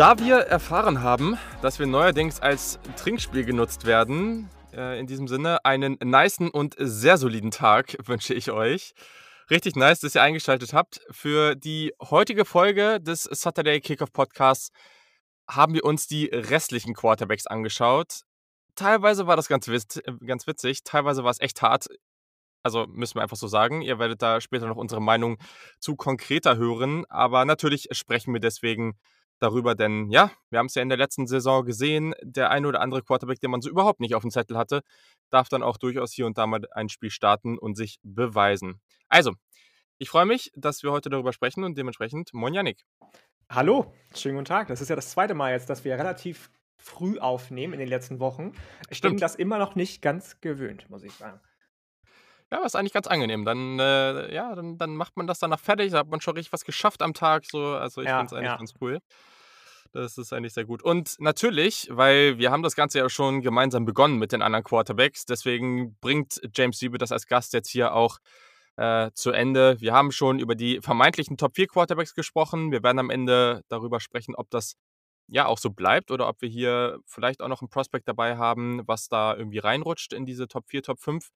Da wir erfahren haben, dass wir neuerdings als Trinkspiel genutzt werden, äh, in diesem Sinne einen nicen und sehr soliden Tag wünsche ich euch. Richtig nice, dass ihr eingeschaltet habt. Für die heutige Folge des Saturday Kickoff Podcasts haben wir uns die restlichen Quarterbacks angeschaut. Teilweise war das ganz, witz, ganz witzig, teilweise war es echt hart. Also müssen wir einfach so sagen. Ihr werdet da später noch unsere Meinung zu konkreter hören. Aber natürlich sprechen wir deswegen darüber, denn ja, wir haben es ja in der letzten Saison gesehen, der eine oder andere Quarterback, den man so überhaupt nicht auf dem Zettel hatte, darf dann auch durchaus hier und da mal ein Spiel starten und sich beweisen. Also, ich freue mich, dass wir heute darüber sprechen und dementsprechend moin Janik. Hallo, schönen guten Tag. Das ist ja das zweite Mal jetzt, dass wir relativ früh aufnehmen in den letzten Wochen. Ich Stimmt. bin das immer noch nicht ganz gewöhnt, muss ich sagen. Ja, ist eigentlich ganz angenehm. Dann, äh, ja, dann, dann macht man das danach fertig, da hat man schon richtig was geschafft am Tag. So. Also ich ja, finde es eigentlich ja. ganz cool. Das ist eigentlich sehr gut. Und natürlich, weil wir haben das Ganze ja schon gemeinsam begonnen mit den anderen Quarterbacks, deswegen bringt James Siebe das als Gast jetzt hier auch äh, zu Ende. Wir haben schon über die vermeintlichen Top 4 Quarterbacks gesprochen. Wir werden am Ende darüber sprechen, ob das ja auch so bleibt oder ob wir hier vielleicht auch noch einen Prospect dabei haben, was da irgendwie reinrutscht in diese Top 4, Top 5.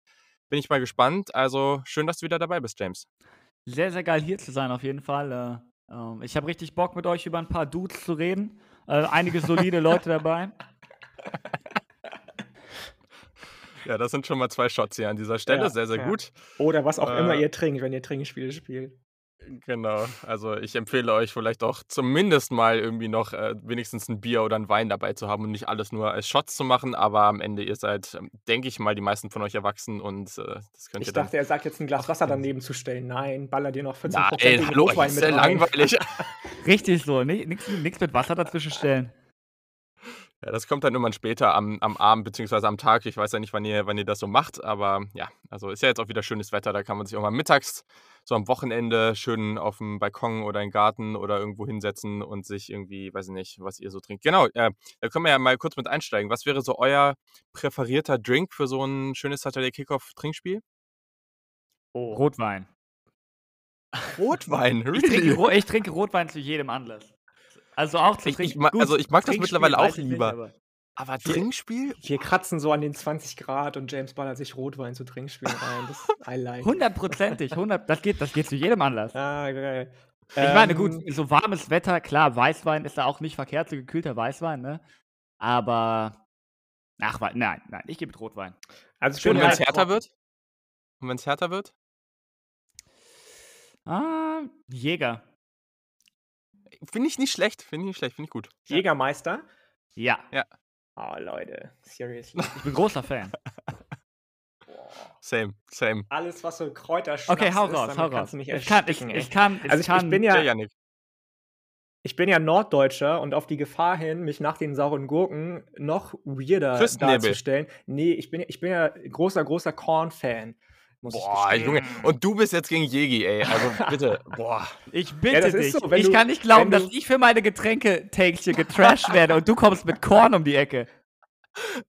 Bin ich mal gespannt. Also schön, dass du wieder dabei bist, James. Sehr, sehr geil hier zu sein, auf jeden Fall. Äh, äh, ich habe richtig Bock, mit euch über ein paar Dudes zu reden. Äh, einige solide Leute dabei. Ja, das sind schon mal zwei Shots hier an dieser Stelle. Ja, sehr, sehr ja. gut. Oder was auch äh, immer ihr trinkt, wenn ihr Trinkspiele spielt. Genau, also ich empfehle euch vielleicht auch zumindest mal irgendwie noch äh, wenigstens ein Bier oder ein Wein dabei zu haben und nicht alles nur als Shots zu machen, aber am Ende ihr seid, ähm, denke ich mal, die meisten von euch erwachsen und äh, das könnt ich ihr Ich dachte, er sagt jetzt ein Glas Wasser daneben zu stellen. Nein, baller dir noch 14 Prozent ey, hallo, Rotwein ist mit rein. langweilig. Richtig so, nichts mit Wasser dazwischen stellen. Ja, das kommt dann irgendwann später am, am Abend bzw. am Tag. Ich weiß ja nicht, wann ihr, wann ihr das so macht, aber ja, also ist ja jetzt auch wieder schönes Wetter. Da kann man sich auch mal mittags, so am Wochenende, schön auf dem Balkon oder im Garten oder irgendwo hinsetzen und sich irgendwie, weiß ich nicht, was ihr so trinkt. Genau, äh, da können wir ja mal kurz mit einsteigen. Was wäre so euer präferierter Drink für so ein schönes Saturday Kickoff-Trinkspiel? Oh. Rotwein. Rotwein? Ich trinke, ich trinke Rotwein zu jedem Anlass. Also auch zu ich, ich, Gut, also ich mag das mittlerweile auch lieber. Aber Trinkspiel? Wir kratzen so an den 20 Grad und James ballert sich Rotwein zu Trinkspielen rein. Das I like. Hundertprozentig, das, geht, das geht zu jedem Anlass. Ah, geil. Ich ähm, meine, gut, ähm, so warmes Wetter, klar, Weißwein ist da auch nicht verkehrt, so gekühlter Weißwein, ne? Aber, ach, nein, nein, ich gebe mit Rotwein. Also schön, wenn es härter wird? Und wenn es härter wird? Ah, Jäger. Finde ich nicht schlecht, finde ich nicht schlecht, finde ich gut. Jägermeister? Ja. Ja. Oh, Leute, seriously. Ich bin großer Fan. Same, same. Alles, was so Kräuterschnaps Okay, hau raus, ist, hau raus. Du mich ich, kann, ich, ich, kann, also ich, kann, ich bin ja, ja ich bin ja Norddeutscher und auf die Gefahr hin, mich nach den sauren Gurken noch weirder darzustellen. Nee, ich bin, ich bin ja großer, großer Korn-Fan. Boah, Junge. Und du bist jetzt gegen Jegi, ey. Also bitte. Boah. Ich bitte ja, dich. So, ich du, kann nicht glauben, dass ich für meine Getränke-Takes hier getrashed werde und du kommst mit Korn um die Ecke.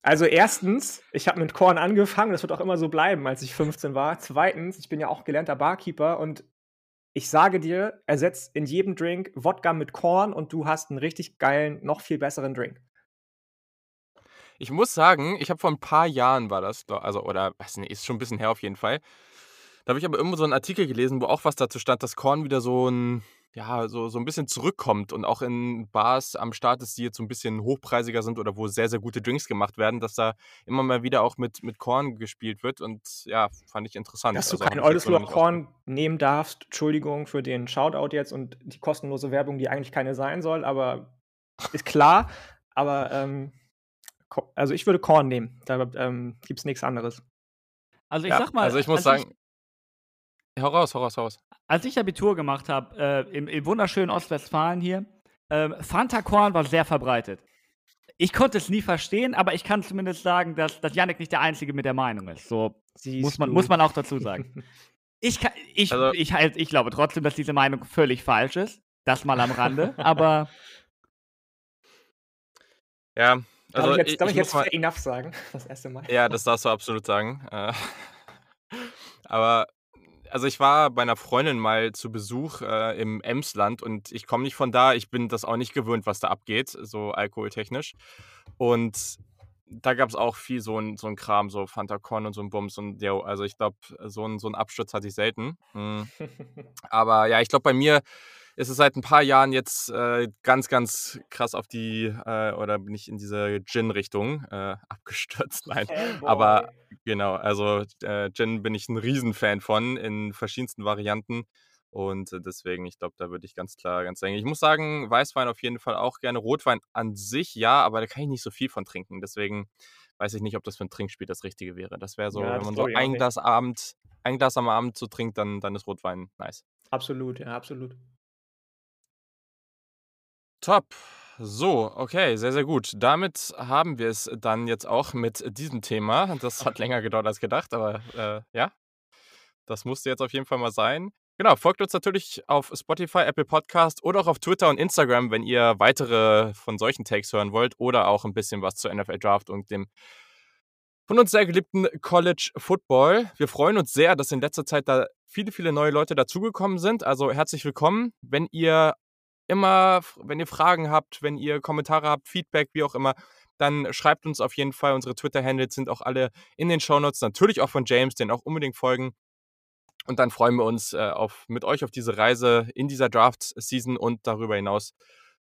Also erstens, ich habe mit Korn angefangen, das wird auch immer so bleiben, als ich 15 war. Zweitens, ich bin ja auch gelernter Barkeeper und ich sage dir, ersetz in jedem Drink Wodka mit Korn und du hast einen richtig geilen, noch viel besseren Drink. Ich muss sagen, ich habe vor ein paar Jahren war das, also oder weiß nicht, ist schon ein bisschen her auf jeden Fall. Da habe ich aber irgendwo so einen Artikel gelesen, wo auch was dazu stand, dass Korn wieder so ein ja, so, so ein bisschen zurückkommt und auch in Bars am Start ist, die jetzt so ein bisschen hochpreisiger sind oder wo sehr, sehr gute Drinks gemacht werden, dass da immer mal wieder auch mit, mit Korn gespielt wird und ja, fand ich interessant. Dass also, du kein Oldesloe Korn nehmen darfst, Entschuldigung für den Shoutout jetzt und die kostenlose Werbung, die eigentlich keine sein soll, aber ist klar, aber ähm, also ich würde Korn nehmen. Da ähm, gibt es nichts anderes. Also ich ja, sag mal. Also ich muss sagen. Ich, hau raus, hau raus, hau raus. Als ich Abitur gemacht habe, äh, im, im, wunderschönen Ostwestfalen hier, äh, Fanta Korn war sehr verbreitet. Ich konnte es nie verstehen, aber ich kann zumindest sagen, dass, dass Yannick nicht der Einzige mit der Meinung ist. So muss man, muss man auch dazu sagen. ich, kann, ich, also, ich, ich, ich glaube trotzdem, dass diese Meinung völlig falsch ist. Das mal am Rande, aber. Ja, also, darf ich jetzt, darf ich, ich jetzt mal, enough sagen? Das erste Mal. Ja, das darfst du absolut sagen. Äh, aber also ich war bei einer Freundin mal zu Besuch äh, im Emsland und ich komme nicht von da. Ich bin das auch nicht gewöhnt, was da abgeht, so alkoholtechnisch. Und da gab es auch viel so ein, so ein Kram, so Fanta Con und so ein Bums. Und ja, also ich glaube, so ein, so ein Absturz hatte ich selten. Mhm. Aber ja, ich glaube, bei mir ist es seit ein paar Jahren jetzt äh, ganz, ganz krass auf die, äh, oder bin ich in diese Gin-Richtung äh, abgestürzt. Nein, Fanboy. aber genau, also äh, Gin bin ich ein Riesenfan von in verschiedensten Varianten. Und deswegen, ich glaube, da würde ich ganz klar ganz sagen. Ich muss sagen, Weißwein auf jeden Fall auch gerne. Rotwein an sich ja, aber da kann ich nicht so viel von trinken. Deswegen weiß ich nicht, ob das für ein Trinkspiel das Richtige wäre. Das wäre so, Ja, wenn das man so ein. Glas Abend, ein Glas am Abend so trinkt, dann, dann ist Rotwein nice. Absolut, ja, absolut. Top. So, okay, sehr, sehr gut. Damit haben wir es dann jetzt auch mit diesem Thema. Das hat länger gedauert als gedacht, aber äh, ja, das musste jetzt auf jeden Fall mal sein. Genau, folgt uns natürlich auf Spotify, Apple Podcast oder auch auf Twitter und Instagram, wenn ihr weitere von solchen Takes hören wollt oder auch ein bisschen was zur NFL Draft und dem von uns sehr geliebten College Football. Wir freuen uns sehr, dass in letzter Zeit da viele, viele neue Leute dazugekommen sind. Also herzlich willkommen. Wenn ihr immer, wenn ihr Fragen habt, wenn ihr Kommentare habt, Feedback, wie auch immer, dann schreibt uns auf jeden Fall. Unsere Twitter-Handles sind auch alle in den Shownotes, natürlich auch von James, den auch unbedingt folgen. Und dann freuen wir uns äh, auf, mit euch auf diese Reise in dieser Draft-Season und darüber hinaus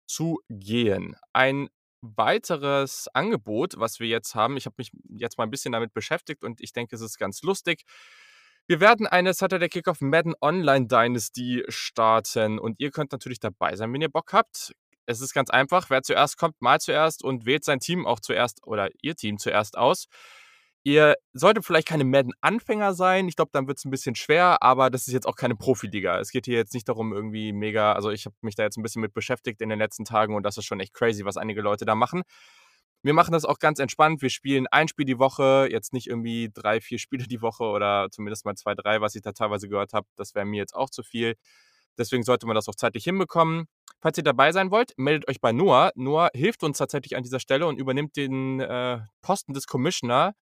zu gehen. Ein weiteres Angebot, was wir jetzt haben, ich habe mich jetzt mal ein bisschen damit beschäftigt und ich denke, es ist ganz lustig. Wir werden eine Saturday Kickoff Madden Online Dynasty starten und ihr könnt natürlich dabei sein, wenn ihr Bock habt. Es ist ganz einfach, wer zuerst kommt, mal zuerst und wählt sein Team auch zuerst oder ihr Team zuerst aus. Ihr solltet vielleicht keine Madden-Anfänger sein. Ich glaube, dann wird es ein bisschen schwer, aber das ist jetzt auch keine Profiliga. Es geht hier jetzt nicht darum, irgendwie mega. Also, ich habe mich da jetzt ein bisschen mit beschäftigt in den letzten Tagen und das ist schon echt crazy, was einige Leute da machen. Wir machen das auch ganz entspannt. Wir spielen ein Spiel die Woche, jetzt nicht irgendwie drei, vier Spiele die Woche oder zumindest mal zwei, drei, was ich da teilweise gehört habe. Das wäre mir jetzt auch zu viel. Deswegen sollte man das auch zeitlich hinbekommen. Falls ihr dabei sein wollt, meldet euch bei Noah. Noah hilft uns tatsächlich an dieser Stelle und übernimmt den äh, Posten des Commissioner.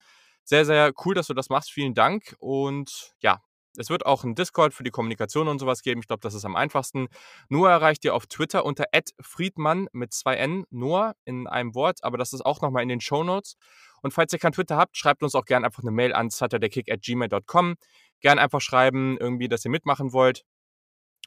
Sehr, sehr cool, dass du das machst. Vielen Dank. Und ja, es wird auch einen Discord für die Kommunikation und sowas geben. Ich glaube, das ist am einfachsten. Noah erreicht ihr auf Twitter unter @friedmann mit zwei N. Noah in einem Wort, aber das ist auch nochmal in den Show Notes. Und falls ihr kein Twitter habt, schreibt uns auch gerne einfach eine Mail an saturdaykick@gmail.com. Gern einfach schreiben, irgendwie, dass ihr mitmachen wollt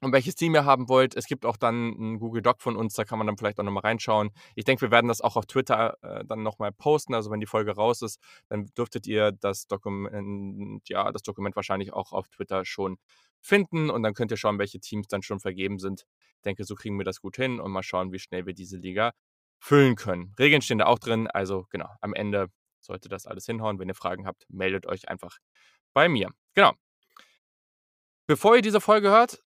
und welches Team ihr haben wollt. Es gibt auch dann einen Google Doc von uns, da kann man dann vielleicht auch nochmal reinschauen. Ich denke, wir werden das auch auf Twitter äh, dann nochmal posten. Also wenn die Folge raus ist, dann dürftet ihr das Dokument, ja, das Dokument wahrscheinlich auch auf Twitter schon finden und dann könnt ihr schauen, welche Teams dann schon vergeben sind. Ich denke, so kriegen wir das gut hin und mal schauen, wie schnell wir diese Liga füllen können. Regeln stehen da auch drin, also genau, am Ende sollte das alles hinhauen. Wenn ihr Fragen habt, meldet euch einfach bei mir. Genau. Bevor ihr diese Folge hört,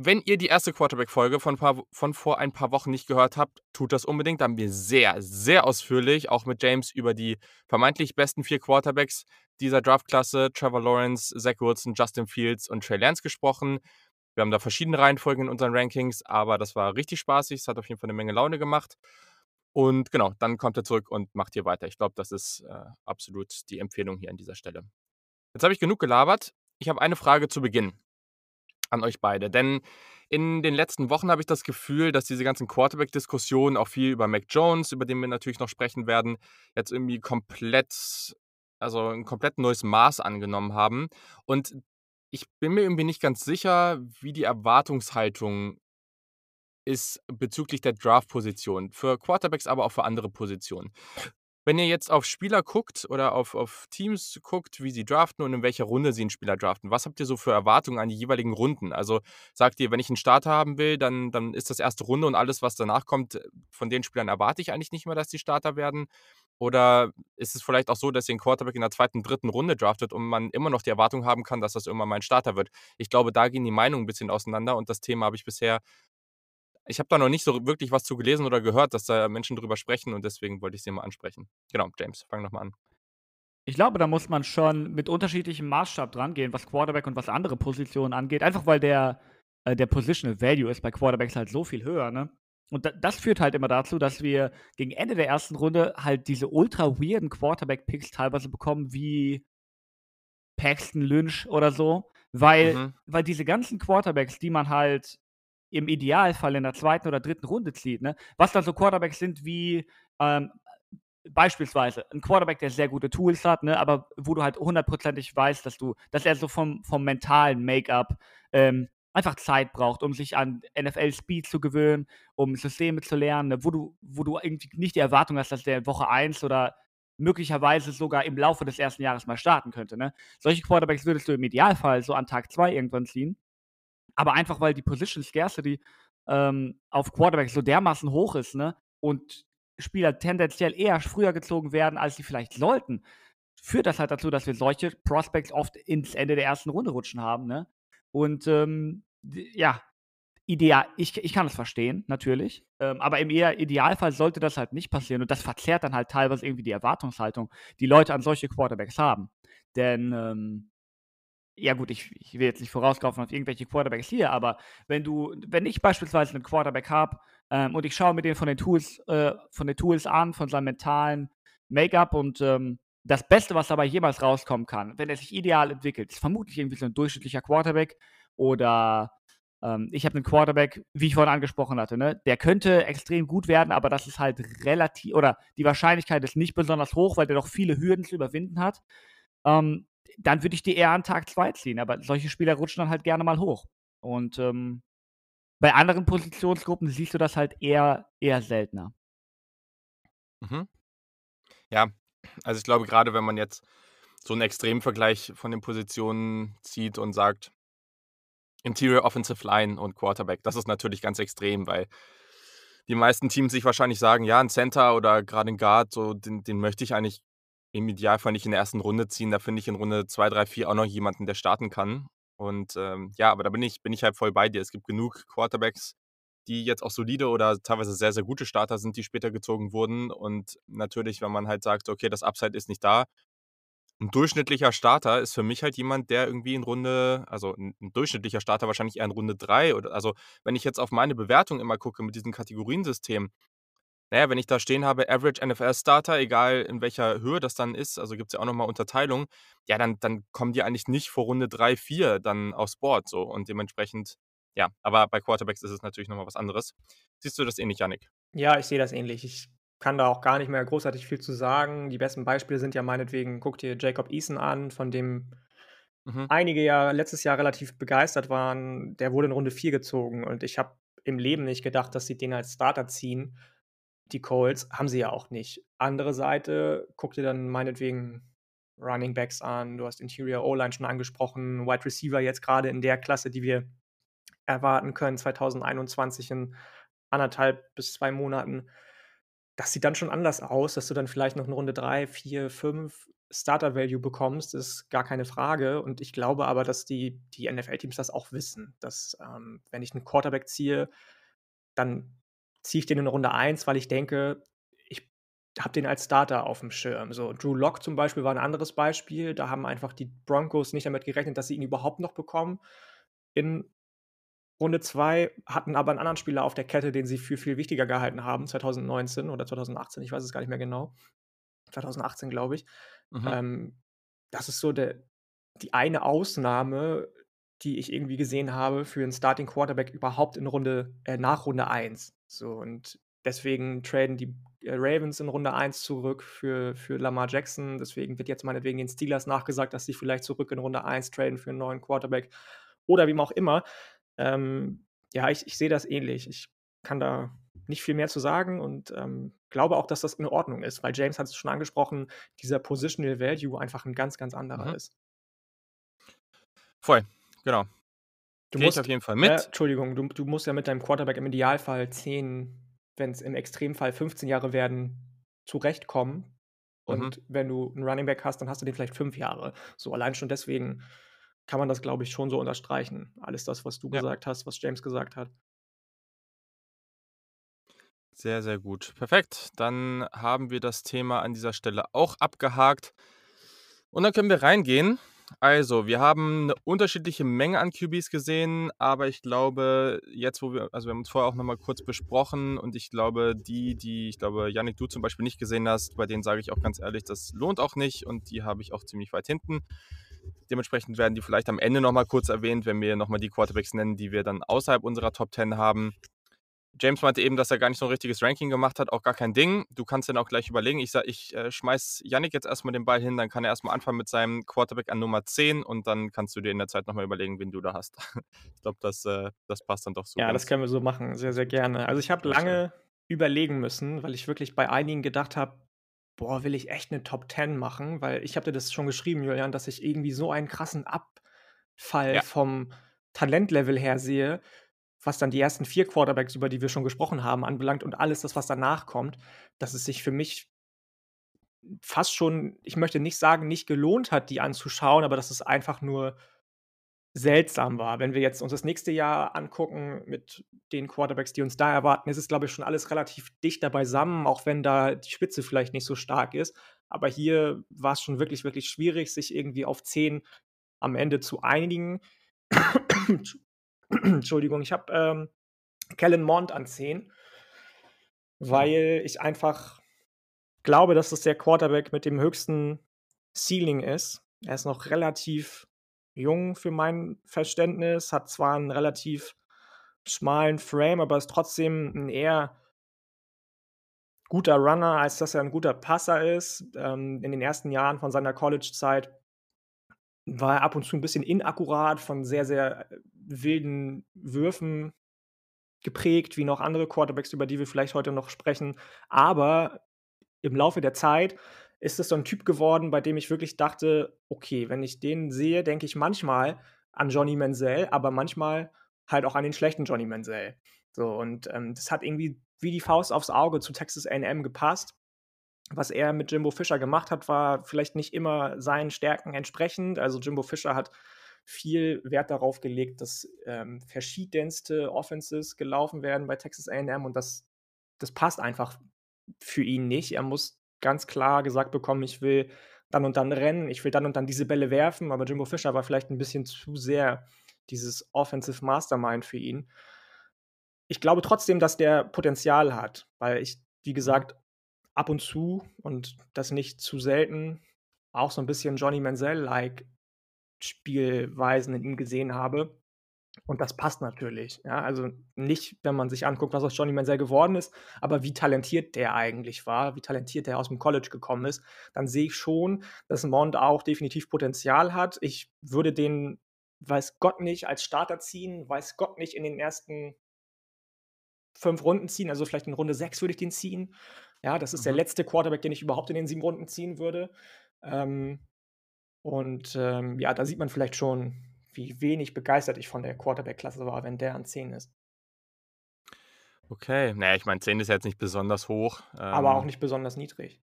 wenn ihr die erste Quarterback-Folge von, von vor ein paar Wochen nicht gehört habt, tut das unbedingt. Da haben wir sehr, sehr ausführlich, auch mit James, über die vermeintlich besten vier Quarterbacks dieser Draftklasse, Trevor Lawrence, Zach Wilson, Justin Fields und Trey Lance gesprochen. Wir haben da verschiedene Reihenfolgen in unseren Rankings, aber das war richtig spaßig. Es hat auf jeden Fall eine Menge Laune gemacht. Und genau, dann kommt er zurück und macht hier weiter. Ich glaube, das ist äh, absolut die Empfehlung hier an dieser Stelle. Jetzt habe ich genug gelabert. Ich habe eine Frage zu Beginn an euch beide. Denn in den letzten Wochen habe ich das Gefühl, dass diese ganzen Quarterback-Diskussionen, auch viel über Mac Jones, über den wir natürlich noch sprechen werden, jetzt irgendwie komplett, also ein komplett neues Maß angenommen haben. Und ich bin mir irgendwie nicht ganz sicher, wie die Erwartungshaltung ist bezüglich der Draft-Position. Für Quarterbacks, aber auch für andere Positionen. Wenn ihr jetzt auf Spieler guckt oder auf, auf Teams guckt, wie sie draften und in welcher Runde sie einen Spieler draften, was habt ihr so für Erwartungen an die jeweiligen Runden? Also sagt ihr, wenn ich einen Starter haben will, dann, dann ist das erste Runde und alles, was danach kommt, von den Spielern erwarte ich eigentlich nicht mehr, dass die Starter werden? Oder ist es vielleicht auch so, dass ihr einen Quarterback in der zweiten, dritten Runde draftet und man immer noch die Erwartung haben kann, dass das irgendwann mal ein Starter wird? Ich glaube, da gehen die Meinungen ein bisschen auseinander und das Thema habe ich bisher ich habe da noch nicht so wirklich was zu gelesen oder gehört, dass da Menschen drüber sprechen und deswegen wollte ich sie mal ansprechen. Genau, James, fang nochmal an. Ich glaube, da muss man schon mit unterschiedlichem Maßstab dran gehen, was Quarterback und was andere Positionen angeht. Einfach weil der, äh, der Positional Value ist bei Quarterbacks halt so viel höher, ne? Und da, das führt halt immer dazu, dass wir gegen Ende der ersten Runde halt diese ultra weirden Quarterback-Picks teilweise bekommen, wie Paxton Lynch oder so, Weil, Mhm. weil diese ganzen Quarterbacks, die man halt im Idealfall in der zweiten oder dritten Runde zieht, ne? Was dann so Quarterbacks sind wie ähm, beispielsweise ein Quarterback, der sehr gute Tools hat, ne, aber wo du halt hundertprozentig weißt, dass du, dass er so vom, vom mentalen Make-up ähm, einfach Zeit braucht, um sich an NFL-Speed zu gewöhnen, um Systeme zu lernen, ne, wo du, wo du irgendwie nicht die Erwartung hast, dass der Woche 1 oder möglicherweise sogar im Laufe des ersten Jahres mal starten könnte. Ne? Solche Quarterbacks würdest du im Idealfall so an Tag 2 irgendwann ziehen. Aber einfach weil die Position Scarcity ähm, auf Quarterback so dermaßen hoch ist, ne? Und Spieler tendenziell eher früher gezogen werden, als sie vielleicht sollten, führt das halt dazu, dass wir solche Prospects oft ins Ende der ersten Runde rutschen haben, ne? Und ähm, ja, ideal, ich, ich kann es verstehen, natürlich. Ähm, aber im eher Idealfall sollte das halt nicht passieren. Und das verzerrt dann halt teilweise irgendwie die Erwartungshaltung, die Leute an solche Quarterbacks haben. Denn ähm, ja gut, ich, ich will jetzt nicht vorausgaufen auf irgendwelche Quarterbacks hier, aber wenn du, wenn ich beispielsweise einen Quarterback habe ähm, und ich schaue mir den von den Tools, äh, von den Tools an, von seinem mentalen Make-up und ähm, das Beste, was dabei jemals rauskommen kann, wenn er sich ideal entwickelt, ist vermutlich irgendwie so ein durchschnittlicher Quarterback oder ähm, ich habe einen Quarterback, wie ich vorhin angesprochen hatte, ne? der könnte extrem gut werden, aber das ist halt relativ, oder die Wahrscheinlichkeit ist nicht besonders hoch, weil der doch viele Hürden zu überwinden hat. Ähm, dann würde ich die eher an Tag 2 ziehen. Aber solche Spieler rutschen dann halt gerne mal hoch. Und ähm, bei anderen Positionsgruppen siehst du das halt eher, eher seltener. Mhm. Ja, also ich glaube, gerade wenn man jetzt so einen Extremvergleich von den Positionen zieht und sagt, Interior Offensive Line und Quarterback, das ist natürlich ganz extrem, weil die meisten Teams sich wahrscheinlich sagen, ja, ein Center oder gerade ein Guard, so, den, den möchte ich eigentlich im Idealfall nicht in der ersten Runde ziehen. Da finde ich in Runde 2, 3, 4 auch noch jemanden, der starten kann. Und ähm, ja, aber da bin ich, bin ich halt voll bei dir. Es gibt genug Quarterbacks, die jetzt auch solide oder teilweise sehr, sehr gute Starter sind, die später gezogen wurden. Und natürlich, wenn man halt sagt, okay, das Upside ist nicht da, ein durchschnittlicher Starter ist für mich halt jemand, der irgendwie in Runde, also ein, durchschnittlicher Starter wahrscheinlich eher in Runde 3 oder also wenn ich jetzt auf meine Bewertung immer gucke mit diesem Kategoriensystem, naja, wenn ich da stehen habe, Average NFL Starter, egal in welcher Höhe das dann ist, also gibt es ja auch nochmal Unterteilung, ja, dann, dann kommen die eigentlich nicht vor Runde 3, 4 dann aufs Board so und dementsprechend, ja, aber bei Quarterbacks ist es natürlich nochmal was anderes. Siehst du das ähnlich, Janik? Ja, ich sehe das ähnlich. Ich kann da auch gar nicht mehr großartig viel zu sagen. Die besten Beispiele sind ja meinetwegen, guck dir Jacob Eason an, von dem Mhm. einige ja letztes Jahr relativ begeistert waren. Der wurde in Runde 4 gezogen und ich habe im Leben nicht gedacht, dass sie den als Starter ziehen. Die Colts haben sie ja auch nicht. Andere Seite, guck dir dann meinetwegen Running Backs an, du hast Interior O-Line schon angesprochen, Wide Receiver jetzt gerade in der Klasse, die wir erwarten können, 2021 in anderthalb bis zwei Monaten. Das sieht dann schon anders aus, dass du dann vielleicht noch in Runde 3, 4, 5 Starter-Value bekommst, ist gar keine Frage. Und ich glaube aber, dass die, die NFL-Teams das auch wissen, dass ähm, wenn ich einen Quarterback ziehe, dann ziehe ich den in Runde 1, weil ich denke, ich habe den als Starter auf dem Schirm. So, Drew Lock zum Beispiel war ein anderes Beispiel. Da haben einfach die Broncos nicht damit gerechnet, dass sie ihn überhaupt noch bekommen. In Runde 2 hatten aber einen anderen Spieler auf der Kette, den sie für viel wichtiger gehalten haben, 2019 oder 2018, ich weiß es gar nicht mehr genau. 2018, glaube ich. Mhm. Ähm, das ist so der, die eine Ausnahme, die ich irgendwie gesehen habe für einen Starting Quarterback überhaupt in Runde, äh, nach Runde 1. So, und deswegen traden die äh, Ravens in Runde 1 zurück für, für Lamar Jackson. Deswegen wird jetzt meinetwegen den Steelers nachgesagt, dass sie vielleicht zurück in Runde 1 traden für einen neuen Quarterback. Oder wie auch immer. Ähm, ja, ich, ich sehe das ähnlich. Ich kann da nicht viel mehr zu sagen und ähm, glaube auch, dass das in Ordnung ist, weil James hat es schon angesprochen, dieser Positional Value einfach ein ganz, ganz anderer Mhm. ist. Voll, genau. Du musst, auf jeden Fall äh, mit. Entschuldigung, du, du musst ja mit deinem Quarterback im Idealfall 10, wenn es im Extremfall 15 Jahre werden, zurechtkommen. Mhm. Und wenn du einen Running Back hast, dann hast du den vielleicht fünf Jahre. So allein schon deswegen kann man das, glaube ich, schon so unterstreichen. Alles das, was du Ja. gesagt hast, was James gesagt hat. Sehr, sehr gut. Perfekt. Dann haben wir das Thema an dieser Stelle auch abgehakt. Und dann können wir reingehen. Also, wir haben eine unterschiedliche Menge an QBs gesehen, aber ich glaube, jetzt, wo wir, also wir haben uns vorher auch nochmal kurz besprochen und ich glaube, die, die, ich glaube, Yannick, du zum Beispiel nicht gesehen hast, bei denen sage ich auch ganz ehrlich, das lohnt auch nicht und die habe ich auch ziemlich weit hinten. Dementsprechend werden die vielleicht am Ende nochmal kurz erwähnt, wenn wir nochmal die Quarterbacks nennen, die wir dann außerhalb unserer Top 10 haben. James meinte eben, dass er gar nicht so ein richtiges Ranking gemacht hat, auch gar kein Ding. Du kannst dann auch gleich überlegen. Ich, ich äh, schmeiß Yannick jetzt erstmal den Ball hin, dann kann er erstmal anfangen mit seinem Quarterback an Nummer 10 und dann kannst du dir in der Zeit nochmal überlegen, wen du da hast. ich glaube, das, äh, das passt dann doch so. Ja, das können wir so machen, sehr, sehr gerne. Also ich habe lange überlegen müssen, weil ich wirklich bei einigen gedacht habe, boah, will ich echt eine Top 10 machen, weil ich habe dir das schon geschrieben, Julian, dass ich irgendwie so einen krassen Abfall ja. vom Talentlevel her sehe was dann die ersten vier Quarterbacks, über die wir schon gesprochen haben, anbelangt und alles das, was danach kommt, dass es sich für mich fast schon, ich möchte nicht sagen, nicht gelohnt hat, die anzuschauen, aber dass es einfach nur seltsam war. Wenn wir jetzt uns das nächste Jahr angucken mit den Quarterbacks, die uns da erwarten, ist es, glaube ich, schon alles relativ dichter beisammen, auch wenn da die Spitze vielleicht nicht so stark ist. Aber hier war es schon wirklich, wirklich schwierig, sich irgendwie auf zehn am Ende zu einigen. Entschuldigung, ich habe ähm, Kellen Mond an 10, weil ich einfach glaube, dass das der Quarterback mit dem höchsten Ceiling ist. Er ist noch relativ jung für mein Verständnis, hat zwar einen relativ schmalen Frame, aber ist trotzdem ein eher guter Runner, als dass er ein guter Passer ist. Ähm, in den ersten Jahren von seiner College-Zeit war er ab und zu ein bisschen inakkurat von sehr, sehr äh, wilden Würfen geprägt, wie noch andere Quarterbacks, über die wir vielleicht heute noch sprechen. Aber im Laufe der Zeit ist es so ein Typ geworden, bei dem ich wirklich dachte, okay, wenn ich den sehe, denke ich manchmal an Johnny Menzel, aber manchmal halt auch an den schlechten Johnny Menzel. So, und ähm, das hat irgendwie wie die Faust aufs Auge zu Texas AM gepasst was er mit Jimbo Fischer gemacht hat, war vielleicht nicht immer seinen Stärken entsprechend. Also Jimbo Fischer hat viel Wert darauf gelegt, dass ähm, verschiedenste Offenses gelaufen werden bei Texas AM und das, das passt einfach für ihn nicht. Er muss ganz klar gesagt bekommen, ich will dann und dann rennen, ich will dann und dann diese Bälle werfen, aber Jimbo Fischer war vielleicht ein bisschen zu sehr dieses Offensive Mastermind für ihn. Ich glaube trotzdem, dass der Potenzial hat, weil ich, wie gesagt, ab und zu und das nicht zu selten auch so ein bisschen Johnny Manziel-like Spielweisen in ihm gesehen habe. Und das passt natürlich. Ja, also nicht, wenn man sich anguckt, was aus Johnny Manziel geworden ist, aber wie talentiert der eigentlich war, wie talentiert der aus dem College gekommen ist, dann sehe ich schon, dass Mond auch definitiv Potenzial hat. Ich würde den, weiß Gott nicht, als Starter ziehen, weiß Gott nicht in den ersten fünf Runden ziehen, also vielleicht in Runde sechs würde ich den ziehen. Ja, das ist mhm. der letzte Quarterback, den ich überhaupt in den sieben Runden ziehen würde. Ähm, und ähm, ja, da sieht man vielleicht schon, wie wenig begeistert ich von der Quarterback-Klasse war, wenn der an 10 ist. Okay, naja, ich meine, 10 ist jetzt nicht besonders hoch. Ähm, aber auch ähm nicht besonders niedrig.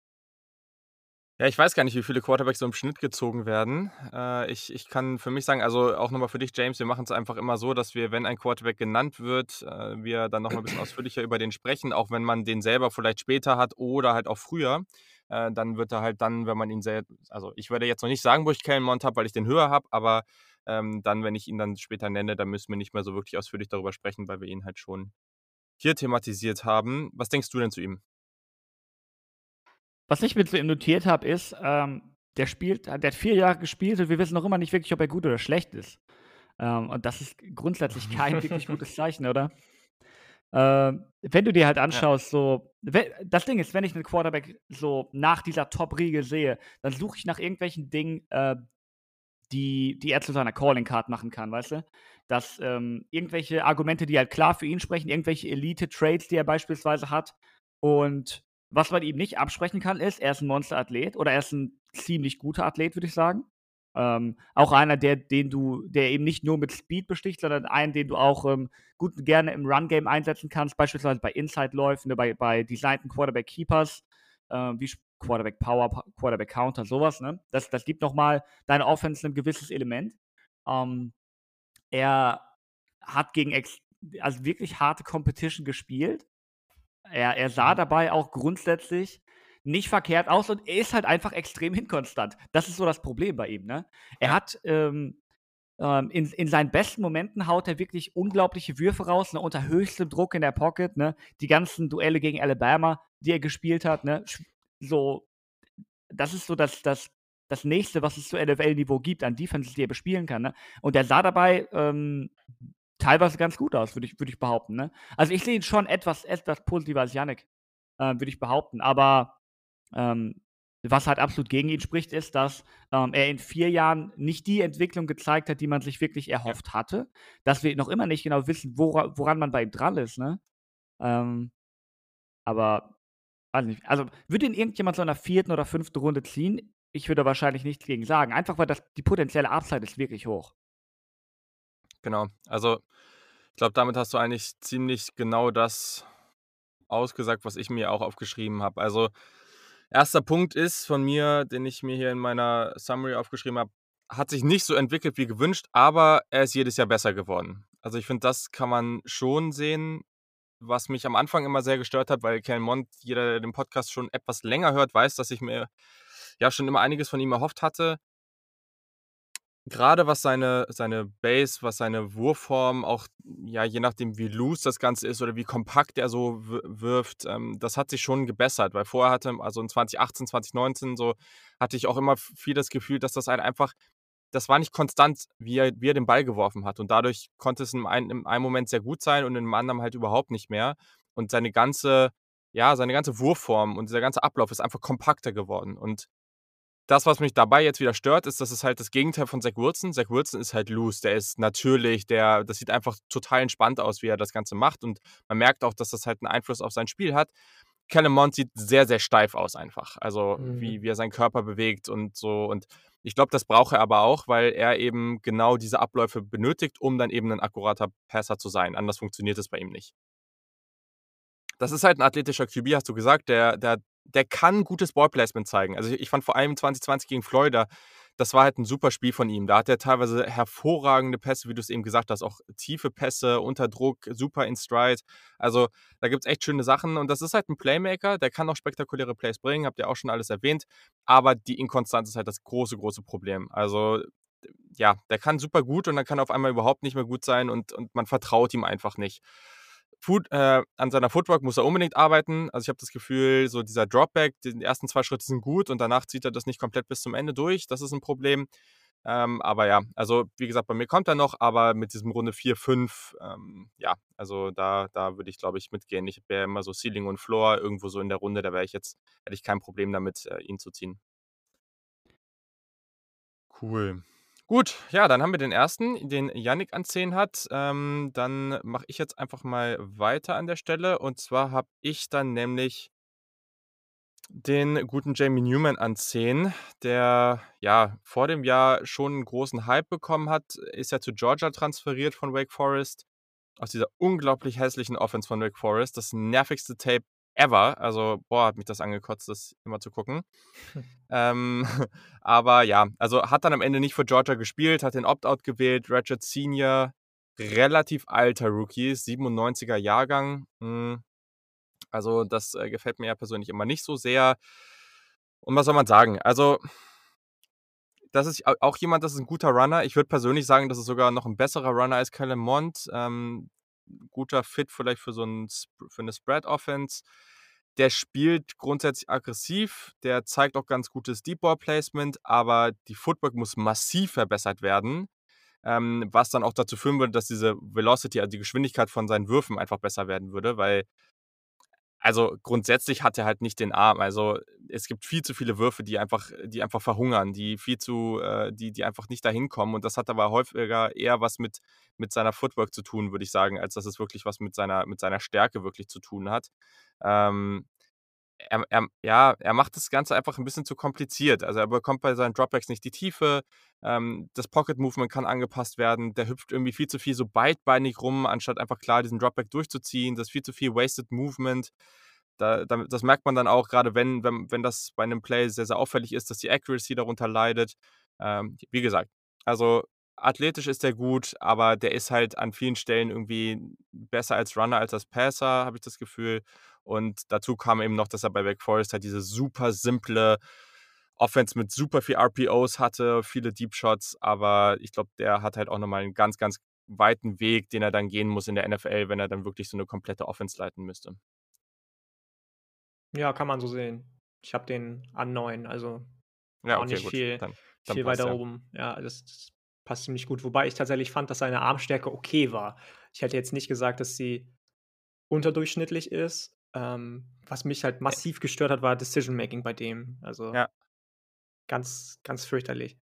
Ja, ich weiß gar nicht, wie viele Quarterbacks so im Schnitt gezogen werden. Äh, ich, ich kann für mich sagen, also auch nochmal für dich, James, wir machen es einfach immer so, dass wir, wenn ein Quarterback genannt wird, äh, wir dann nochmal ein bisschen ausführlicher über den sprechen, auch wenn man den selber vielleicht später hat oder halt auch früher. Äh, dann wird er halt dann, wenn man ihn selbst, also ich würde jetzt noch nicht sagen, wo ich Kellen Mond habe, weil ich den höher habe, aber ähm, dann, wenn ich ihn dann später nenne, dann müssen wir nicht mehr so wirklich ausführlich darüber sprechen, weil wir ihn halt schon hier thematisiert haben. Was denkst du denn zu ihm? Was ich mir zu ihm notiert habe, ist, ähm, der spielt, der hat vier Jahre gespielt und wir wissen noch immer nicht wirklich, ob er gut oder schlecht ist. Ähm, und das ist grundsätzlich kein wirklich gutes Zeichen, oder? Ähm, wenn du dir halt anschaust, ja. so, das Ding ist, wenn ich einen Quarterback so nach dieser Top-Riege sehe, dann suche ich nach irgendwelchen Dingen, äh, die, die er zu seiner Calling-Card machen kann, weißt du? Dass ähm, irgendwelche Argumente, die halt klar für ihn sprechen, irgendwelche Elite-Trades, die er beispielsweise hat und was man ihm nicht absprechen kann, ist, er ist ein Monsterathlet oder er ist ein ziemlich guter Athlet, würde ich sagen. Ähm, auch einer, der, den du, der eben nicht nur mit Speed besticht, sondern einen, den du auch ähm, gut und gerne im Run-Game einsetzen kannst, beispielsweise bei Inside-Läufen, ne, bei, bei designten Quarterback-Keepers, äh, wie Quarterback Power, Quarterback Counter, sowas. Ne? Das, das gibt nochmal deine Offense ein gewisses Element. Ähm, er hat gegen also wirklich harte Competition gespielt er, er sah mhm. dabei auch grundsätzlich nicht verkehrt aus und er ist halt einfach extrem inkonstant. Das ist so das Problem bei ihm. Ne? Er hat ähm, ähm, in, in seinen besten Momenten haut er wirklich unglaubliche Würfe raus, ne, unter höchstem Druck in der Pocket. Ne? Die ganzen Duelle gegen Alabama, die er gespielt hat, ne? so, das ist so das, das, das nächste, was es zu NFL-Niveau gibt an Defenses, die er bespielen kann. Ne? Und er sah dabei ähm, teilweise ganz gut aus, würde ich, würd ich behaupten. Ne? Also ich sehe ihn schon etwas, etwas positiver als Yannick, äh, würde ich behaupten. Aber ähm, was halt absolut gegen ihn spricht, ist, dass ähm, er in vier Jahren nicht die Entwicklung gezeigt hat, die man sich wirklich erhofft ja. hatte. Dass wir noch immer nicht genau wissen, wora, woran man bei ihm dran ist. Ne? Ähm, aber, weiß nicht. Also, würde ihn irgendjemand so in der vierten oder fünften Runde ziehen? Ich würde wahrscheinlich nichts gegen sagen. Einfach weil das, die potenzielle Upside ist wirklich hoch. Genau. Also, ich glaube, damit hast du eigentlich ziemlich genau das ausgesagt, was ich mir auch aufgeschrieben habe. Also, erster Punkt ist von mir, den ich mir hier in meiner Summary aufgeschrieben habe, hat sich nicht so entwickelt wie gewünscht, aber er ist jedes Jahr besser geworden. Also ich finde, das kann man schon sehen, was mich am Anfang immer sehr gestört hat, weil Ken Mond, jeder, der den Podcast schon etwas länger hört, weiß, dass ich mir ja schon immer einiges von ihm erhofft hatte gerade was seine seine Base, was seine Wurfform auch, ja, je nachdem, wie loose das Ganze ist oder wie kompakt er so wirft, ähm, das hat sich schon gebessert, weil vorher hatte also in 2018, 2019 so hatte ich auch immer viel das Gefühl, dass das halt einfach das war nicht konstant, wie er wie er den Ball geworfen hat. Und dadurch konnte es in einem in einem Moment sehr gut sein und in einem anderen halt überhaupt nicht mehr. Und seine ganze ja, seine ganze Wurfform und dieser ganze Ablauf ist einfach kompakter geworden. Und das, was mich dabei jetzt wieder stört, ist, dass es halt das Gegenteil von Zach Wilson. Zach Wilson ist halt loose, der ist natürlich, der, das sieht einfach total entspannt aus, wie er das Ganze macht und man merkt auch, dass das halt einen Einfluss auf sein Spiel hat. Mond sieht sehr, sehr steif aus einfach. Also mhm. wie, wie er seinen Körper bewegt und so. Und ich glaube, das braucht er aber auch, weil er eben genau diese Abläufe benötigt, um dann eben ein akkurater Passer zu sein. Anders funktioniert es bei ihm nicht. Das ist halt ein athletischer QB, hast du gesagt, der, der der kann gutes Ballplacement zeigen. Also ich fand vor allem 2020 gegen Florida, das war halt ein super Spiel von ihm. Da hat er teilweise hervorragende Pässe, wie du es eben gesagt hast, auch tiefe Pässe unter Druck, super in Stride. Also da gibt es echt schöne Sachen und das ist halt ein Playmaker, der kann auch spektakuläre Plays bringen, habt ihr auch schon alles erwähnt. Aber die Inkonstanz ist halt das große, große Problem. Also ja, der kann super gut und dann kann er auf einmal überhaupt nicht mehr gut sein und, und man vertraut ihm einfach nicht. Food, äh, an seiner Footwork muss er unbedingt arbeiten. Also ich habe das Gefühl, so dieser Dropback, die ersten zwei Schritte sind gut und danach zieht er das nicht komplett bis zum Ende durch. Das ist ein Problem. Ähm, aber ja, also wie gesagt, bei mir kommt er noch, aber mit diesem Runde 4, 5, ähm, ja, also da, da würde ich, glaube ich, mitgehen. Ich wäre immer so Ceiling und Floor irgendwo so in der Runde, da wäre ich jetzt, hätte ich kein Problem damit, äh, ihn zu ziehen. Cool. Gut, ja, dann haben wir den ersten, den Yannick an 10 hat. Ähm, dann mache ich jetzt einfach mal weiter an der Stelle. Und zwar habe ich dann nämlich den guten Jamie Newman an 10, der ja vor dem Jahr schon einen großen Hype bekommen hat. Ist ja zu Georgia transferiert von Wake Forest. Aus dieser unglaublich hässlichen Offense von Wake Forest. Das nervigste Tape ever. Also, boah, hat mich das angekotzt, das immer zu gucken. ähm, aber ja, also hat dann am Ende nicht für Georgia gespielt, hat den Opt-out gewählt. Ratchet Senior, relativ alter Rookie, 97er Jahrgang. Hm. Also, das äh, gefällt mir ja persönlich immer nicht so sehr. Und was soll man sagen? Also, das ist auch jemand, das ist ein guter Runner. Ich würde persönlich sagen, das ist sogar noch ein besserer Runner als Kellen Mond. Ähm, guter Fit vielleicht für so ein, für eine Spread-Offense. Der spielt grundsätzlich aggressiv, der zeigt auch ganz gutes Deep Ball Placement, aber die Footwork muss massiv verbessert werden, ähm, was dann auch dazu führen würde, dass diese Velocity, also die Geschwindigkeit von seinen Würfen einfach besser werden würde, weil also grundsätzlich hat er halt nicht den Arm. Also es gibt viel zu viele Würfe, die einfach, die einfach verhungern, die viel zu, äh, die, die einfach nicht dahin kommen. Und das hat aber häufiger eher was mit, mit seiner Footwork zu tun, würde ich sagen, als dass es wirklich was mit seiner, mit seiner Stärke wirklich zu tun hat. Ähm, er, er, ja, er macht das Ganze einfach ein bisschen zu kompliziert. Also er bekommt bei seinen Dropbacks nicht die Tiefe. Ähm, das Pocket Movement kann angepasst werden. Der hüpft irgendwie viel zu viel so beidbeinig rum, anstatt einfach klar diesen Dropback durchzuziehen. Das ist viel zu viel Wasted Movement. Da, da, das merkt man dann auch, gerade wenn, wenn, wenn das bei einem Play sehr, sehr auffällig ist, dass die Accuracy darunter leidet. Ähm, wie gesagt, also athletisch ist der gut, aber der ist halt an vielen Stellen irgendwie besser als Runner als als Passer, habe ich das Gefühl. Und dazu kam eben noch, dass er bei Wake Forest halt diese super simple Offense mit super viel RPOs hatte, viele Deep Shots, aber ich glaube, der hat halt auch nochmal einen ganz, ganz weiten Weg, den er dann gehen muss in der NFL, wenn er dann wirklich so eine komplette Offense leiten müsste. Ja, kann man so sehen. Ich habe den an 9, also Ja, auch okay, nicht gut. viel, Dann, dann viel passt weiter ja. oben. Ja, das, das passt ziemlich gut. Wobei ich tatsächlich fand, dass seine Armstärke okay war. Ich hätte jetzt nicht gesagt, dass sie unterdurchschnittlich ist. Ähm, was mich halt massiv gestört hat, war Decision Making bei dem. Also Ja. ganz, ganz fürchterlich.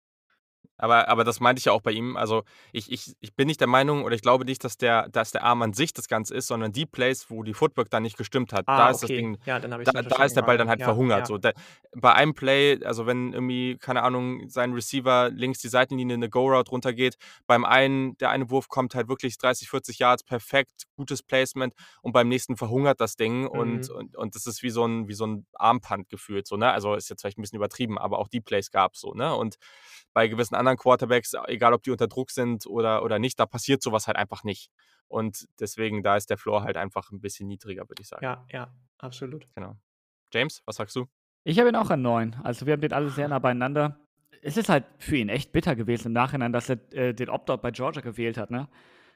Aber, aber das meinte ich ja auch bei ihm. Also ich, ich, ich bin nicht der Meinung oder ich glaube nicht, dass der, dass der Arm an sich das Ganze ist, sondern die Plays, wo die Footwork dann nicht gestimmt hat. Ah, da ist okay. das Ding, ja, dann da, da ist der Ball dann halt verstanden. verhungert. Ja, So. Da, bei einem Play, also wenn irgendwie, keine Ahnung, sein Receiver links die Seitenlinie eine Go-Route runtergeht, beim einen, der eine Wurf kommt halt wirklich 30, 40 Yards, perfekt, gutes Placement und beim nächsten verhungert das Ding und, Mhm. und, und das ist wie so ein, wie so ein Armpunt gefühlt. So, ne? Also ist jetzt vielleicht ein bisschen übertrieben, aber auch die Plays gab es so, ne? Und bei gewissen anderen Quarterbacks, egal ob die unter Druck sind oder, oder nicht, da passiert sowas halt einfach nicht. Und deswegen, da ist der Floor halt einfach ein bisschen niedriger, würde ich sagen. Ja, ja, absolut. Genau. James, was sagst du? Ich habe ihn auch an 9. Also wir haben den alle sehr nah beieinander. Es ist halt für ihn echt bitter gewesen im Nachhinein, dass er äh, den Opt-out bei Georgia gewählt hat. Ne?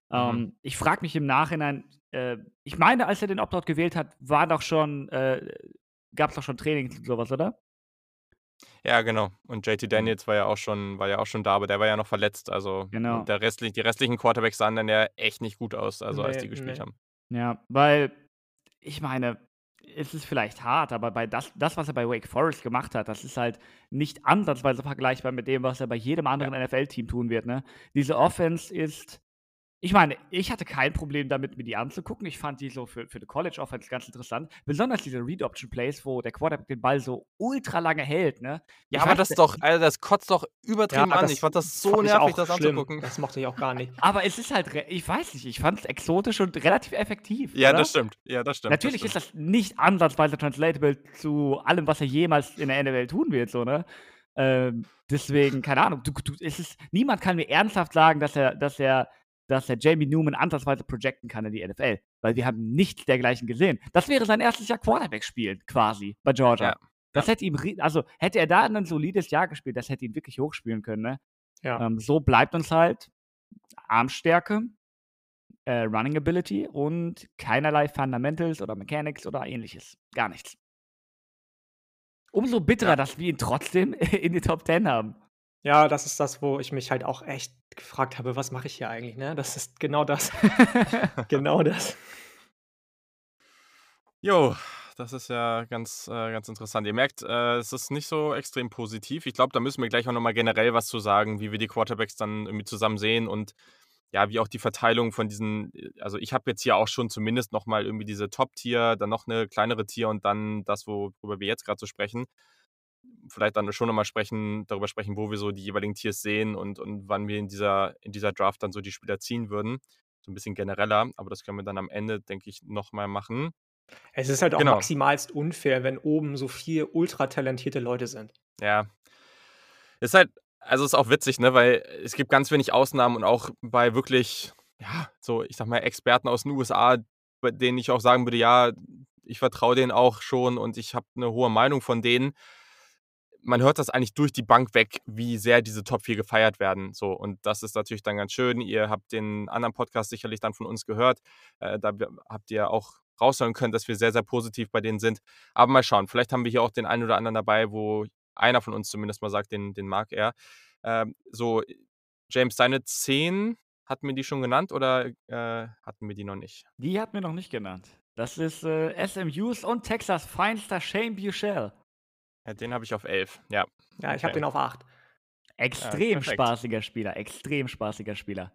Mhm. Ähm, ich frage mich im Nachhinein, äh, ich meine, als er den Opt-out gewählt hat, war doch schon, äh, gab es doch schon Trainings und sowas, oder? Ja, genau. Und Mhm. JT Daniels war ja auch schon, war ja auch schon da, aber der war ja noch verletzt. Also Genau. der restlich, die restlichen Quarterbacks sahen dann ja echt nicht gut aus, also als Nee, die gespielt nee. haben. Ja, weil ich meine, es ist vielleicht hart, aber bei das, das, was er bei Wake Forest gemacht hat, das ist halt nicht ansatzweise vergleichbar mit dem, was er bei jedem anderen NFL-Team tun wird. Ne? Diese Offense ist. Ich meine, ich hatte kein Problem damit, mir die anzugucken. Ich fand die so für, für die College-Offense ganz interessant. Besonders diese Read-Option-Plays, wo der Quarterback den Ball so ultra lange hält. Ne? Ja, Ich aber weiß das doch, Alter, das kotzt doch übertrieben Ja, an. Ich fand das so fand nervig, auch das schlimm. anzugucken. Das mochte ich auch gar nicht. Aber es ist halt, ich weiß nicht, ich fand es exotisch und relativ effektiv. Ja, oder? das stimmt. Ja, das stimmt. Natürlich das ist das nicht ansatzweise translatable zu allem, was er jemals in der NFL tun wird, so, ne? Ähm, deswegen, keine Ahnung, du, du, es ist, niemand kann mir ernsthaft sagen, dass er, dass er, dass er Jamie Newman ansatzweise projecten kann in die NFL, weil wir haben nichts dergleichen gesehen. Das wäre sein erstes Jahr Quarterback spielen, quasi, bei Georgia. Ja. Das hätte ihm, also hätte er da ein solides Jahr gespielt, das hätte ihn wirklich hochspielen können, ne? Ja. Ähm, so bleibt uns halt Armstärke, äh, Running Ability und keinerlei Fundamentals oder Mechanics oder ähnliches. Gar nichts. Umso bitterer, Ja. dass wir ihn trotzdem in die Top 10 haben. Ja, das ist das, wo ich mich halt auch echt gefragt habe, was mache ich hier eigentlich, ne? Das ist genau das. genau das. Jo, das ist ja ganz, äh, ganz interessant. Ihr merkt, äh, es ist nicht so extrem positiv. Ich glaube, da müssen wir gleich auch nochmal generell was zu sagen, wie wir die Quarterbacks dann irgendwie zusammen sehen und ja, wie auch die Verteilung von diesen, äh, also ich habe jetzt hier auch schon zumindest nochmal irgendwie diese Top-Tier, dann noch eine kleinere Tier und dann das, worüber wir jetzt gerade so sprechen. Vielleicht dann schon nochmal sprechen, darüber sprechen, wo wir so die jeweiligen Tiers sehen und, und wann wir in dieser, in dieser Draft dann so die Spieler ziehen würden. So ein bisschen genereller, aber das können wir dann am Ende, denke ich, nochmal machen. Es ist halt auch Genau. maximalst unfair, wenn oben so vier ultra talentierte Leute sind. Ja. Ist halt, also ist auch witzig, ne, weil es gibt ganz wenig Ausnahmen und auch bei wirklich, ja, so, ich sag mal, Experten aus den USA, bei denen ich auch sagen würde, ja, ich vertraue denen auch schon und ich habe eine hohe Meinung von denen. Man hört das eigentlich durch die Bank weg, wie sehr diese Top 4 gefeiert werden. So, und das ist natürlich dann ganz schön. Ihr habt den anderen Podcast sicherlich dann von uns gehört. Äh, da habt ihr auch raushören können, dass wir sehr, sehr positiv bei denen sind. Aber mal schauen, vielleicht haben wir hier auch den einen oder anderen dabei, wo einer von uns zumindest mal sagt, den, den mag er. Ähm, so, James, deine 10, hatten wir die schon genannt oder äh, hatten wir die noch nicht? Die hat mir noch nicht genannt. Das ist äh, SMUs und Texas feinster Shane Buchel. Ja, den habe ich auf 11. Ja. Ja, ich habe den auf acht. Extrem perfekt. spaßiger Spieler, extrem spaßiger Spieler.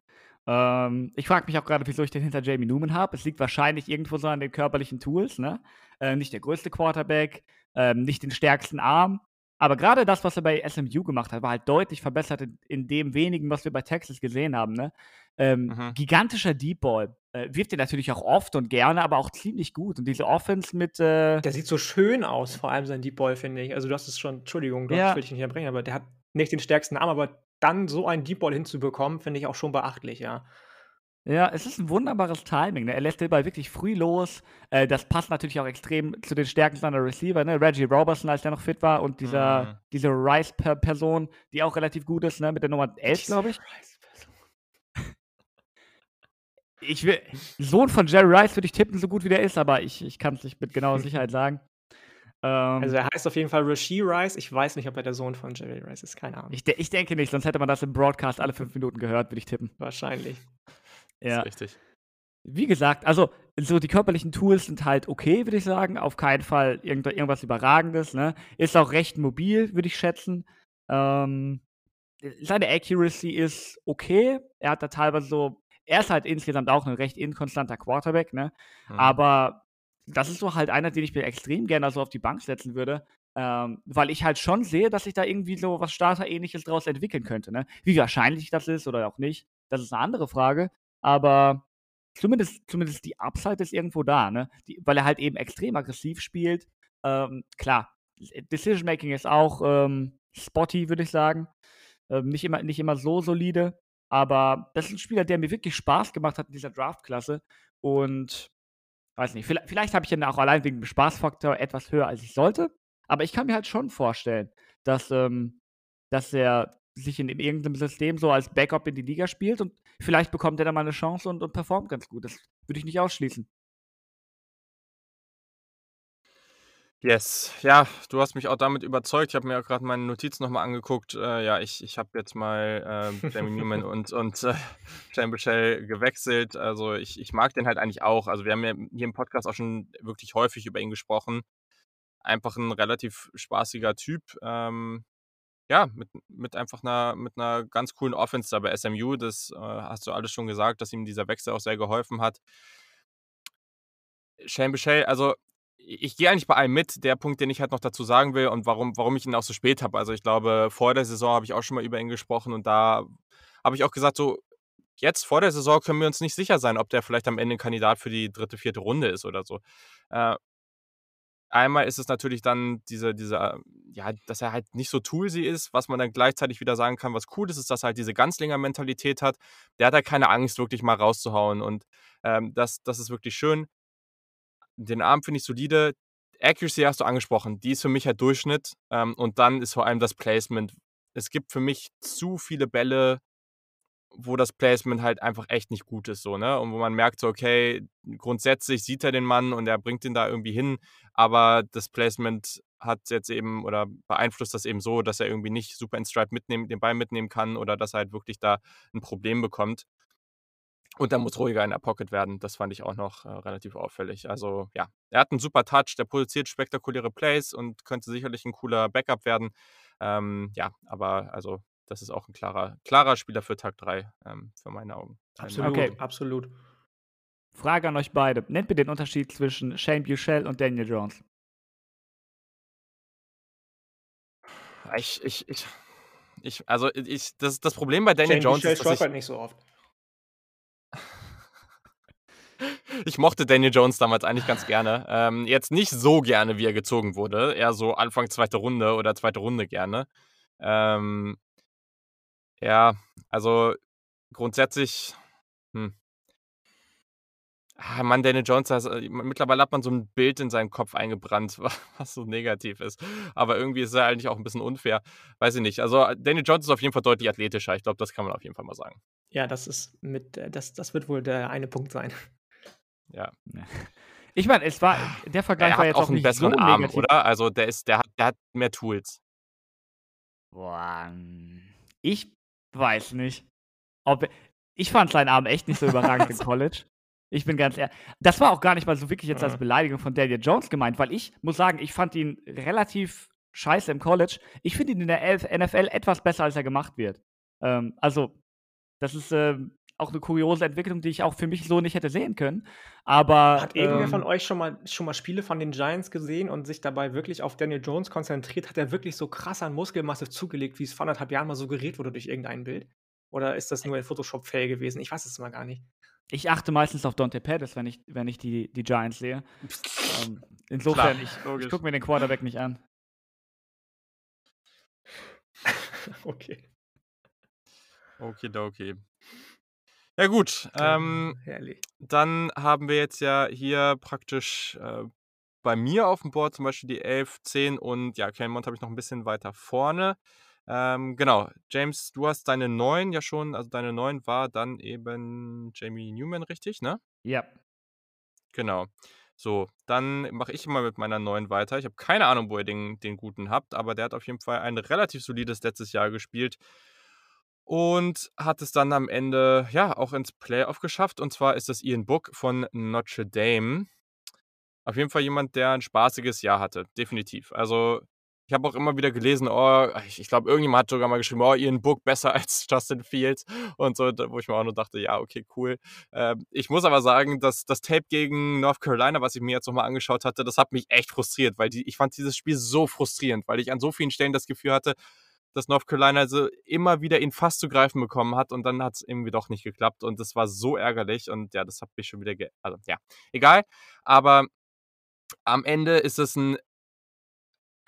Ähm, ich frage mich auch gerade, wieso ich den hinter Jamie Newman habe. Es liegt wahrscheinlich irgendwo so an den körperlichen Tools, ne? Äh, nicht der größte Quarterback, ähm, nicht den stärksten Arm. Aber gerade das, was er bei SMU gemacht hat, war halt deutlich verbessert in, in dem wenigen, was wir bei Texas gesehen haben. Ne? Ähm, Mhm. Gigantischer Deep Ball. Äh, wirft er natürlich auch oft und gerne, aber auch ziemlich gut. Und diese Offense mit. Äh, Der sieht so schön aus, vor allem sein Deep Ball, finde ich. Also, du hast es schon, Entschuldigung, du Ja. hast dich nicht erbringen, aber der hat nicht den stärksten Arm, aber dann so einen Deep Ball hinzubekommen, finde ich auch schon beachtlich, ja. Ja, es ist ein wunderbares Timing. Ne? Er lässt den Ball wirklich früh los. Äh, das passt natürlich auch extrem zu den Stärken seiner Receiver. Ne? Reggie Robertson, als der noch fit war, und dieser, Mhm. diese Rice-Person, die auch relativ gut ist, ne? mit der Nummer 11, glaube ich. Ich will, Sohn von Jerry Rice würde ich tippen, so gut wie der ist, aber ich, ich kann es nicht mit genauer Sicherheit sagen. Ähm, Also er heißt auf jeden Fall Rasheed Rice. Ich weiß nicht, ob er der Sohn von Jerry Rice ist. Keine Ahnung. ich, de ich denke nicht, sonst hätte man das im Broadcast alle fünf Minuten gehört, würde ich tippen. Wahrscheinlich. Ja. Ist richtig. Wie gesagt, also so die körperlichen Tools sind halt okay, würde ich sagen. Auf keinen Fall irgend irgendwas Überragendes. Ne? Ist auch recht mobil, würde ich schätzen. Ähm, seine Accuracy ist okay. Er hat da teilweise so. Er ist halt insgesamt auch ein recht inkonstanter Quarterback, ne? Mhm. Aber das ist so halt einer, den ich mir extrem gerne so auf die Bank setzen würde. Ähm, weil ich halt schon sehe, dass sich da irgendwie so was Starter-ähnliches draus entwickeln könnte. Ne? Wie wahrscheinlich das ist oder auch nicht, das ist eine andere Frage. Aber zumindest, zumindest die Upside ist irgendwo da, ne? Die, weil er halt eben extrem aggressiv spielt. Ähm, klar, Decision Making ist auch ähm, spotty, würde ich sagen. Ähm, nicht, immer, nicht immer so solide. Aber das ist ein Spieler, der mir wirklich Spaß gemacht hat in dieser Draftklasse. Und weiß nicht, vielleicht, vielleicht habe ich ihn auch allein wegen dem Spaßfaktor etwas höher, als ich sollte. Aber ich kann mir halt schon vorstellen, dass, ähm, dass er sich in, in irgendeinem System so als Backup in die Liga spielt und vielleicht bekommt er dann mal eine Chance und, und performt ganz gut. Das würde ich nicht ausschließen. Yes. Ja, du hast mich auch damit überzeugt. Ich habe mir auch gerade meine Notizen nochmal angeguckt. Äh, ja, ich, ich habe jetzt mal äh, Jamie Newman und, und äh, Bichelle gewechselt. Also ich, ich mag den halt eigentlich auch. Also wir haben ja hier im Podcast auch schon wirklich häufig über ihn gesprochen. Einfach ein relativ spaßiger Typ. Ähm, ja, mit, mit einfach einer, mit einer ganz coolen Offense da bei SMU. Das äh, hast du alles schon gesagt, dass ihm dieser Wechsel auch sehr geholfen hat. Shane Bichelle, also ich gehe eigentlich bei allem mit. Der Punkt, den ich halt noch dazu sagen will und warum, warum ich ihn auch so spät habe. Also ich glaube, vor der Saison habe ich auch schon mal über ihn gesprochen und da habe ich auch gesagt, so jetzt vor der Saison können wir uns nicht sicher sein, ob der vielleicht am Ende ein Kandidat für die dritte, vierte Runde ist oder so. Äh, einmal ist es natürlich dann diese, diese, ja, dass er halt nicht so toolsy ist, was man dann gleichzeitig wieder sagen kann, was cool ist, ist, dass er halt diese Ganzlinger-Mentalität hat. Der hat halt keine Angst, wirklich mal rauszuhauen und ähm, das, das ist wirklich schön. Den Arm finde ich solide. Accuracy hast du angesprochen, die ist für mich halt Durchschnitt. Ähm, und dann ist vor allem das Placement. Es gibt für mich zu viele Bälle, wo das Placement halt einfach echt nicht gut ist, so, ne? Und wo man merkt, so, okay, grundsätzlich sieht er den Mann und er bringt ihn da irgendwie hin, aber das Placement hat jetzt eben oder beeinflusst das eben so, dass er irgendwie nicht super in Stride mitnehmen, den Ball mitnehmen kann oder dass er halt wirklich da ein Problem bekommt. Und dann muss ruhiger in der Pocket werden. Das fand ich auch noch äh, relativ auffällig. Also ja, er hat einen super Touch, der produziert spektakuläre Plays und könnte sicherlich ein cooler Backup werden. Ähm, ja, aber also das ist auch ein klarer, klarer Spieler für Tag 3, ähm, für meine Augen. Absolut, Okay. absolut. Frage an euch beide. Nennt mir den Unterschied zwischen Shane Buchel und Daniel Jones. Ich, ich, ich, ich, also ich, das, das Problem bei Daniel Shane Jones Bichel ist, dass ich, stolpert nicht so oft. Ich mochte Daniel Jones damals eigentlich ganz gerne. Ähm, jetzt nicht so gerne, wie er gezogen wurde. Eher so Anfang zweite Runde oder zweite Runde gerne. Ähm, ja, also grundsätzlich, hm. Ah, Mann, Daniel Jones, äh, mittlerweile hat man so ein Bild in seinen Kopf eingebrannt, wa- was so negativ ist. Aber irgendwie ist er eigentlich auch ein bisschen unfair. Weiß ich nicht. Also Daniel Jones ist auf jeden Fall deutlich athletischer. Ich glaube, das kann man auf jeden Fall mal sagen. Ja, das ist mit, äh, das, das wird wohl der eine Punkt sein. Ja. Ich meine, es war, der Vergleich Er war jetzt auch auch einen nicht so besseren Arm, negativ. oder? Also der ist, der hat, der hat mehr Tools. Boah, ich weiß nicht. Ob, ich fand seinen Arm echt nicht so überragend im College. Ich bin ganz ehrlich. Das war auch gar nicht mal so wirklich jetzt als Mhm. Beleidigung von Daniel Jones gemeint, weil ich muss sagen, ich fand ihn relativ scheiße im College. Ich finde ihn in der NFL etwas besser, als er gemacht wird. Ähm, also, das ist ähm, auch eine kuriose Entwicklung, die ich auch für mich so nicht hätte sehen können. Aber. Hat irgendwer ähm, von euch schon mal, schon mal Spiele von den Giants gesehen und sich dabei wirklich auf Daniel Jones konzentriert? Hat er wirklich so krass an Muskelmasse zugelegt, wie es vor anderthalb Jahren mal suggeriert wurde durch irgendein Bild? Oder ist das nur ein Photoshop-Fail gewesen? Ich weiß es mal gar nicht. Ich achte meistens auf Dante Pettis, wenn ich, wenn ich die, die Giants sehe. Ähm, insofern, Klar, ich, ich gucke mir den Quarterback nicht an. okay. Okidoki. Ja gut, ähm, herrlich. dann haben wir jetzt ja hier praktisch äh, bei mir auf dem Board zum Beispiel die 11, 10 und ja, Kelmont habe ich noch ein bisschen weiter vorne. Ähm, genau, James, du hast deine 9 ja schon, also deine 9 war dann eben Jamie Newman, richtig, ne? Ja. Genau. So, dann mache ich mal mit meiner neuen weiter. Ich habe keine Ahnung, wo ihr den, den guten habt, aber der hat auf jeden Fall ein relativ solides letztes Jahr gespielt und hat es dann am Ende ja auch ins Playoff geschafft. Und zwar ist das Ian Book von Notre Dame. Auf jeden Fall jemand, der ein spaßiges Jahr hatte, definitiv. Also ich habe auch immer wieder gelesen, oh, ich, ich glaube, irgendjemand hat sogar mal geschrieben, oh, Ian Book besser als Justin Fields und so, wo ich mir auch nur dachte, ja, okay, cool. Ähm, ich muss aber sagen, dass das Tape gegen North Carolina, was ich mir jetzt nochmal angeschaut hatte, das hat mich echt frustriert, weil die, ich fand dieses Spiel so frustrierend, weil ich an so vielen Stellen das Gefühl hatte, dass North Carolina also immer wieder ihn fast zu greifen bekommen hat und dann hat es irgendwie doch nicht geklappt und das war so ärgerlich und ja, das hat mich schon wieder, also ja, egal, aber am Ende ist es ein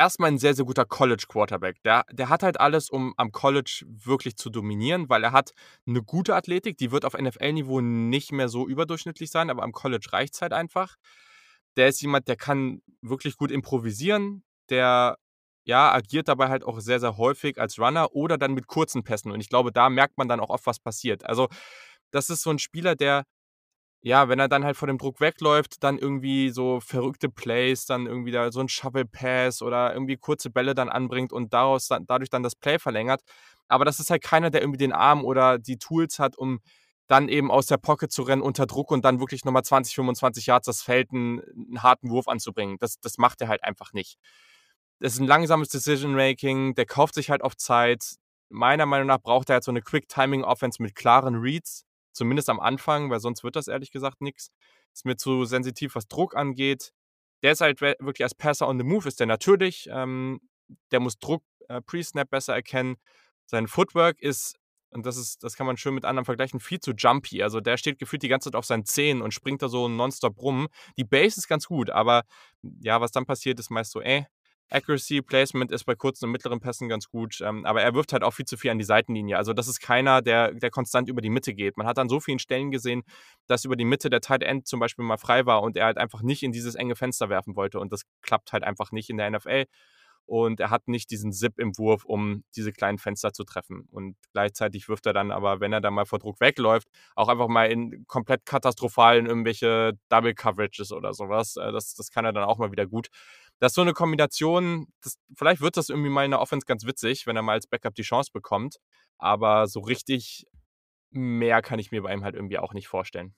erstmal ein sehr, sehr guter College-Quarterback. Der, der hat halt alles, um am College wirklich zu dominieren, weil er hat eine gute Athletik, die wird auf NFL-Niveau nicht mehr so überdurchschnittlich sein, aber am College reicht es halt einfach. Der ist jemand, der kann wirklich gut improvisieren, der ja, agiert dabei halt auch sehr, sehr häufig als Runner oder dann mit kurzen Pässen. Und ich glaube, da merkt man dann auch oft, was passiert. Also, das ist so ein Spieler, der ja, wenn er dann halt vor dem Druck wegläuft, dann irgendwie so verrückte Plays, dann irgendwie da so ein Shovel Pass oder irgendwie kurze Bälle dann anbringt und daraus dann, dadurch dann das Play verlängert. Aber das ist halt keiner, der irgendwie den Arm oder die Tools hat, um dann eben aus der Pocket zu rennen unter Druck und dann wirklich nochmal 20, 25 Yards das Feld einen, einen harten Wurf anzubringen. Das, das macht er halt einfach nicht. Das ist ein langsames Decision-Making, der kauft sich halt auf Zeit. Meiner Meinung nach braucht er halt so eine Quick-Timing-Offense mit klaren Reads Zumindest am Anfang, weil sonst wird das ehrlich gesagt nichts. Ist mir zu sensitiv, was Druck angeht. Der ist halt wirklich als Passer on the Move, ist der natürlich. Ähm, der muss Druck äh, pre-Snap besser erkennen. Sein Footwork ist, und das ist, das kann man schön mit anderen vergleichen, viel zu jumpy. Also der steht gefühlt die ganze Zeit auf seinen Zehen und springt da so nonstop rum. Die Base ist ganz gut, aber ja, was dann passiert, ist meist so, äh, Accuracy, Placement ist bei kurzen und mittleren Pässen ganz gut, ähm, aber er wirft halt auch viel zu viel an die Seitenlinie. Also das ist keiner, der, der konstant über die Mitte geht. Man hat an so vielen Stellen gesehen, dass über die Mitte der Tight End zum Beispiel mal frei war und er halt einfach nicht in dieses enge Fenster werfen wollte und das klappt halt einfach nicht in der NFL. Und er hat nicht diesen Zip im Wurf, um diese kleinen Fenster zu treffen. Und gleichzeitig wirft er dann aber, wenn er dann mal vor Druck wegläuft, auch einfach mal in komplett katastrophalen irgendwelche Double Coverages oder sowas. Äh, das, das kann er dann auch mal wieder gut das ist so eine Kombination, das, vielleicht wird das irgendwie mal in der Offense ganz witzig, wenn er mal als Backup die Chance bekommt. Aber so richtig mehr kann ich mir bei ihm halt irgendwie auch nicht vorstellen.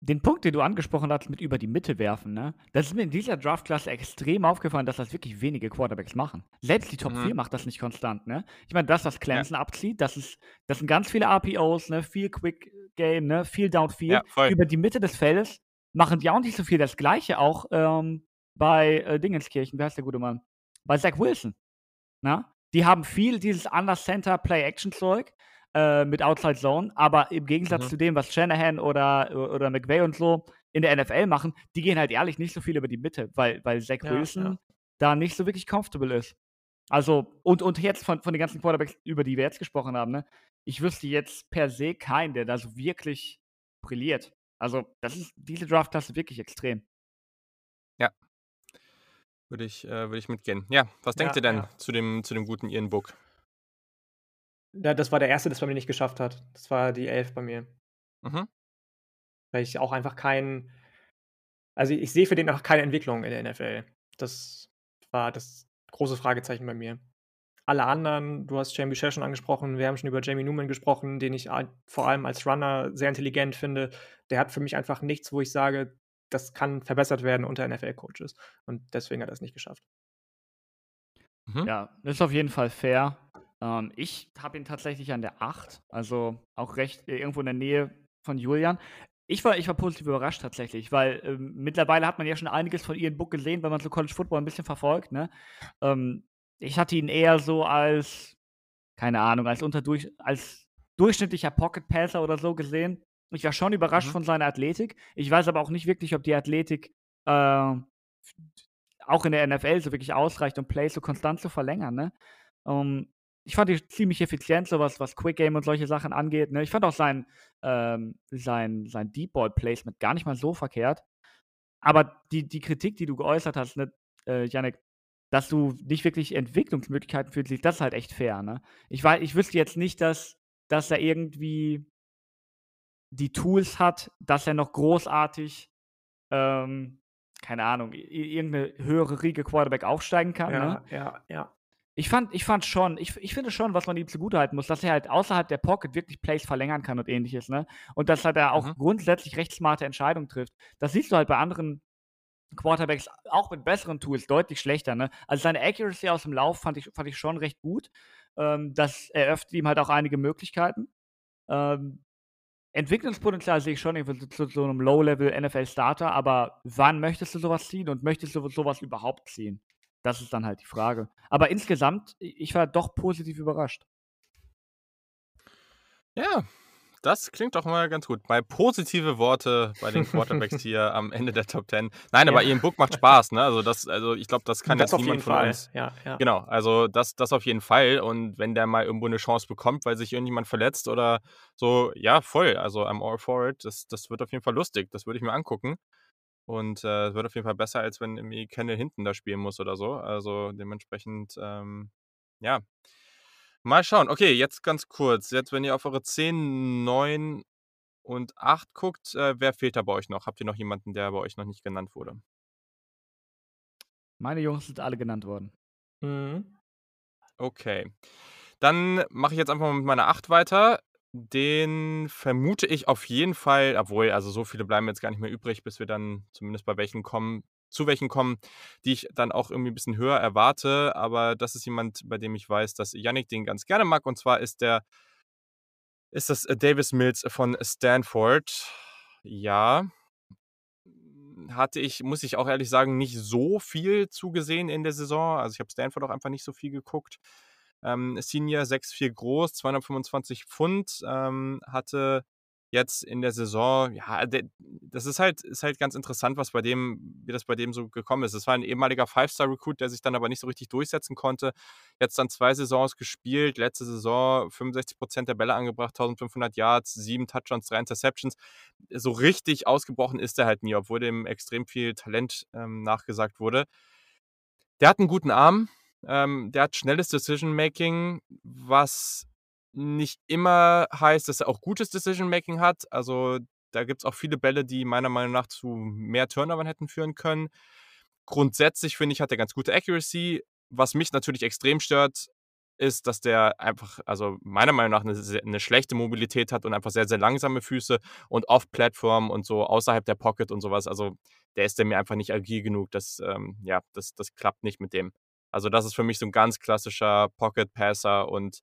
Den Punkt, den du angesprochen hast, mit über die Mitte werfen, ne? Das ist mir in dieser Draftklasse extrem aufgefallen, dass das wirklich wenige Quarterbacks machen. Selbst die Top mhm. 4 macht das nicht konstant, ne? Ich meine, das, was Clemson ja. abzieht, das ist, das sind ganz viele RPOs, ne? Viel Quick Game, ne? Viel Downfield. Ja, über die Mitte des Feldes machen die auch nicht so viel. Das gleiche auch ähm, bei äh, Dingenskirchen, wie heißt der gute Mann? Bei Zach Wilson. Na? Die haben viel dieses Under-Center Play-Action-Zeug äh, mit Outside Zone, aber im Gegensatz mhm. zu dem, was Shanahan oder, oder McVay und so in der NFL machen, die gehen halt ehrlich nicht so viel über die Mitte, weil, weil Zach ja, Wilson ja. da nicht so wirklich comfortable ist. Also, und, und jetzt von, von den ganzen Quarterbacks, über die wir jetzt gesprochen haben, ne? Ich wüsste jetzt per se keinen, der da so wirklich brilliert. Also, das ist diese Draftklasse wirklich extrem. Ja. Würde ich, äh, würde ich mitgehen. Ja, was denkt ihr denn ja. zu, dem, zu dem guten Ian Book? Ja, das war der erste, das bei mir nicht geschafft hat. Das war die Elf bei mir. Mhm. Weil ich auch einfach keinen. Also, ich sehe für den auch keine Entwicklung in der NFL. Das war das große Fragezeichen bei mir alle anderen, du hast Jamie Boucher schon angesprochen, wir haben schon über Jamie Newman gesprochen, den ich vor allem als Runner sehr intelligent finde. Der hat für mich einfach nichts, wo ich sage, das kann verbessert werden unter NFL-Coaches. Und deswegen hat er es nicht geschafft. Mhm. Ja, ist auf jeden Fall fair. Ähm, ich habe ihn tatsächlich an der 8, also auch recht äh, irgendwo in der Nähe von Julian. Ich war, ich war positiv überrascht tatsächlich, weil ähm, mittlerweile hat man ja schon einiges von Ian Book gesehen, wenn man so College Football ein bisschen verfolgt. Ne? Ähm, ich hatte ihn eher so als, keine Ahnung, als unterdurch, als durchschnittlicher Pocket Passer oder so gesehen. Ich war schon überrascht mhm. von seiner Athletik. Ich weiß aber auch nicht wirklich, ob die Athletik äh, auch in der NFL so wirklich ausreicht, um Plays so konstant zu verlängern. Ne? Um, ähm, ich fand die ziemlich effizient, so was, was Quick Game und solche Sachen angeht. Ne? Ich fand auch sein, ähm, sein, sein Deep Ball Placement gar nicht mal so verkehrt. Aber die, die Kritik, die du geäußert hast, ne, äh, Janik, dass du nicht wirklich Entwicklungsmöglichkeiten für dich, das ist halt echt fair, ne? Ich weiß, ich wüsste jetzt nicht, dass, dass er irgendwie die Tools hat, dass er noch großartig ähm, keine Ahnung, irgendeine höhere Riege Quarterback aufsteigen kann. Ja, ne? ja, ja. Ich fand, ich fand schon, ich, ich finde schon, was man ihm zugutehalten muss, dass er halt außerhalb der Pocket wirklich Plays verlängern kann und ähnliches, ne? Und dass er da auch Mhm. grundsätzlich recht smarte Entscheidungen trifft. Das siehst du halt bei anderen Quarterbacks auch mit besseren Tools deutlich schlechter, ne? Also seine Accuracy aus dem Lauf fand ich, fand ich schon recht gut. Ähm, das eröffnet ihm halt auch einige Möglichkeiten. Ähm, Entwicklungspotenzial sehe ich schon zu, zu so einem Low-Level NFL-Starter, aber wann möchtest du sowas ziehen und möchtest du sowas überhaupt ziehen? Das ist dann halt die Frage. Aber insgesamt, ich war doch positiv überrascht. Ja, das klingt doch mal ganz gut. Mal positive Worte bei den Quarterbacks hier am Ende der Top 10. Nein, aber Ja. Ian Book macht Spaß, ne? Also das, also ich glaube, das kann das jetzt auf niemand jeden von Fall. uns. Ja, ja. Genau, also das, das auf jeden Fall. Und wenn der mal irgendwo eine Chance bekommt, weil sich irgendjemand verletzt oder so, ja, voll. Also I'm all for it. Das, das wird auf jeden Fall lustig. Das würde ich mir angucken. Und äh, wird auf jeden Fall besser, als wenn irgendwie Kendall hinten da spielen muss oder so. Also dementsprechend, ähm, ja. Mal schauen. Okay, jetzt ganz kurz. Jetzt, wenn ihr auf eure 10, 9 und 8 guckt, äh, wer fehlt da bei euch noch? Habt ihr noch jemanden, der bei euch noch nicht genannt wurde? Meine Jungs sind alle genannt worden. Mhm. Okay. Dann mache ich jetzt einfach mal mit meiner 8 weiter. Den vermute ich auf jeden Fall, obwohl, also so viele bleiben jetzt gar nicht mehr übrig, bis wir dann zumindest bei welchen kommen, zu welchen kommen, die ich dann auch irgendwie ein bisschen höher erwarte. Aber das ist jemand, bei dem ich weiß, dass Yannick den ganz gerne mag. Und zwar ist der, ist das äh, Davis Mills von Stanford. Ja. Hatte ich, muss ich auch ehrlich sagen, nicht so viel zugesehen in der Saison. Also ich habe Stanford auch einfach nicht so viel geguckt. Ähm, Senior 6'4 groß, 225 Pfund, ähm, hatte jetzt in der Saison, ja, das ist halt, ist halt ganz interessant, was bei dem, wie das bei dem so gekommen ist. Es war ein ehemaliger Five-Star-Recruit, der sich dann aber nicht so richtig durchsetzen konnte. Jetzt dann zwei Saisons gespielt, letzte Saison 65% der Bälle angebracht, 1500 Yards, sieben Touchdowns, drei Interceptions. So richtig ausgebrochen ist er halt nie, obwohl dem extrem viel Talent ähm, nachgesagt wurde. Der hat einen guten Arm, ähm, der hat schnelles Decision-Making, was nicht immer heißt, dass er auch gutes Decision-Making hat. Also da gibt es auch viele Bälle, die meiner Meinung nach zu mehr Turnovern hätten führen können. Grundsätzlich finde ich, hat er ganz gute Accuracy. Was mich natürlich extrem stört, ist, dass der einfach, also meiner Meinung nach, eine, eine schlechte Mobilität hat und einfach sehr, sehr langsame Füße und off-Plattform und so außerhalb der Pocket und sowas. Also der ist der mir einfach nicht agil genug. Das, ähm, ja, das, das klappt nicht mit dem. Also das ist für mich so ein ganz klassischer Pocket-Passer und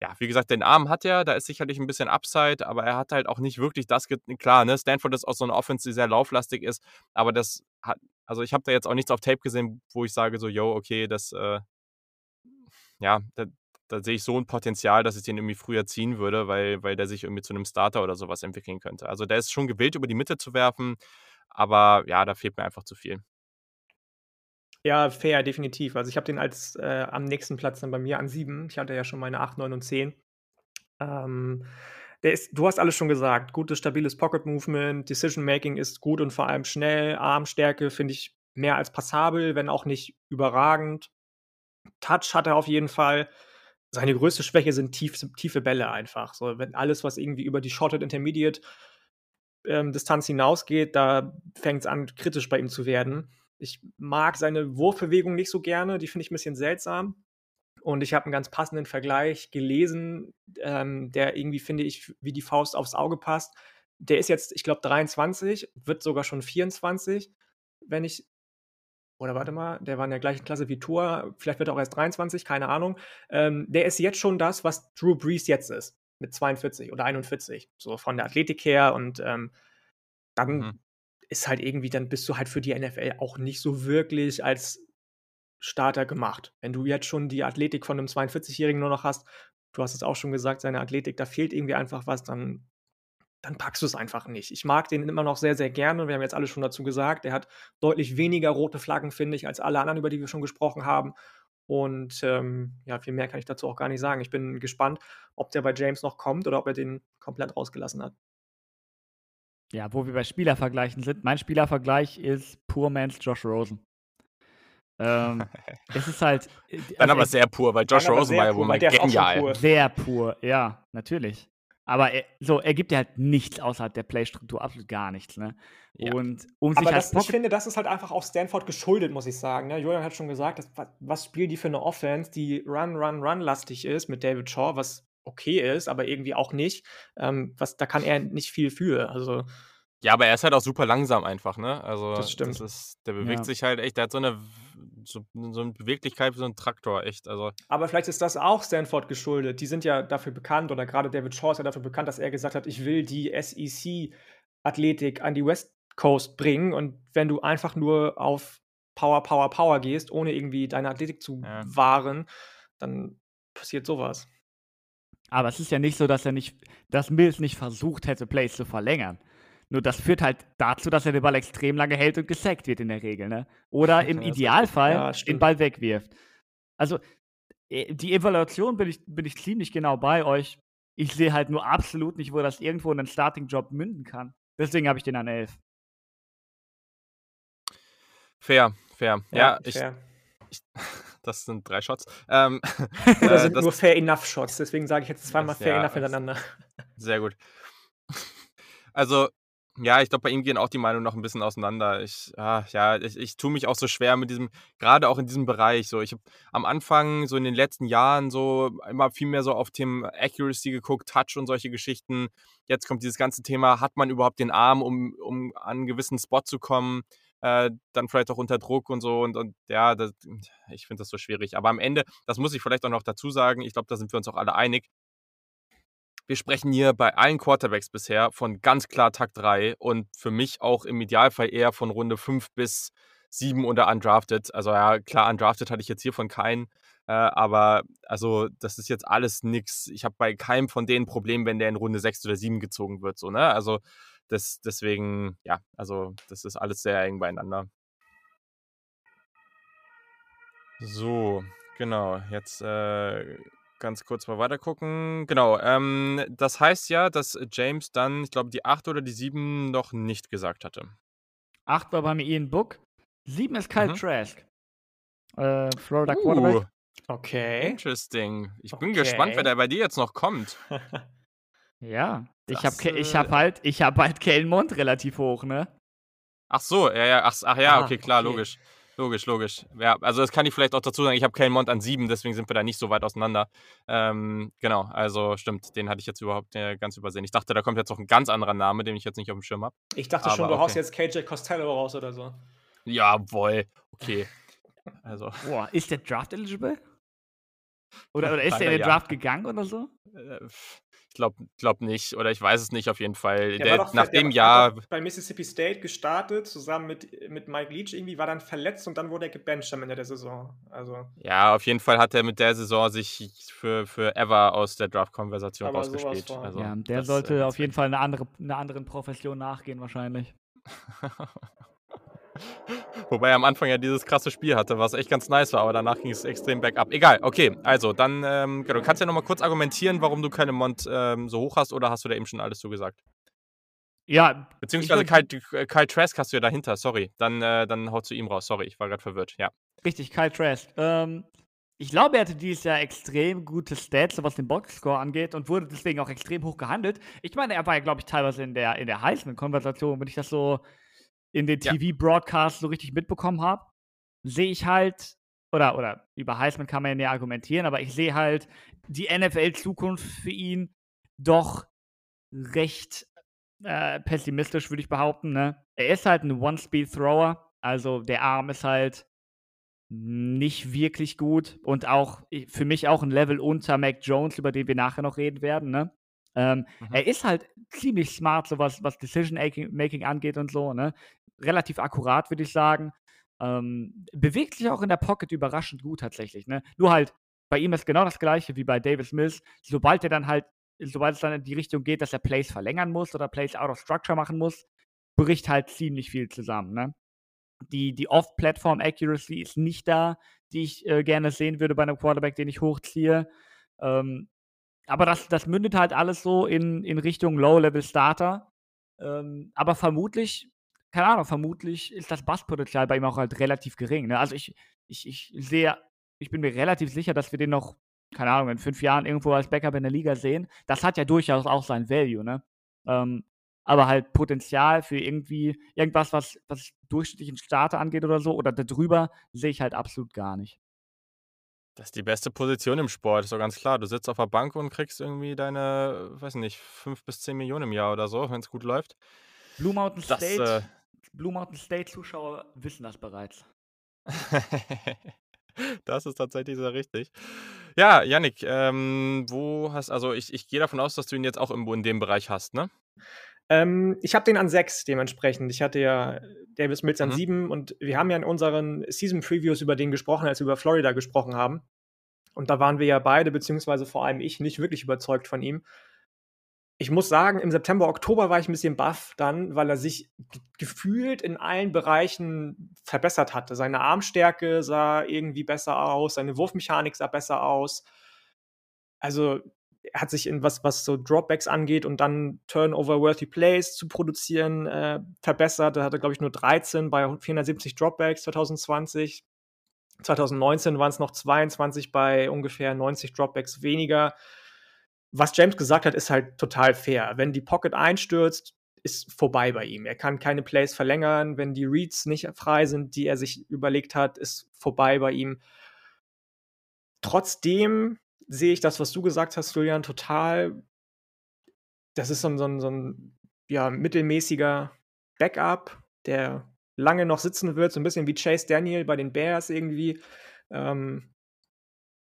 ja, wie gesagt, den Arm hat er, da ist sicherlich ein bisschen Upside, aber er hat halt auch nicht wirklich das, klar, ne, Stanford ist auch so eine Offense, die sehr lauflastig ist, aber das hat, also ich habe da jetzt auch nichts auf Tape gesehen, wo ich sage so, yo, okay, das, äh, ja, da, da sehe ich so ein Potenzial, dass ich den irgendwie früher ziehen würde, weil, weil der sich irgendwie zu einem Starter oder sowas entwickeln könnte. Also der ist schon gewillt, über die Mitte zu werfen, aber ja, da fehlt mir einfach zu viel. Ja, fair, definitiv. Also ich habe den als äh, am nächsten Platz dann bei mir an 7. Ich hatte ja schon meine 8, 9 und 10. Ähm, der ist, du hast alles schon gesagt. Gutes, stabiles Pocket Movement, Decision Making ist gut und vor allem schnell. Armstärke finde ich mehr als passabel, wenn auch nicht überragend. Touch hat er auf jeden Fall. Seine größte Schwäche sind tief, tiefe Bälle einfach. So, wenn alles, was irgendwie über die Shorted Intermediate ähm, Distanz hinausgeht, da fängt es an, kritisch bei ihm zu werden. Ich mag seine Wurfbewegung nicht so gerne, die finde ich ein bisschen seltsam. Und ich habe einen ganz passenden Vergleich gelesen, ähm, der irgendwie, finde ich, wie die Faust aufs Auge passt. Der ist jetzt, ich glaube, 23, wird sogar schon 24, wenn ich. Oder warte mal, der war in der gleichen Klasse wie Tour, vielleicht wird er auch erst 23, keine Ahnung. Ähm, der ist jetzt schon das, was Drew Brees jetzt ist, mit 42 oder 41, so von der Athletik her. Und ähm, dann Mhm. Ist halt irgendwie, dann bist du halt für die NFL auch nicht so wirklich als Starter gemacht. Wenn du jetzt schon die Athletik von einem 42-Jährigen nur noch hast, du hast es auch schon gesagt, seine Athletik, da fehlt irgendwie einfach was, dann, dann packst du es einfach nicht. Ich mag den immer noch sehr, sehr gerne. Wir haben jetzt alle schon dazu gesagt, der hat deutlich weniger rote Flaggen, finde ich, als alle anderen, über die wir schon gesprochen haben. Und ähm, ja, viel mehr kann ich dazu auch gar nicht sagen. Ich bin gespannt, ob der bei James noch kommt oder ob er den komplett rausgelassen hat. Ja, wo wir bei Spielervergleichen sind. Mein Spielervergleich ist Poor Man's Josh Rosen. Ähm, es ist halt. äh, Dann also aber es- sehr pur, weil Josh Dann aber Rosen war ja wohl mal genial. pur. Sehr pur, ja, natürlich. Aber er, so, er gibt ja halt nichts außerhalb der Playstruktur, absolut gar nichts. Ne? Ja. Und um Aber sich das, als ich finde, das ist halt einfach auch Stanford geschuldet, muss ich sagen. Ne? Julian hat schon gesagt, dass, was, was spielen die für eine Offense, die Run, Run, Run-lastig ist mit David Shaw, was okay ist, aber irgendwie auch nicht. Ähm, was, da kann er nicht viel für. Also, Ja, aber er ist halt auch super langsam einfach, ne? Also, Das stimmt. ist, der bewegt Ja. sich halt echt, der hat so eine, so, so eine Beweglichkeit wie so ein Traktor, echt. Also, aber vielleicht ist das auch Stanford geschuldet. Die sind ja dafür bekannt, oder gerade David Shaw ist ja dafür bekannt, dass er gesagt hat, ich will die SEC-Athletik an die West Coast bringen. Und wenn du einfach nur auf Power, Power, Power gehst, ohne irgendwie deine Athletik zu Ja. wahren, dann passiert sowas. Aber es ist ja nicht so, dass er nicht, dass Mills nicht versucht hätte, Plays zu verlängern. Nur das führt halt dazu, dass er den Ball extrem lange hält und gesackt wird in der Regel, ne? Oder im Ja, Idealfall Ja, den. Ball wegwirft. Also, äh, die Evaluation bin ich, bin ich ziemlich genau bei euch. Ich sehe halt nur absolut nicht, wo das irgendwo in einen Starting-Job münden kann. Deswegen habe ich den an 11. fair, fair. Ja, ich, fair. das sind drei Shots. Ähm, Oder äh, sind das- nur Fair Enough Shots, deswegen sage ich jetzt zweimal Fair ja, Enough hintereinander. Sehr gut. Also, ja, ich glaube, bei ihm gehen auch die Meinungen noch ein bisschen auseinander. Ich, ah, ja, ich, ich tue mich auch so schwer mit diesem, gerade auch in diesem Bereich. So, ich habe am Anfang, so in den letzten Jahren, so immer viel mehr so auf Themen Accuracy geguckt, Touch und solche Geschichten. Jetzt kommt dieses ganze Thema, hat man überhaupt den Arm, um, um an einen gewissen Spot zu kommen? Äh, dann vielleicht auch unter Druck und so. Und, und ja, das, ich finde das so schwierig. Aber am Ende, das muss ich vielleicht auch noch dazu sagen, ich glaube, da sind wir uns auch alle einig wir sprechen hier bei allen Quarterbacks bisher von ganz klar Takt 3 und für mich auch im Idealfall eher von Runde 5 bis 7 oder undrafted. Also ja, klar, undrafted hatte ich jetzt hier von keinen, äh, aber also das ist jetzt alles nix. Ich habe bei keinem von denen Problem, wenn der in Runde 6 oder 7 gezogen wird, so, ne? Also das, deswegen, ja, also das ist alles sehr eng beieinander. So, genau, jetzt äh, ganz kurz mal weiter gucken. Genau, ähm, das heißt ja, dass James dann, ich glaube, die 8 oder die 7 noch nicht gesagt hatte. 8 war bei mir Ian Book. 7 ist Kyle Mhm. Trask. Äh, Florida Quarterback. Uh, Okay. interesting. Ich bin Okay. gespannt, wer da bei dir jetzt noch kommt. Ja. Ich habe Das, ich äh, hab halt, ich hab halt Kellen Mond relativ hoch, ne? Ach so, ja, ja, ach, ach ja, Ah, okay, klar, okay. logisch. Logisch, logisch. Ja, also das kann ich vielleicht auch dazu sagen, ich habe Kellen Mond an 7, deswegen sind wir da nicht so weit auseinander. Ähm, genau, also stimmt, den hatte ich jetzt überhaupt äh, ganz übersehen. Ich dachte, da kommt jetzt noch ein ganz anderer Name, den ich jetzt nicht auf dem Schirm habe. Ich dachte schon, Aber du haust okay. jetzt KJ Costello raus oder so. Jawohl, okay. Also, Boah, ist der Draft eligible? Oder, oder ist der in den ja. Draft gegangen oder so? Äh, ich glaube glaub nicht, oder ich weiß es nicht auf jeden Fall. Der Der, war doch- nach der dem Jahr, bei Mississippi State gestartet, zusammen mit, mit Mike Leach irgendwie, war dann verletzt und dann wurde er gebencht am Ende der Saison. Also, ja, auf jeden Fall hat er mit der Saison sich für, für ever aus der Draft-Konversation rausgespielt. Also, ja, der das, sollte äh, auf jeden Fall eine andere, einer anderen Profession nachgehen, wahrscheinlich. Wobei er am Anfang ja dieses krasse Spiel hatte, was echt ganz nice war, aber danach ging es extrem bergab. Egal, okay, also dann, ähm, genau, du kannst ja nochmal kurz argumentieren, warum du keine Mont ähm, so hoch hast, oder hast du da eben schon alles zugesagt? Ja, Beziehungsweise Kyle, Kyle Trask hast du ja dahinter, sorry. Dann, äh, dann hau zu ihm raus, sorry, ich war gerade verwirrt, ja. richtig, Kyle Trask. Ähm, ich glaube, er hatte dieses Jahr extrem gute Stats, was den Boxscore angeht und wurde deswegen auch extrem hoch gehandelt. Ich meine, er war ja, glaube ich, teilweise in der, in der Heisman-Konversation, wenn ich das so in den. TV-Broadcasts so richtig mitbekommen habe, sehe ich halt, oder, oder über Heisman kann man ja näher argumentieren, aber ich sehe halt die NFL-Zukunft für ihn doch recht äh, pessimistisch, würde ich behaupten. Ne? Er ist halt ein One-Speed-Thrower, also der Arm ist halt nicht wirklich gut und auch i- für mich auch ein Level unter Mac Jones, über den wir nachher noch reden werden. Ne? Ähm, Mhm. Er ist halt ziemlich smart, so was, was Decision-Making angeht und so. Ne? Relativ akkurat, würde ich sagen. Ähm, bewegt sich auch in der Pocket überraschend gut tatsächlich. Ne? Nur halt, bei ihm ist genau das gleiche wie bei Davis Mills. Sobald er dann halt, sobald es dann in die Richtung geht, dass er Plays verlängern muss oder Plays out of structure machen muss, bricht halt ziemlich viel zusammen. Ne? Die, die Off-Platform-Accuracy ist nicht da, die ich äh, gerne sehen würde bei einem Quarterback, den ich hochziehe. Ähm, aber das, das mündet halt alles so in, in Richtung Low-Level-Starter. Ähm, aber vermutlich, keine Ahnung, vermutlich ist das Basspotenzial bei ihm auch halt relativ gering. Ne? Also ich, ich, ich sehe, ich bin mir relativ sicher, dass wir den noch, keine Ahnung, in fünf Jahren irgendwo als Backup in der Liga sehen. Das hat ja durchaus auch sein Value, ne? Ähm, aber halt Potenzial für irgendwie irgendwas, was, was durchschnittlichen Starter angeht oder so, oder darüber, sehe ich halt absolut gar nicht. Das ist die beste Position im Sport, ist doch ganz klar. Du sitzt auf der Bank und kriegst irgendwie deine, weiß nicht, fünf bis zehn Millionen im Jahr oder so, wenn es gut läuft. Blue Mountain das, State, äh, Blue Mountain State Zuschauer wissen das bereits. das ist tatsächlich sehr richtig. Ja, Yannick, ähm, wo hast, also ich, ich gehe davon aus, dass du ihn jetzt auch irgendwo in dem Bereich hast, ne? Ähm, ich habe den an sechs dementsprechend. Ich hatte ja Davis Mills an mhm. sieben und wir haben ja in unseren Season Previews über den gesprochen, als wir über Florida gesprochen haben. Und da waren wir ja beide, beziehungsweise vor allem ich, nicht wirklich überzeugt von ihm. Ich muss sagen, im September, Oktober war ich ein bisschen baff dann, weil er sich gefühlt in allen Bereichen verbessert hatte. Seine Armstärke sah irgendwie besser aus, seine Wurfmechanik sah besser aus. Also er hat sich in was, was so Dropbacks angeht und dann Turnover-worthy Plays zu produzieren, äh, verbessert. Da hatte, glaube ich, nur 13 bei 470 Dropbacks 2020. 2019 waren es noch 22 bei ungefähr 90 Dropbacks weniger. Was James gesagt hat, ist halt total fair. Wenn die Pocket einstürzt, ist vorbei bei ihm. Er kann keine Plays verlängern. Wenn die Reads nicht frei sind, die er sich überlegt hat, ist vorbei bei ihm. Trotzdem sehe ich das, was du gesagt hast, Julian, total. Das ist so ein, so ein, so ein ja, mittelmäßiger Backup, der lange noch sitzen wird, so ein bisschen wie Chase Daniel bei den Bears irgendwie. Ähm,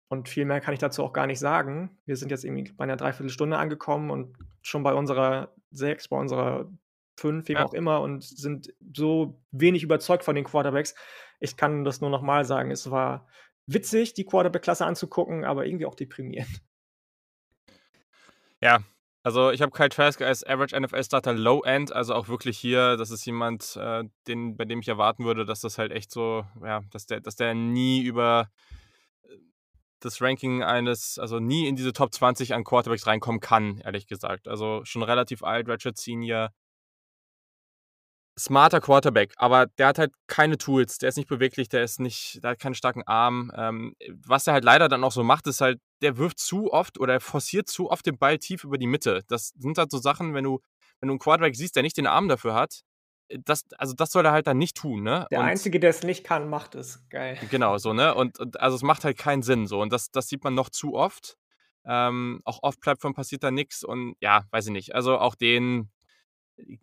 und viel mehr kann ich dazu auch gar nicht sagen. Wir sind jetzt irgendwie bei einer Dreiviertelstunde angekommen und schon bei unserer sechs, bei unserer fünf, wie ja. auch immer, und sind so wenig überzeugt von den Quarterbacks. Ich kann das nur nochmal sagen. Es war witzig, die Quarterback-Klasse anzugucken, aber irgendwie auch deprimierend. Ja, also ich habe Kyle Trask als Average NFL-Starter Low End, also auch wirklich hier, das ist jemand, äh, den, bei dem ich erwarten würde, dass das halt echt so, ja, dass der, dass der nie über das Ranking eines, also nie in diese Top 20 an Quarterbacks reinkommen kann, ehrlich gesagt. Also schon relativ alt, Ratchet Senior, smarter Quarterback, aber der hat halt keine Tools, der ist nicht beweglich, der ist nicht, der hat keinen starken Arm. Ähm, was er halt leider dann auch so macht, ist halt, der wirft zu oft oder forciert zu oft den Ball tief über die Mitte. Das sind halt so Sachen, wenn du, wenn du einen Quarterback siehst, der nicht den Arm dafür hat, das, also das soll er halt dann nicht tun, ne? Der und, Einzige, der es nicht kann, macht es. Geil. Genau, so, ne? Und, und also es macht halt keinen Sinn so. Und das, das sieht man noch zu oft. Ähm, auch off-Plattform passiert da nichts und ja, weiß ich nicht. Also auch den,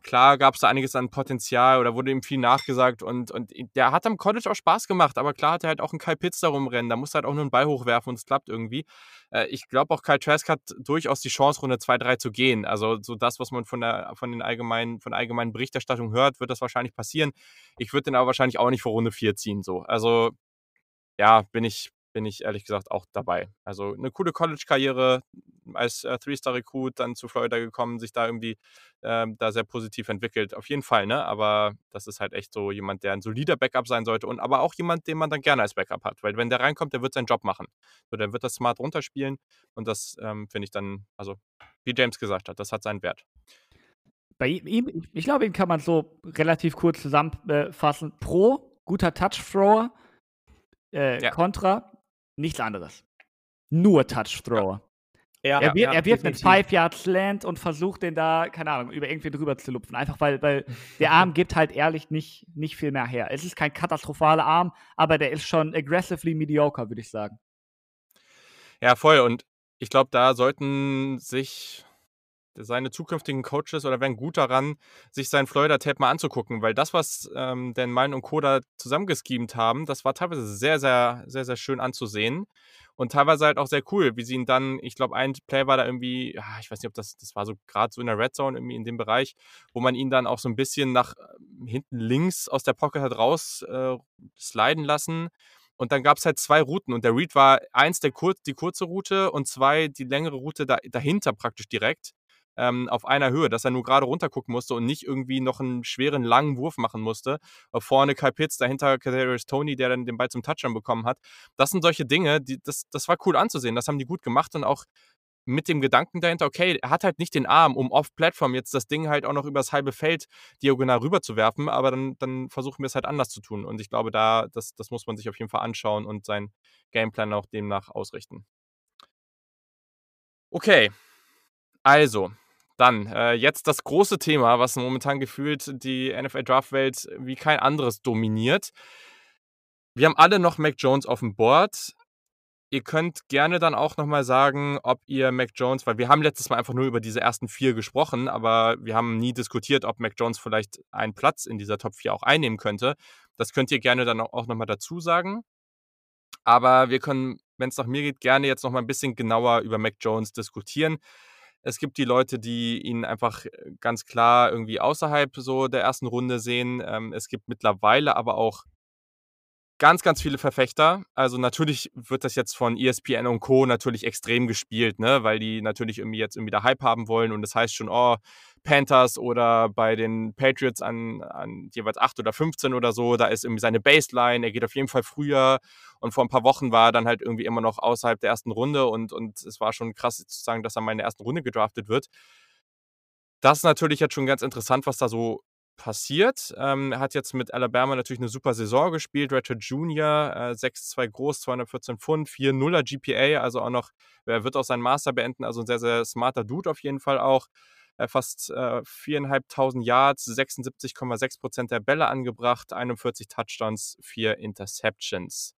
klar gab es da einiges an Potenzial oder wurde ihm viel nachgesagt und, und der hat am College auch Spaß gemacht, aber klar hat er halt auch einen Kyle Pitts da rumrennen, da muss er halt auch nur einen Ball hochwerfen und es klappt irgendwie. Äh, ich glaube auch Kyle Trask hat durchaus die Chance, Runde 2-3 zu gehen. Also so das, was man von der, von den allgemeinen, von allgemeinen Berichterstattung hört, wird das wahrscheinlich passieren. Ich würde den aber wahrscheinlich auch nicht vor Runde 4 ziehen, so. Also ja, bin ich, bin ich ehrlich gesagt auch dabei. Also eine coole College-Karriere als äh, Three-Star-Recruit dann zu Florida gekommen, sich da irgendwie äh, da sehr positiv entwickelt. Auf jeden Fall, ne? Aber das ist halt echt so jemand, der ein solider Backup sein sollte und aber auch jemand, den man dann gerne als Backup hat. Weil wenn der reinkommt, der wird seinen Job machen. So, der wird das smart runterspielen und das ähm, finde ich dann, also wie James gesagt hat, das hat seinen Wert. Bei ihm, ich, glaube, ihn kann man so relativ kurz zusammenfassen. Pro, guter Touch-Thrower, äh, ja. Contra, nichts anderes. Nur Touch-Thrower. Ja, er, wird, ja, er wirft einen Five Yard Slant und versucht den da, keine Ahnung, über irgendwie drüber zu lupfen. Einfach weil, weil der Arm gibt halt ehrlich nicht, nicht viel mehr her. Es ist kein katastrophaler Arm, aber der ist schon aggressively mediocre, würde ich sagen. Ja, voll. Und ich glaube, da sollten sich seine zukünftigen Coaches oder wären gut daran, sich sein Florida-Tape mal anzugucken, weil das, was ähm, Dan Mullen und Koda zusammengeschemt haben, das war teilweise sehr, sehr, sehr, sehr schön anzusehen und teilweise halt auch sehr cool, wie sie ihn dann, ich glaube, ein Play war da irgendwie, ich weiß nicht, ob das, das war so gerade so in der Red Zone irgendwie in dem Bereich, wo man ihn dann auch so ein bisschen nach äh, hinten links aus der Pocket hat raus äh, sliden lassen. Und dann gab es halt zwei Routen und der Read war eins der kur die kurze Route und zwei die längere Route da dahinter praktisch direkt ähm, auf einer Höhe, dass er nur gerade runtergucken musste und nicht irgendwie noch einen schweren, langen Wurf machen musste. Vorne Kai Pitts, dahinter Kadarius Tony, der dann den Ball zum Touchdown bekommen hat. Das sind solche Dinge, die, das, das war cool anzusehen. Das haben die gut gemacht und auch mit dem Gedanken dahinter, okay, er hat halt nicht den Arm, um off-Plattform jetzt das Ding halt auch noch übers halbe Feld diagonal rüberzuwerfen, aber dann, dann versuchen wir es halt anders zu tun. Und ich glaube, da, das, das muss man sich auf jeden Fall anschauen und sein Gameplan auch demnach ausrichten. Okay, also, dann äh, jetzt das große Thema, was momentan gefühlt die NFL Draft-Welt wie kein anderes dominiert. Wir haben alle noch Mac Jones auf dem Board. Ihr könnt gerne dann auch nochmal sagen, ob ihr Mac Jones, weil wir haben letztes Mal einfach nur über diese ersten vier gesprochen, aber wir haben nie diskutiert, ob Mac Jones vielleicht einen Platz in dieser Top 4 auch einnehmen könnte. Das könnt ihr gerne dann auch nochmal dazu sagen. Aber wir können, wenn es nach mir geht, gerne jetzt nochmal ein bisschen genauer über Mac Jones diskutieren. Es gibt die Leute, die ihn einfach ganz klar irgendwie außerhalb so der ersten Runde sehen. Ähm, es gibt mittlerweile aber auch ganz, ganz viele Verfechter. Also natürlich wird das jetzt von ESPN und Co. natürlich extrem gespielt, ne? weil die natürlich irgendwie jetzt irgendwie da Hype haben wollen und das heißt schon, oh, Panthers oder bei den Patriots an, an jeweils 8 oder 15 oder so, da ist irgendwie seine Baseline, er geht auf jeden Fall früher und vor ein paar Wochen war er dann halt irgendwie immer noch außerhalb der ersten Runde und, und es war schon krass zu sagen, dass er mal in der ersten Runde gedraftet wird. Das ist natürlich jetzt schon ganz interessant, was da so passiert. Ähm, er hat jetzt mit Alabama natürlich eine super Saison gespielt. Ratchet Jr., äh, 6'2 groß, 214 Pfund, 4-0er GPA, also auch noch, er wird auch seinen Master beenden, also ein sehr, sehr smarter Dude auf jeden Fall auch. Äh, fast äh, 4.500 Yards, 76,6% der Bälle angebracht, 41 Touchdowns, 4 Interceptions.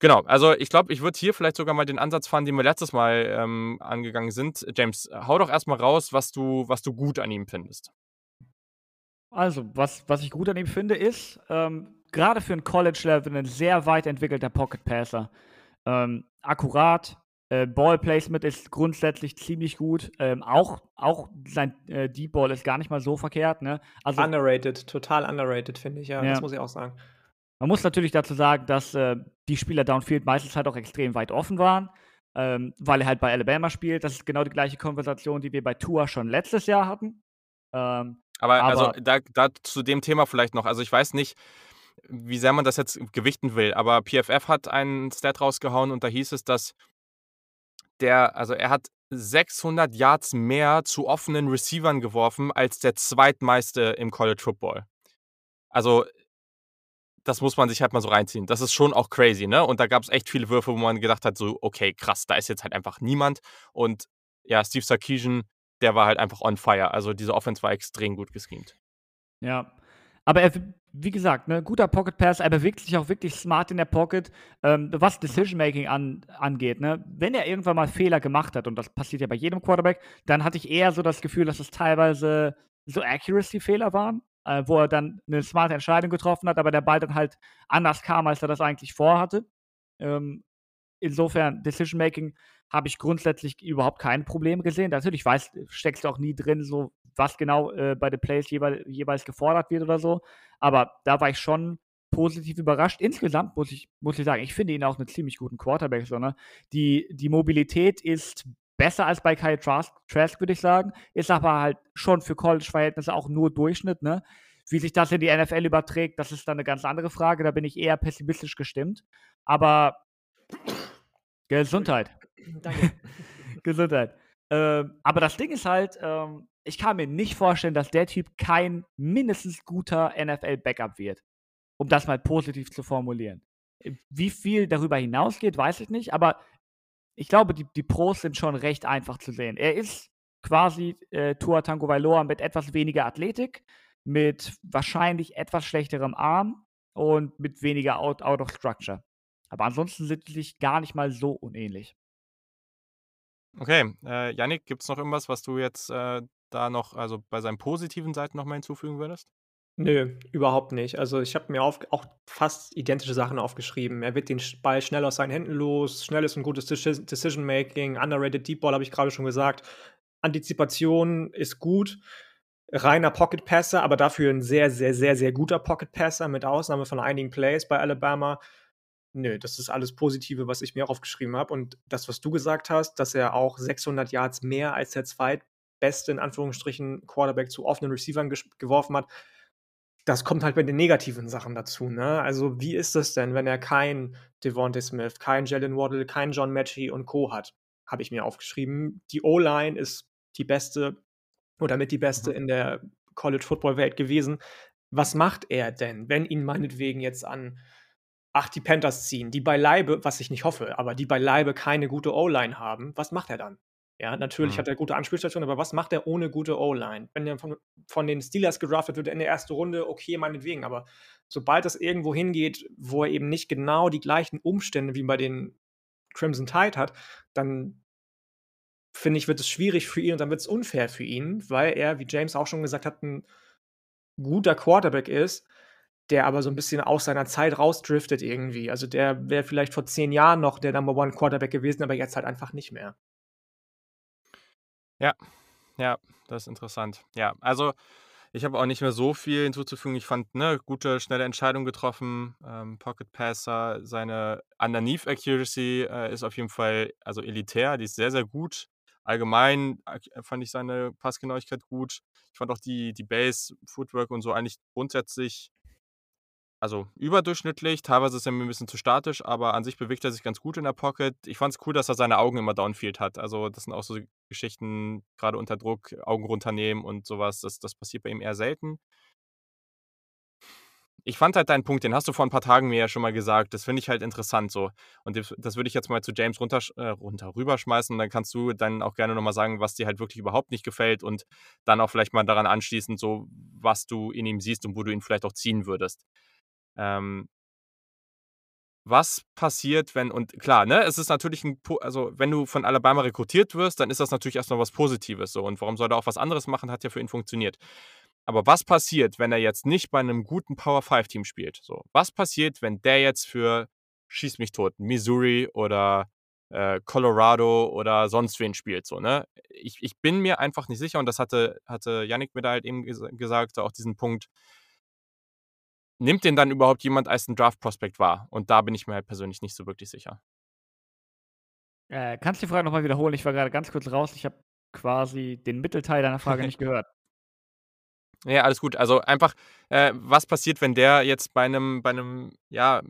Genau, also ich glaube, ich würde hier vielleicht sogar mal den Ansatz fahren, den wir letztes Mal ähm, angegangen sind. James, hau doch erstmal raus, was du, was du gut an ihm findest. Also, was, was ich gut an ihm finde, ist, ähm, gerade für ein College-Level ein sehr weit entwickelter Pocket-Passer. Ähm, akkurat, äh, Ball-Placement ist grundsätzlich ziemlich gut. Ähm, auch, auch sein äh, Deep Ball ist gar nicht mal so verkehrt. Ne? Also, underrated, total underrated, finde ich, ja, ja, das muss ich auch sagen. Man muss natürlich dazu sagen, dass äh, die Spieler Downfield meistens halt auch extrem weit offen waren, ähm, weil er halt bei Alabama spielt. Das ist genau die gleiche Konversation, die wir bei Tua schon letztes Jahr hatten. Ähm, aber, also aber also da, da zu dem Thema vielleicht noch, also ich weiß nicht, wie sehr man das jetzt gewichten will, aber PFF hat einen Stat rausgehauen und da hieß es, dass der, also er hat 600 Yards mehr zu offenen Receivern geworfen als der zweitmeiste im College Football. Also das muss man sich halt mal so reinziehen. Das ist schon auch crazy, ne? Und da gab es echt viele Würfe, wo man gedacht hat, so, okay, krass, da ist jetzt halt einfach niemand. Und ja, Steve Sarkisian der war halt einfach on fire. Also diese Offense war extrem gut geschemt. Ja. Aber er, wie gesagt, ne, guter Pocket Pass, er bewegt sich auch wirklich smart in der Pocket, ähm, was Decision Making an, angeht. Ne? Wenn er irgendwann mal Fehler gemacht hat, und das passiert ja bei jedem Quarterback, dann hatte ich eher so das Gefühl, dass es teilweise so Accuracy-Fehler waren, äh, wo er dann eine smarte Entscheidung getroffen hat, aber der Ball dann halt anders kam, als er das eigentlich vorhatte. Ähm, insofern, Decision Making habe ich grundsätzlich überhaupt kein Problem gesehen. Natürlich weiß, steckst du auch nie drin, so was genau äh, bei den Plays jeweils, jeweils gefordert wird oder so. Aber da war ich schon positiv überrascht. Insgesamt muss ich, muss ich sagen, ich finde ihn auch einen ziemlich guten Quarterback. So, ne? die, die Mobilität ist besser als bei Kyle Trask, Trask würde ich sagen. Ist aber halt schon für College-Verhältnisse auch nur Durchschnitt. Ne? Wie sich das in die NFL überträgt, das ist dann eine ganz andere Frage. Da bin ich eher pessimistisch gestimmt. Aber Gesundheit. Danke. Gesundheit. Ähm, aber das Ding ist halt, ähm, ich kann mir nicht vorstellen, dass der Typ kein mindestens guter NFL-Backup wird. Um das mal positiv zu formulieren. Wie viel darüber hinausgeht, weiß ich nicht, aber ich glaube, die, die Pros sind schon recht einfach zu sehen. Er ist quasi äh, Tua Tango Vailoa mit etwas weniger Athletik, mit wahrscheinlich etwas schlechterem Arm und mit weniger Out, out of Structure. Aber ansonsten sind sie sich gar nicht mal so unähnlich. Okay, äh, Yannick, gibt es noch irgendwas, was du jetzt äh, da noch, also bei seinen positiven Seiten nochmal hinzufügen würdest? Nö, überhaupt nicht. Also ich habe mir auf, auch fast identische Sachen aufgeschrieben. Er wird den Ball schnell aus seinen Händen los, schnelles und gutes Decision-Making, underrated Deep Ball, habe ich gerade schon gesagt. Antizipation ist gut. Reiner Pocket Passer, aber dafür ein sehr, sehr, sehr, sehr guter Pocket Passer, mit Ausnahme von einigen Plays bei Alabama. Nö, das ist alles Positive, was ich mir auch aufgeschrieben habe. Und das, was du gesagt hast, dass er auch 600 Yards mehr als der zweitbeste, in Anführungsstrichen, Quarterback zu offenen Receivern geworfen hat, das kommt halt bei den negativen Sachen dazu. Ne? Also, wie ist das denn, wenn er kein Devontae Smith, kein Jalen Waddle, kein John Matchy und Co. hat? Habe ich mir aufgeschrieben. Die O-Line ist die beste oder mit die beste mhm. in der College Football Welt gewesen. Was macht er denn, wenn ihn meinetwegen jetzt an ach, die Panthers ziehen, die beileibe, was ich nicht hoffe, aber die beileibe keine gute O-Line haben, was macht er dann? Ja, natürlich mhm. hat er gute Anspielstationen, aber was macht er ohne gute O-Line? Wenn er von, von, den Steelers gedraftet wird in der ersten Runde, okay, meinetwegen, aber sobald das irgendwo hingeht, wo er eben nicht genau die gleichen Umstände wie bei den Crimson Tide hat, dann finde ich, wird es schwierig für ihn und dann wird es unfair für ihn, weil er, wie James auch schon gesagt hat, ein guter Quarterback ist, der aber so ein bisschen aus seiner Zeit rausdriftet irgendwie. Also der wäre vielleicht vor zehn Jahren noch der Number One Quarterback gewesen, aber jetzt halt einfach nicht mehr. Ja, ja, das ist interessant. Ja, also ich habe auch nicht mehr so viel hinzuzufügen. Ich fand, ne, gute, schnelle Entscheidung getroffen. Ähm, Pocket Passer, seine Underneath Accuracy äh, ist auf jeden Fall also elitär, die ist sehr, sehr gut. Allgemein fand ich seine Passgenauigkeit gut. Ich fand auch die, die Base, Footwork und so eigentlich grundsätzlich also überdurchschnittlich. Teilweise ist er mir ein bisschen zu statisch, aber an sich bewegt er sich ganz gut in der Pocket. Ich fand es cool, dass er seine Augen immer downfield hat. Also das sind auch so Geschichten, gerade unter Druck, Augen runternehmen und sowas. Das, das passiert bei ihm eher selten. Ich fand halt deinen Punkt, den hast du vor ein paar Tagen mir ja schon mal gesagt. Das finde ich halt interessant so. Und das, würde ich jetzt mal zu James runter, äh, runter rüberschmeißen. Und dann kannst du dann auch gerne nochmal sagen, was dir halt wirklich überhaupt nicht gefällt und dann auch vielleicht mal daran anschließend, so was du in ihm siehst und wo du ihn vielleicht auch ziehen würdest. Ähm, was passiert, wenn, und klar, ne, es ist natürlich ein, also wenn du von Alabama rekrutiert wirst, dann ist das natürlich erstmal was Positives so. Und warum soll er auch was anderes machen, hat ja für ihn funktioniert. Aber was passiert, wenn er jetzt nicht bei einem guten Power 5 Team spielt? So, was passiert, wenn der jetzt für schieß mich tot, Missouri oder äh, Colorado oder sonst wen spielt so, ne? Ich, ich bin mir einfach nicht sicher und das hatte hatte Yannick mir da halt eben ges gesagt, auch diesen Punkt nimmt den dann überhaupt jemand als ein Draft-Prospect wahr? Und da bin ich mir halt persönlich nicht so wirklich sicher. Äh, kannst du die Frage nochmal wiederholen? Ich war gerade ganz kurz raus. Ich habe quasi den Mittelteil deiner Frage nicht gehört. Ja, alles gut. Also einfach, äh, was passiert, wenn der jetzt bei einem, bei einem, ja,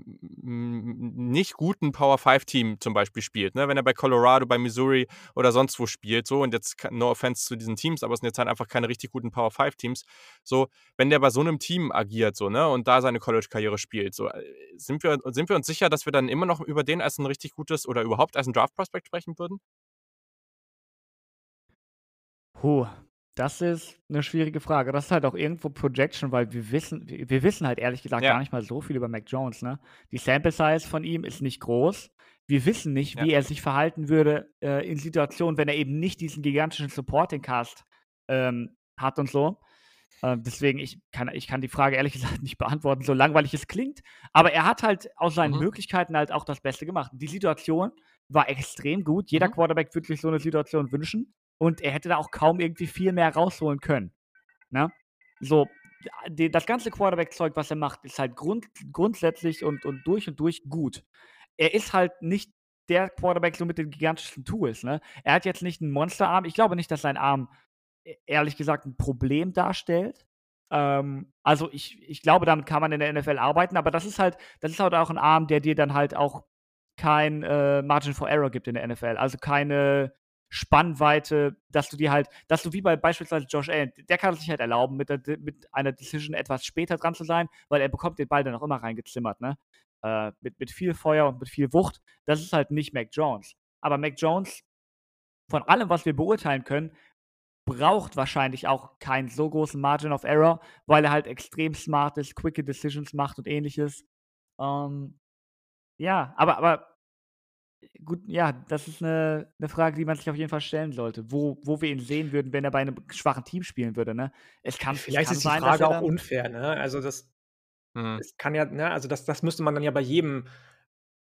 nicht guten Power 5 Team zum Beispiel spielt, ne? Wenn er bei Colorado, bei Missouri oder sonst wo spielt, so, und jetzt no offense zu diesen Teams, aber es sind jetzt halt einfach keine richtig guten Power 5 Teams. So, wenn der bei so einem Team agiert, so, ne, und da seine College-Karriere spielt, so, äh, sind wir, sind wir uns sicher, dass wir dann immer noch über den als ein richtig gutes oder überhaupt als ein Draft-Prospect sprechen würden? Puh, das ist eine schwierige Frage. Das ist halt auch irgendwo Projection, weil wir wissen wir wissen halt ehrlich gesagt Ja. gar nicht mal so viel über Mac Jones, ne? Die Sample Size von ihm ist nicht groß. Wir wissen nicht, Ja. wie er sich verhalten würde, äh, in Situationen, wenn er eben nicht diesen gigantischen Supporting Cast, ähm, hat und so. Äh, deswegen, ich kann ich kann die Frage ehrlich gesagt nicht beantworten, so langweilig es klingt. Aber er hat halt aus seinen Mhm. Möglichkeiten halt auch das Beste gemacht. Die Situation war extrem gut. Jeder Mhm. Quarterback würde sich so eine Situation wünschen und er hätte da auch kaum irgendwie viel mehr rausholen können. Ne? So, die, das ganze Quarterback-Zeug, was er macht, ist halt grund, grundsätzlich und, und durch und durch gut. Er ist halt nicht der Quarterback so mit den gigantischen Tools. Ne? Er hat jetzt nicht einen Monsterarm. Ich glaube nicht, dass sein Arm e, ehrlich gesagt ein Problem darstellt. Ähm, also ich, ich glaube, damit kann man in der NFL arbeiten, aber das ist halt, das ist halt auch ein Arm, der dir dann halt auch kein äh, Margin for Error gibt in der NFL. Also keine Spannweite, dass du dir halt, dass du wie bei beispielsweise Josh Allen, der kann es sich halt erlauben, mit, der, mit einer Decision etwas später dran zu sein, weil er bekommt den Ball dann auch immer reingezimmert, ne? Äh, mit, mit viel Feuer und mit viel Wucht. Das ist halt nicht Mac Jones. Aber Mac Jones, von allem, was wir beurteilen können, braucht wahrscheinlich auch keinen so großen Margin of Error, weil er halt extrem smart ist, quicke Decisions macht und ähnliches. Ähm, ja, aber, aber Gut, ja, das ist eine 'ne Frage, die man sich auf jeden Fall stellen sollte, wo wo wir ihn sehen würden, wenn er bei einem schwachen Team spielen würde, ne? Es kann es Vielleicht kann ist die sein, Frage auch unfair, ne? Also, das Mhm. es kann ja ne, also das das müsste man dann ja bei jedem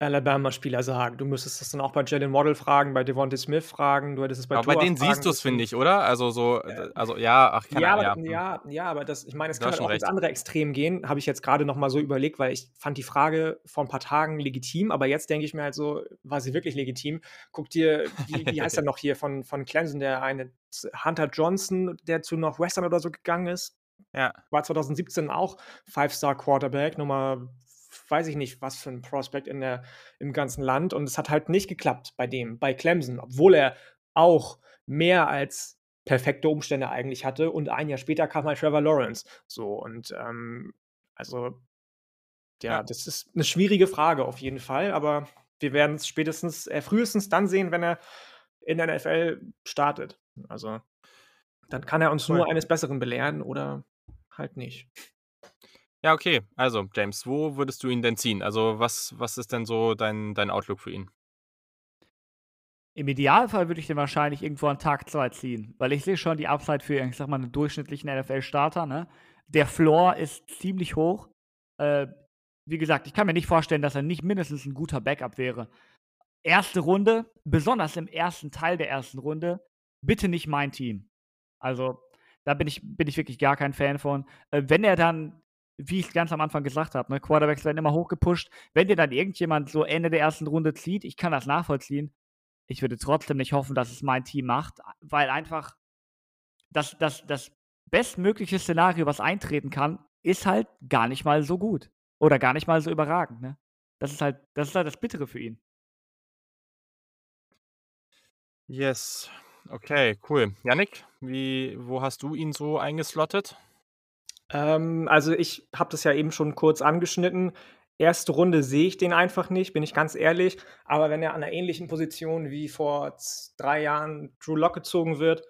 Alabama-Spieler sagen. Du müsstest das dann auch bei Jalen Waddle fragen, bei Devontae Smith fragen, du hättest es bei Aber bei denen siehst du es, finde ich, oder? Also so, äh, also ja, ach, keine ja, aber, ja. Hm. ja, ja, aber das, ich meine, es kann halt auch ins andere Extrem gehen, habe ich jetzt gerade noch mal so überlegt, weil ich fand die Frage vor ein paar Tagen legitim, aber jetzt denke ich mir halt so, war sie wirklich legitim? Guck dir, wie, wie heißt er noch hier von, von Clemson, der eine Hunter Johnson, der zu Northwestern oder so gegangen ist, ja. War 2017 auch Five-Star-Quarterback, Nummer weiß ich nicht, was für ein Prospect in der, im ganzen Land. Und es hat halt nicht geklappt bei dem, bei Clemson, obwohl er auch mehr als perfekte Umstände eigentlich hatte. Und ein Jahr später kam halt Trevor Lawrence. So, und ähm, also ja, Ja. das ist eine schwierige Frage auf jeden Fall, aber wir werden es spätestens, äh, frühestens dann sehen, wenn er in der NFL startet. Also dann kann er uns nur eines Besseren belehren oder halt nicht. Ja, okay. Also, James, wo würdest du ihn denn ziehen? Also, was, was ist denn so dein, dein Outlook für ihn? Im Idealfall würde ich den wahrscheinlich irgendwo an Tag 2 ziehen, weil ich sehe schon die Upside für, ich sag mal, einen durchschnittlichen NFL-Starter. Ne? Der Floor ist ziemlich hoch. Äh, wie gesagt, ich kann mir nicht vorstellen, dass er nicht mindestens ein guter Backup wäre. Erste Runde, besonders im ersten Teil der ersten Runde, bitte nicht mein Team. Also, da bin ich, bin ich wirklich gar kein Fan von. Äh, wenn er dann, wie ich ganz am Anfang gesagt habe, ne, Quarterbacks werden immer hochgepusht, wenn dir dann irgendjemand so Ende der ersten Runde zieht, ich kann das nachvollziehen. Ich würde trotzdem nicht hoffen, dass es mein Team macht, weil einfach das, das, das bestmögliche Szenario, was eintreten kann, ist halt gar nicht mal so gut. Oder gar nicht mal so überragend. Ne? Das, ist halt, das ist halt das Bittere für ihn. Yes. Okay, cool. Yannick, wie, wo hast du ihn so eingeslottet? Ähm, also ich habe das ja eben schon kurz angeschnitten. Erste Runde sehe ich den einfach nicht, bin ich ganz ehrlich. Aber wenn er an einer ähnlichen Position wie vor drei Jahren Drew Lock gezogen wird,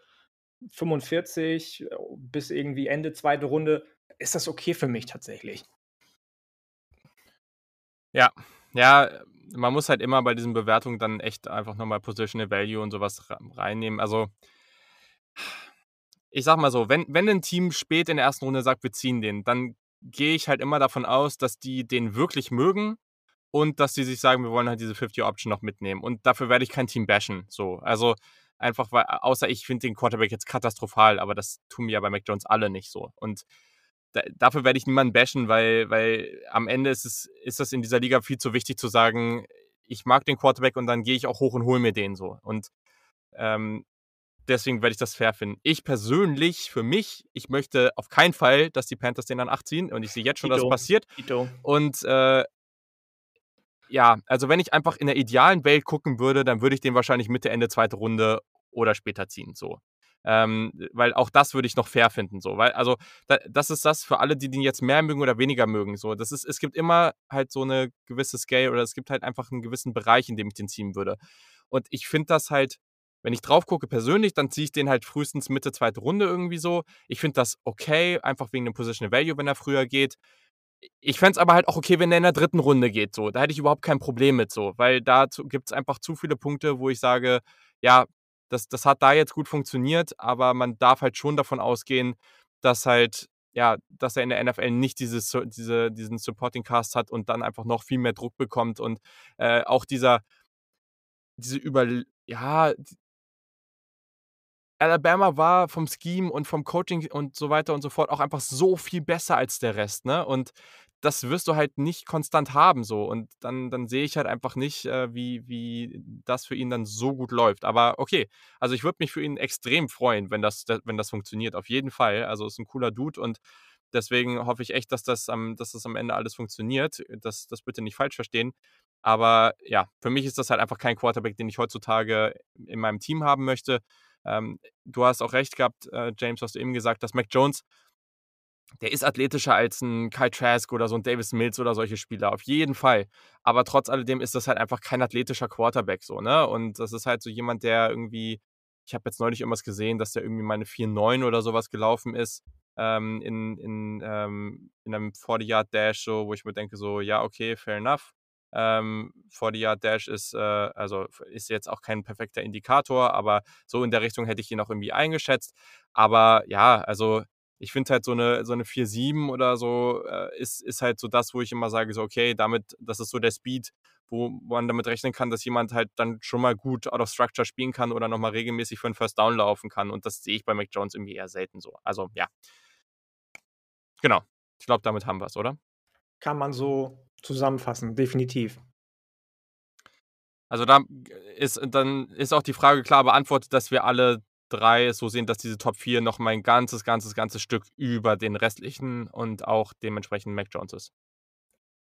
45 äh, bis irgendwie Ende zweite Runde, ist das okay für mich tatsächlich. Ja, ja, man muss halt immer bei diesen Bewertungen dann echt einfach nochmal Positional Value und sowas reinnehmen. Also, ich sag mal so, wenn, wenn ein Team spät in der ersten Runde sagt, wir ziehen den, dann gehe ich halt immer davon aus, dass die den wirklich mögen und dass sie sich sagen, wir wollen halt diese 50-Option noch mitnehmen. Und dafür werde ich kein Team bashen. So, also einfach, weil, außer ich finde den Quarterback jetzt katastrophal, aber das tun mir ja bei Mac Jones alle nicht so. Und da, dafür werde ich niemanden bashen, weil, weil am Ende ist es, ist das in dieser Liga viel zu wichtig zu sagen, ich mag den Quarterback und dann gehe ich auch hoch und hole mir den so. Und ähm, deswegen werde ich das fair finden. Ich persönlich, für mich, ich möchte auf keinen Fall, dass die Panthers den an 8 ziehen und ich sehe jetzt schon, dass es passiert. Tito. Und äh, ja, also wenn ich einfach in der idealen Welt gucken würde, dann würde ich den wahrscheinlich Mitte, Ende zweite Runde oder später ziehen. So. Ähm, weil auch das würde ich noch fair finden. So. Weil, also, da, das ist das für alle, die den jetzt mehr mögen oder weniger mögen. So. Das ist, es gibt immer halt so eine gewisse Scale oder es gibt halt einfach einen gewissen Bereich, in dem ich den ziehen würde. Und ich finde das halt, wenn ich drauf gucke persönlich, dann ziehe ich den halt frühestens Mitte zweite Runde irgendwie so. Ich finde das okay, einfach wegen dem Positional Value, wenn er früher geht. Ich fände es aber halt auch okay, wenn er in der dritten Runde geht. So. Da hätte ich überhaupt kein Problem mit so, weil da gibt es einfach zu viele Punkte, wo ich sage, ja, das, das hat da jetzt gut funktioniert, aber man darf halt schon davon ausgehen, dass halt, ja, dass er in der NFL nicht dieses, diese, diesen Supporting Cast hat und dann einfach noch viel mehr Druck bekommt und äh, auch dieser, diese über, ja, Alabama war vom Scheme und vom Coaching und so weiter und so fort auch einfach so viel besser als der Rest, ne? Und das wirst du halt nicht konstant haben so. Und dann, dann sehe ich halt einfach nicht, äh, wie, wie das für ihn dann so gut läuft. Aber okay, also ich würde mich für ihn extrem freuen, wenn das, wenn das funktioniert. Auf jeden Fall. Also ist ein cooler Dude und deswegen hoffe ich echt, dass das am, dass das am Ende alles funktioniert. Das, das bitte nicht falsch verstehen. Aber ja, für mich ist das halt einfach kein Quarterback, den ich heutzutage in meinem Team haben möchte. Ähm, du hast auch recht gehabt, äh, James, hast du eben gesagt, dass Mac Jones, der ist athletischer als ein Kyle Trask oder so ein Davis Mills oder solche Spieler, auf jeden Fall. Aber trotz alledem ist das halt einfach kein athletischer Quarterback so, ne? Und das ist halt so jemand, der irgendwie, ich habe jetzt neulich irgendwas gesehen, dass der irgendwie mal eine 4-9 oder sowas gelaufen ist ähm, in, in, ähm, in einem 40-Yard-Dash, so, wo ich mir denke, so, ja, okay, fair enough. Ähm, 40-Yard-Dash ist, äh, also ist jetzt auch kein perfekter Indikator, aber so in der Richtung hätte ich ihn auch irgendwie eingeschätzt. Aber ja, also ich finde halt so eine, so eine 4-7 oder so äh, ist, ist halt so das, wo ich immer sage, so, okay, damit, das ist so der Speed, wo man damit rechnen kann, dass jemand halt dann schon mal gut out of structure spielen kann oder nochmal regelmäßig für einen First Down laufen kann. Und das sehe ich bei Mac Jones irgendwie eher selten so. Also ja. Genau. Ich glaube, damit haben wir es, oder? Kann man so zusammenfassen, definitiv. Also da ist dann ist auch die Frage klar beantwortet, dass wir alle drei es so sehen, dass diese Top 4 noch mal ein ganzes, ganzes, ganzes Stück über den restlichen und auch dementsprechend Mac Jones ist.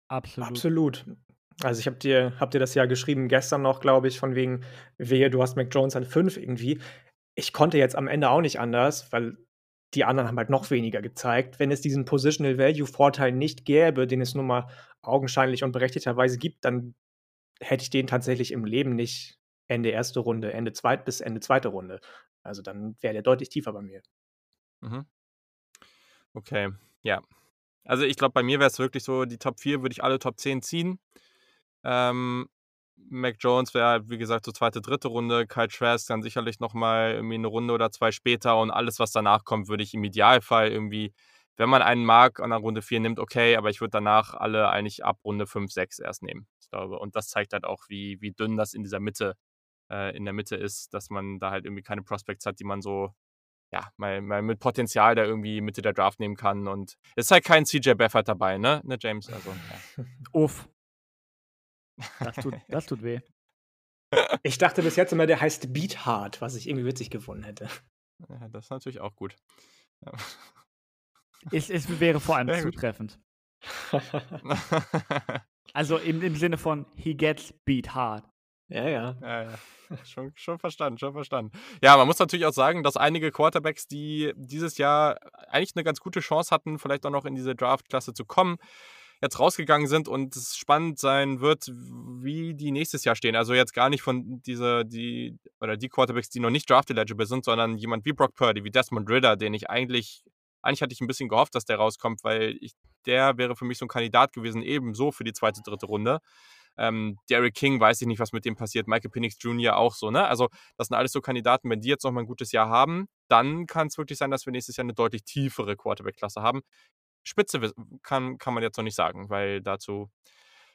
Absolut. Absolut. Also ich habe dir, hab dir das ja geschrieben gestern noch, glaube ich, von wegen, wehe, du hast Mac Jones an 5 irgendwie. Ich konnte jetzt am Ende auch nicht anders, weil die anderen haben halt noch weniger gezeigt. Wenn es diesen Positional Value Vorteil nicht gäbe, den es nun mal augenscheinlich und berechtigterweise gibt, dann hätte ich den tatsächlich im Leben nicht Ende erste Runde, Ende zweit bis Ende zweite Runde. Also dann wäre der deutlich tiefer bei mir. Mhm. Okay, ja. Also ich glaube, bei mir wäre es wirklich so, die Top 4 würde ich alle Top 10 ziehen. Ähm, Mac Jones wäre, wie gesagt, so zweite, dritte Runde. Kyle Trask dann sicherlich nochmal irgendwie eine Runde oder zwei später und alles, was danach kommt, würde ich im Idealfall irgendwie, wenn man einen mag, an der Runde 4 nimmt, okay, aber ich würde danach alle eigentlich ab Runde 5, 6 erst nehmen. Ich glaube, und das zeigt halt auch, wie, wie dünn das in dieser Mitte, äh, in der Mitte ist, dass man da halt irgendwie keine Prospects hat, die man so, ja, mal, mal mit Potenzial da irgendwie Mitte der Draft nehmen kann. Und es ist halt kein CJ Beffert dabei, ne, ne James? Also, ja. Uff. Das tut, das tut weh. Ich dachte bis jetzt immer, der heißt Beathard, was ich irgendwie witzig gefunden hätte. Ja, das ist natürlich auch gut. Ja. Es, es wäre vor allem Sehr zutreffend. Also im, im Sinne von he gets beat hard. ja, ja. Ja, ja. Schon, schon verstanden, schon verstanden. Ja, man muss natürlich auch sagen, dass einige Quarterbacks, die dieses Jahr eigentlich eine ganz gute Chance hatten, vielleicht auch noch in diese Draft-Klasse zu kommen, jetzt rausgegangen sind und es spannend sein wird, wie die nächstes Jahr stehen. Also jetzt gar nicht von dieser, die, oder die Quarterbacks, die noch nicht draft-eligible sind, sondern jemand wie Brock Purdy, wie Desmond Ritter, den ich eigentlich, eigentlich hatte ich ein bisschen gehofft, dass der rauskommt, weil ich, der wäre für mich so ein Kandidat gewesen, ebenso für die zweite, dritte Runde. Ähm, Derek King, weiß ich nicht, was mit dem passiert. Michael Penix Jr. auch so, ne? Also, das sind alles so Kandidaten, wenn die jetzt nochmal ein gutes Jahr haben, dann kann es wirklich sein, dass wir nächstes Jahr eine deutlich tiefere Quarterback-Klasse haben. Spitze kann, kann man jetzt noch nicht sagen, weil dazu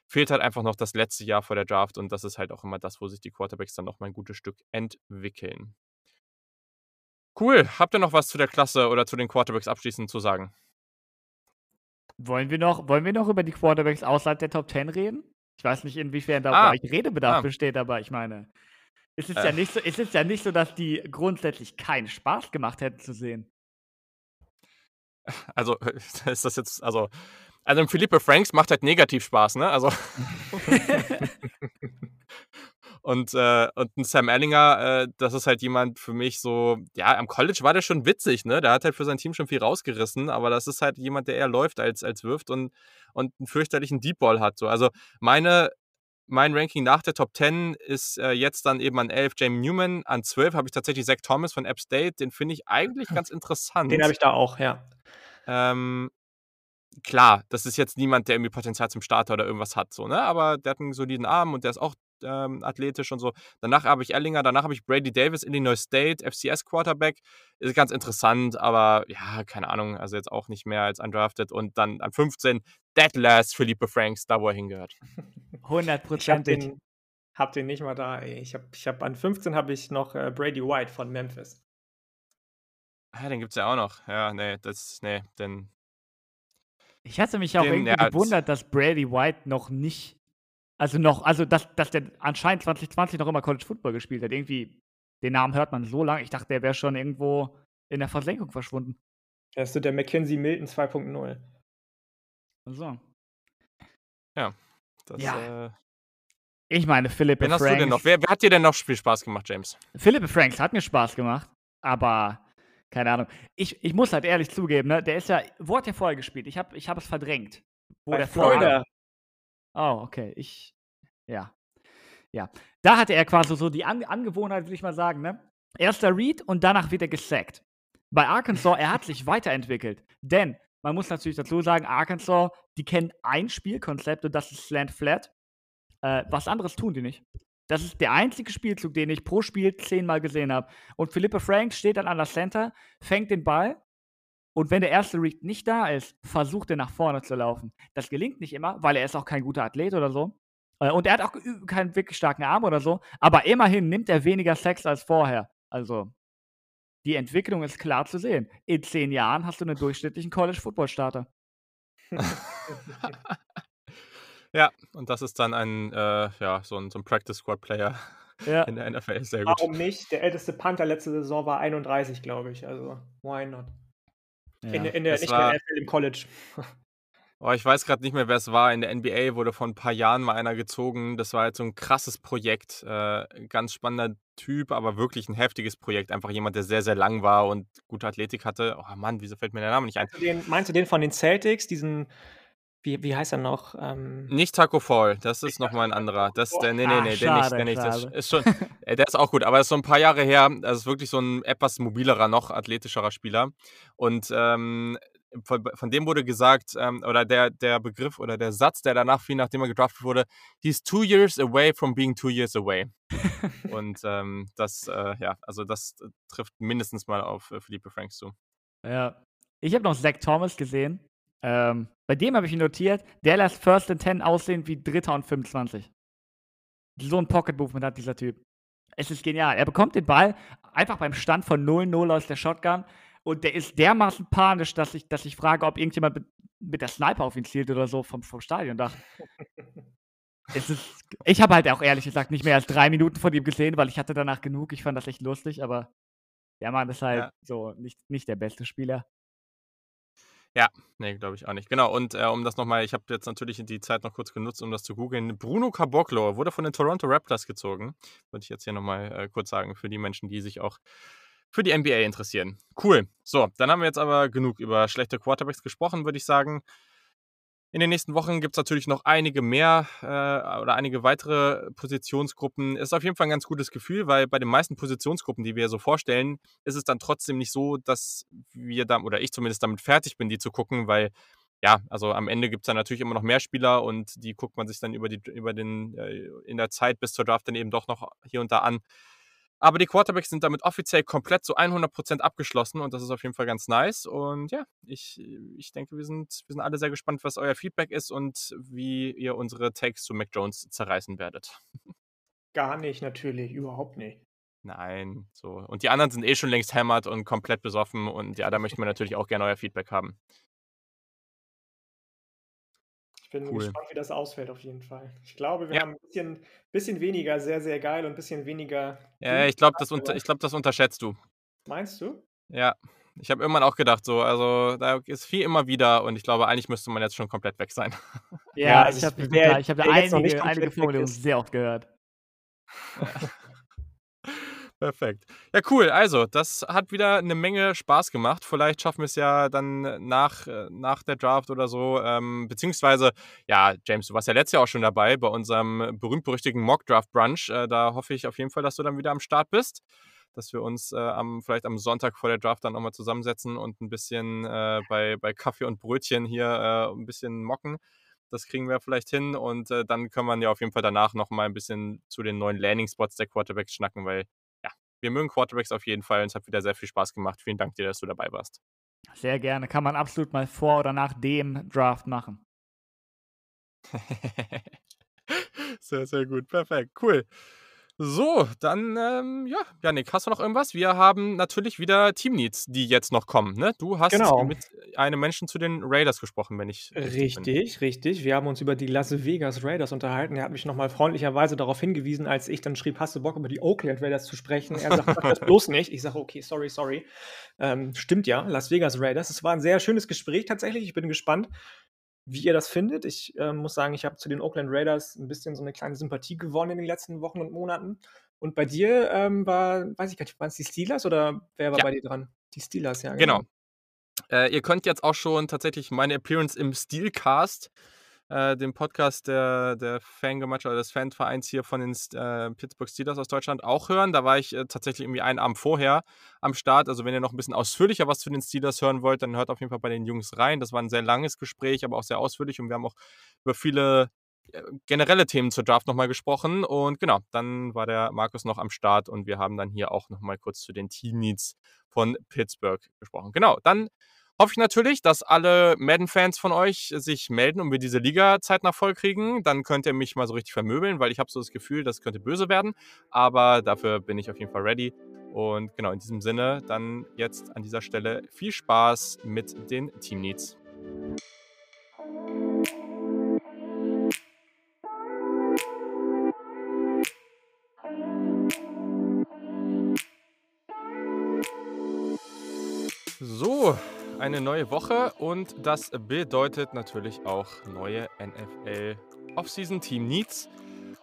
fehlt halt einfach noch das letzte Jahr vor der Draft und das ist halt auch immer das, wo sich die Quarterbacks dann noch mal ein gutes Stück entwickeln. Cool. Habt ihr noch was zu der Klasse oder zu den Quarterbacks abschließend zu sagen? Wollen wir noch, wollen wir noch über die Quarterbacks außerhalb der Top 10 reden? Ich weiß nicht, inwiefern da Ah, Redebedarf ah. besteht, aber ich meine, es ist, Äh. ja nicht so, es ist ja nicht so, dass die grundsätzlich keinen Spaß gemacht hätten zu sehen. Also, ist das jetzt, also, also ein Philippe Franks macht halt negativ Spaß, ne? Also. und, äh, und ein Sam Ellinger, äh, das ist halt jemand für mich so, ja, am College war der schon witzig, ne? Der hat halt für sein Team schon viel rausgerissen, aber das ist halt jemand, der eher läuft als, als wirft und, und einen fürchterlichen Deep Ball hat. So. Also meine, mein Ranking nach der Top 10 ist äh, jetzt dann eben an 11 Jamie Newman, an 12 habe ich tatsächlich Zach Thomas von App State, den finde ich eigentlich ganz interessant. Den habe ich da auch, ja. Ähm, klar, das ist jetzt niemand, der irgendwie Potenzial zum Starter oder irgendwas hat, so, ne? Aber der hat einen soliden Arm und der ist auch ähm, athletisch und so. Danach habe ich Ellinger, danach habe ich Brady Davis, Illinois State, FCS Quarterback. Ist ganz interessant, aber ja, keine Ahnung, also jetzt auch nicht mehr als undrafted. Und dann an 15, Dead Last Philippe Franks, da wo er hingehört. Ich habe Hundertprozentig. den, hab den nicht mal da. Ey. Ich habe ich hab, an 15 habe ich noch äh, Brady White von Memphis. Ah, den gibt's ja auch noch. Ja, nee, das, nee, denn Ich hatte mich auch Den- irgendwie ja, gewundert, dass Brady White noch nicht, also noch, also dass, dass der anscheinend 2020 noch immer College Football gespielt hat. Irgendwie, den Namen hört man so lange. Ich dachte, der wäre schon irgendwo in der Versenkung verschwunden. Das ist so der Mackenzie Milton 2.0. So. das, Ja. äh, Ich meine, Philippe wen hast Franks. du denn noch? Wer, wer hat dir denn noch viel Spaß gemacht, James? Philippe Franks hat mir Spaß gemacht, aber keine Ahnung. Ich, ich muss halt ehrlich zugeben, ne, der ist ja, wo hat der vorher gespielt? Ich habe ich hab es verdrängt. Wo Bei der vorher- Florida. Oh, okay. Ich. Ja. Ja. Da hatte er quasi so die An Angewohnheit, würde ich mal sagen, ne? Erster Read und danach wird er gesackt. Bei Arkansas, er hat sich weiterentwickelt. Denn, man muss natürlich dazu sagen, Arkansas, die kennen ein Spielkonzept und das ist Slant Flat. Äh, was anderes tun die nicht. Das ist der einzige Spielzug, den ich pro Spiel zehnmal gesehen habe. Und Philippe Franks steht dann an der Center, fängt den Ball und wenn der erste Read nicht da ist, versucht er nach vorne zu laufen. Das gelingt nicht immer, weil er ist auch kein guter Athlet oder so. Äh, Und er hat auch keinen wirklich starken Arm oder so. Aber immerhin nimmt er weniger Sex als vorher. Also, die Entwicklung ist klar zu sehen. In zehn Jahren hast du einen durchschnittlichen College-Football-Starter. Ja, und das ist dann ein, äh, ja, so ein, so ein Practice Squad Player Ja. in der NFL. Sehr gut. Warum nicht? Der älteste Panther letzte Saison war 31, glaube ich. Also, why not? In, ja. in der, Es nicht war- in der NFL, im College. Oh, ich weiß gerade nicht mehr, wer es war. In der NBA wurde vor ein paar Jahren mal einer gezogen. Das war halt so ein krasses Projekt. Äh, ganz spannender Typ, aber wirklich ein heftiges Projekt. Einfach jemand, der sehr, sehr lang war und gute Athletik hatte. Oh Mann, wieso fällt mir der Name nicht ein? Meinst du den, meinst du den von den Celtics, diesen, wie, wie heißt er noch? Ähm, Nicht Taco Fall, das ist nochmal ein anderer. Das, der, nee, nee, Ah, nee, der nicht, schade, der nicht. Das ist schon, äh, der ist auch gut, aber ist so ein paar Jahre her. Das ist wirklich so ein etwas mobilerer, noch athletischerer Spieler. Und ähm, von, von dem wurde gesagt, ähm, oder der, der Begriff oder der Satz, der danach fiel, nachdem er gedraftet wurde, he's two years away from being two years away. Und ähm, das, äh, ja, also das äh, trifft mindestens mal auf äh, Philippe Franks zu. Ja. Ich habe noch Zach Thomas gesehen. Ähm, bei dem habe ich ihn notiert, der lässt First and 10 aussehen wie Dritter und 25. So ein Pocket-Movement hat dieser Typ. Es ist genial. Er bekommt den Ball einfach beim Stand von 0-0 aus der Shotgun und der ist dermaßen panisch, dass ich, dass ich frage, ob irgendjemand mit, mit der Sniper auf ihn zielt oder so vom, vom Stadiondach. es ist, ich habe halt auch ehrlich gesagt nicht mehr als drei Minuten von ihm gesehen, weil ich hatte danach genug. Ich fand das echt lustig, aber der Mann ist halt Ja. so nicht, nicht der beste Spieler. Nee, glaube ich auch nicht. Genau, und äh, um das nochmal, ich habe jetzt natürlich die Zeit noch kurz genutzt, um das zu googeln. Bruno Caboclo wurde von den Toronto Raptors gezogen. Würde ich jetzt hier nochmal äh, kurz sagen, für die Menschen, die sich auch für die NBA interessieren. Cool. So, dann haben wir jetzt aber genug über schlechte Quarterbacks gesprochen, würde ich sagen. In den nächsten Wochen gibt es natürlich noch einige mehr äh, oder einige weitere Positionsgruppen. Ist auf jeden Fall ein ganz gutes Gefühl, weil bei den meisten Positionsgruppen, die wir so vorstellen, ist es dann trotzdem nicht so, dass wir da, oder ich zumindest damit fertig bin, die zu gucken, weil ja, also am Ende gibt es dann natürlich immer noch mehr Spieler und die guckt man sich dann über, die, über den, äh, in der Zeit bis zur Draft dann eben doch noch hier und da an. Aber die Quarterbacks sind damit offiziell komplett zu 100% abgeschlossen und das ist auf jeden Fall ganz nice. Und ja, ich, ich denke, wir sind, wir sind alle sehr gespannt, was euer Feedback ist und wie ihr unsere Takes zu Mac Jones zerreißen werdet. gar nicht, natürlich, überhaupt nicht. Nein, so. Und die anderen sind eh schon längst hämmert und komplett besoffen und ja, da möchten wir natürlich auch gerne euer Feedback haben. Ich bin Cool. gespannt, wie das ausfällt, auf jeden Fall. Ich glaube, wir Ja. haben ein bisschen, bisschen weniger sehr, sehr geil und ein bisschen weniger. Ja, ich glaube, das, unter, ich glaub, das unterschätzt du. Meinst du? Ja, ich habe irgendwann auch gedacht, so, also da ist viel immer wieder und ich glaube, eigentlich müsste man jetzt schon komplett weg sein. Ja, Ja, also ich habe hab da einige, einige Formulierungen sehr oft gehört. Perfekt. Ja, cool. Also, das hat wieder eine Menge Spaß gemacht. Vielleicht schaffen wir es ja dann nach, äh, nach der Draft oder so. Ähm, beziehungsweise, ja, James, du warst ja letztes Jahr auch schon dabei bei unserem berühmt-berüchtigten Mock-Draft-Brunch. Äh, da hoffe ich auf jeden Fall, dass du dann wieder am Start bist. Dass wir uns äh, am, vielleicht am Sonntag vor der Draft dann nochmal zusammensetzen und ein bisschen äh, bei, bei Kaffee und Brötchen hier äh, ein bisschen mocken. Das kriegen wir vielleicht hin und äh, dann kann man ja auf jeden Fall danach nochmal ein bisschen zu den neuen Landing-Spots der Quarterbacks schnacken, weil wir mögen Quarterbacks auf jeden Fall und es hat wieder sehr viel Spaß gemacht. Vielen Dank dir, dass du dabei warst. Sehr gerne. Kann man absolut mal vor oder nach dem Draft machen. sehr, sehr gut. Perfekt. Cool. So, dann, ähm, ja, Janik, hast du noch irgendwas? Wir haben natürlich wieder Team Needs, die jetzt noch kommen. Ne? Du hast Genau. mit einem Menschen zu den Raiders gesprochen, wenn ich. bin. Richtig, richtig. Wir haben uns über die Las Vegas Raiders unterhalten. Er hat mich nochmal freundlicherweise darauf hingewiesen, als ich dann schrieb, hast du Bock, über die Oakland Raiders zu sprechen? Er sagt, mach das bloß nicht. Ich sage, okay, sorry, sorry. Ähm, stimmt ja, Las Vegas Raiders. Es war ein sehr schönes Gespräch tatsächlich. Ich bin gespannt, wie ihr das findet. Ich ähm, muss sagen, ich habe zu den Oakland Raiders ein bisschen so eine kleine Sympathie gewonnen in den letzten Wochen und Monaten. Und bei dir ähm, war, weiß ich gar nicht, waren es die Steelers oder wer war Ja. bei dir dran? Die Steelers, ja. Genau. Äh, ihr könnt jetzt auch schon tatsächlich meine Appearance im Steelcast, äh, dem Podcast der, der Fangemeinschaft oder des Fanvereins hier von den äh, Pittsburgh Steelers aus Deutschland auch hören. Da war ich äh, tatsächlich irgendwie einen Abend vorher am Start. Also wenn ihr noch ein bisschen ausführlicher was zu den Steelers hören wollt, dann hört auf jeden Fall bei den Jungs rein. Das war ein sehr langes Gespräch, aber auch sehr ausführlich und wir haben auch über viele äh, generelle Themen zur Draft nochmal gesprochen. Und genau, dann war der Markus noch am Start und wir haben dann hier auch nochmal kurz zu den Team Needs von Pittsburgh gesprochen. Genau, dann hoffe ich natürlich, dass alle Madden-Fans von euch sich melden und wir diese Liga zeitnah voll kriegen. Dann könnt ihr mich mal so richtig vermöbeln, weil ich habe so das Gefühl, das könnte böse werden. Aber dafür bin ich auf jeden Fall ready. Und genau, in diesem Sinne, dann jetzt an dieser Stelle viel Spaß mit den Team Needs. So, eine neue Woche und das bedeutet natürlich auch neue NFL Offseason Team Needs.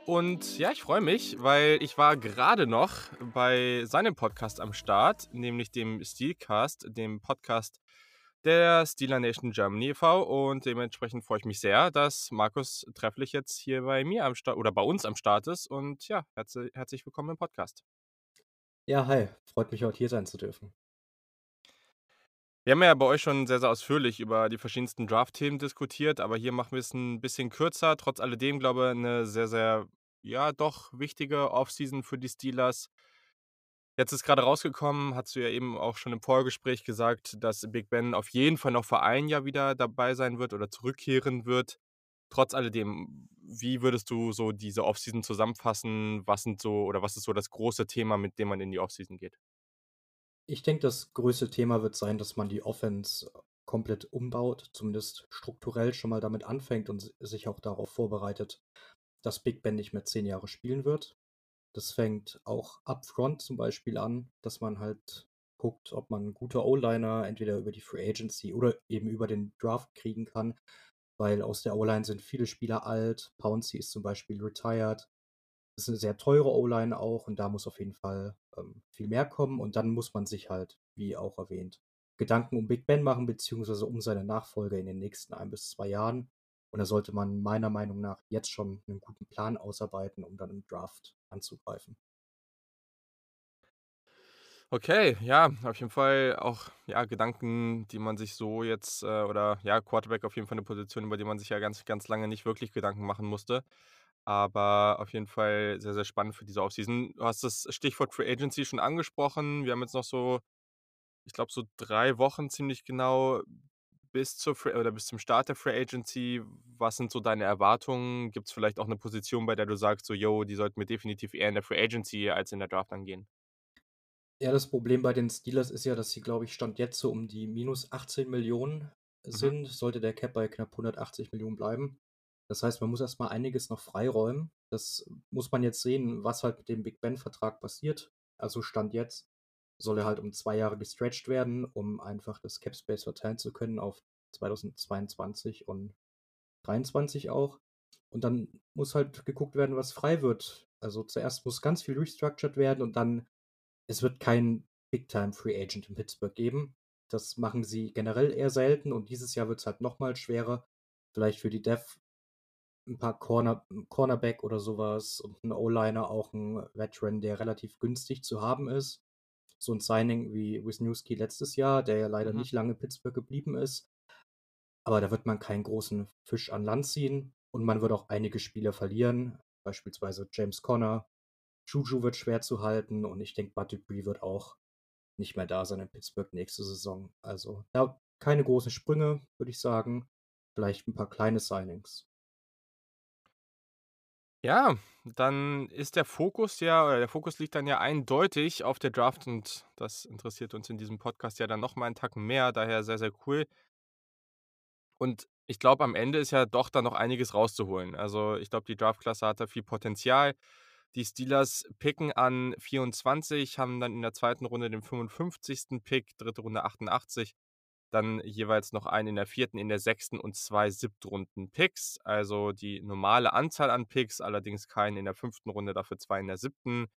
Und ja, ich freue mich, weil ich war gerade noch bei seinem Podcast am Start, nämlich dem Steelcast, dem Podcast der Steeler Nation Germany e.V. Und dementsprechend freue ich mich sehr, dass Markus Trefflich jetzt hier bei mir am Start oder bei uns am Start ist. Und ja, herzlich, herzlich willkommen im Podcast. Ja, hi. Freut mich, heute hier sein zu dürfen. Wir haben ja bei euch schon sehr, sehr ausführlich über die verschiedensten Draft-Themen diskutiert, aber hier machen wir es ein bisschen kürzer. Trotz alledem, glaube ich, eine sehr, sehr, ja, doch wichtige Offseason für die Steelers. Jetzt ist gerade rausgekommen, hast du ja eben auch schon im Vorgespräch gesagt, dass Big Ben auf jeden Fall noch für ein Jahr wieder dabei sein wird oder zurückkehren wird. Trotz alledem, wie würdest du so diese Offseason zusammenfassen? Was sind so oder was ist so das große Thema, mit dem man in die Offseason geht? Ich denke, das größte Thema wird sein, dass man die Offense komplett umbaut, zumindest strukturell schon mal damit anfängt und sich auch darauf vorbereitet, dass Big Ben nicht mehr zehn Jahre spielen wird. Das fängt auch upfront zum Beispiel an, dass man halt guckt, ob man gute O-Liner entweder über die Free Agency oder eben über den Draft kriegen kann, weil aus der O-Line sind viele Spieler alt. Pouncy ist zum Beispiel retired. Das ist eine sehr teure O-Line auch und da muss auf jeden Fall ähm, viel mehr kommen und dann muss man sich halt, wie auch erwähnt, Gedanken um Big Ben machen, beziehungsweise um seine Nachfolger in den nächsten ein bis zwei Jahren. Und da sollte man meiner Meinung nach jetzt schon einen guten Plan ausarbeiten, um dann im Draft anzugreifen. Okay, ja, auf jeden Fall auch ja, Gedanken, die man sich so jetzt, äh, oder ja, Quarterback auf jeden Fall eine Position, über die man sich ja ganz, ganz lange nicht wirklich Gedanken machen musste. Aber auf jeden Fall sehr, sehr spannend für diese Offseason. Du hast das Stichwort Free Agency schon angesprochen. Wir haben jetzt noch so, ich glaube, so drei Wochen ziemlich genau bis zur Free oder bis zum Start der Free Agency, was sind so deine Erwartungen? Gibt es vielleicht auch eine Position, bei der du sagst, so, yo, die sollten wir definitiv eher in der Free Agency als in der Draft angehen? Ja, das Problem bei den Steelers ist ja, dass sie, glaube ich, Stand jetzt so um die minus 18 Millionen mhm. sind. Mhm. Sollte der Cap bei knapp 180 Millionen bleiben. Das heißt, man muss erstmal einiges noch freiräumen. Das muss man jetzt sehen, was halt mit dem Big Ben-Vertrag passiert. Also Stand jetzt soll er halt um zwei Jahre gestretched werden, um einfach das Cap Space verteilen zu können auf 2022 und 2023 auch. Und dann muss halt geguckt werden, was frei wird. Also zuerst muss ganz viel restructured werden und dann, es wird kein Big-Time Free Agent in Pittsburgh geben. Das machen sie generell eher selten und dieses Jahr wird es halt nochmal schwerer. Vielleicht für die Dev ein paar Corner, Cornerback oder sowas und ein O-Liner, auch ein Veteran, der relativ günstig zu haben ist so ein Signing wie Wisniewski letztes Jahr, der ja leider mhm. nicht lange in Pittsburgh geblieben ist. Aber da wird man keinen großen Fisch an Land ziehen und man wird auch einige Spieler verlieren, beispielsweise James Conner. Juju wird schwer zu halten und ich denke, Bud Dupree wird auch nicht mehr da sein in Pittsburgh nächste Saison. Also da keine großen Sprünge, würde ich sagen. Vielleicht ein paar kleine Signings. Ja, dann ist der Fokus ja oder der Fokus liegt dann ja eindeutig auf der Draft und das interessiert uns in diesem Podcast ja dann noch mal einen Tacken mehr, daher sehr, sehr cool. Und ich glaube, am Ende ist ja doch dann noch einiges rauszuholen. Also, ich glaube, die Draftklasse hat da viel Potenzial. Die Steelers picken an 24, haben dann in der zweiten Runde den 55. Pick, dritte Runde 88 dann jeweils noch einen in der vierten, in der sechsten und zwei Siebtrunden-Picks. Also die normale Anzahl an Picks, allerdings keinen in der fünften Runde, dafür zwei in der siebten.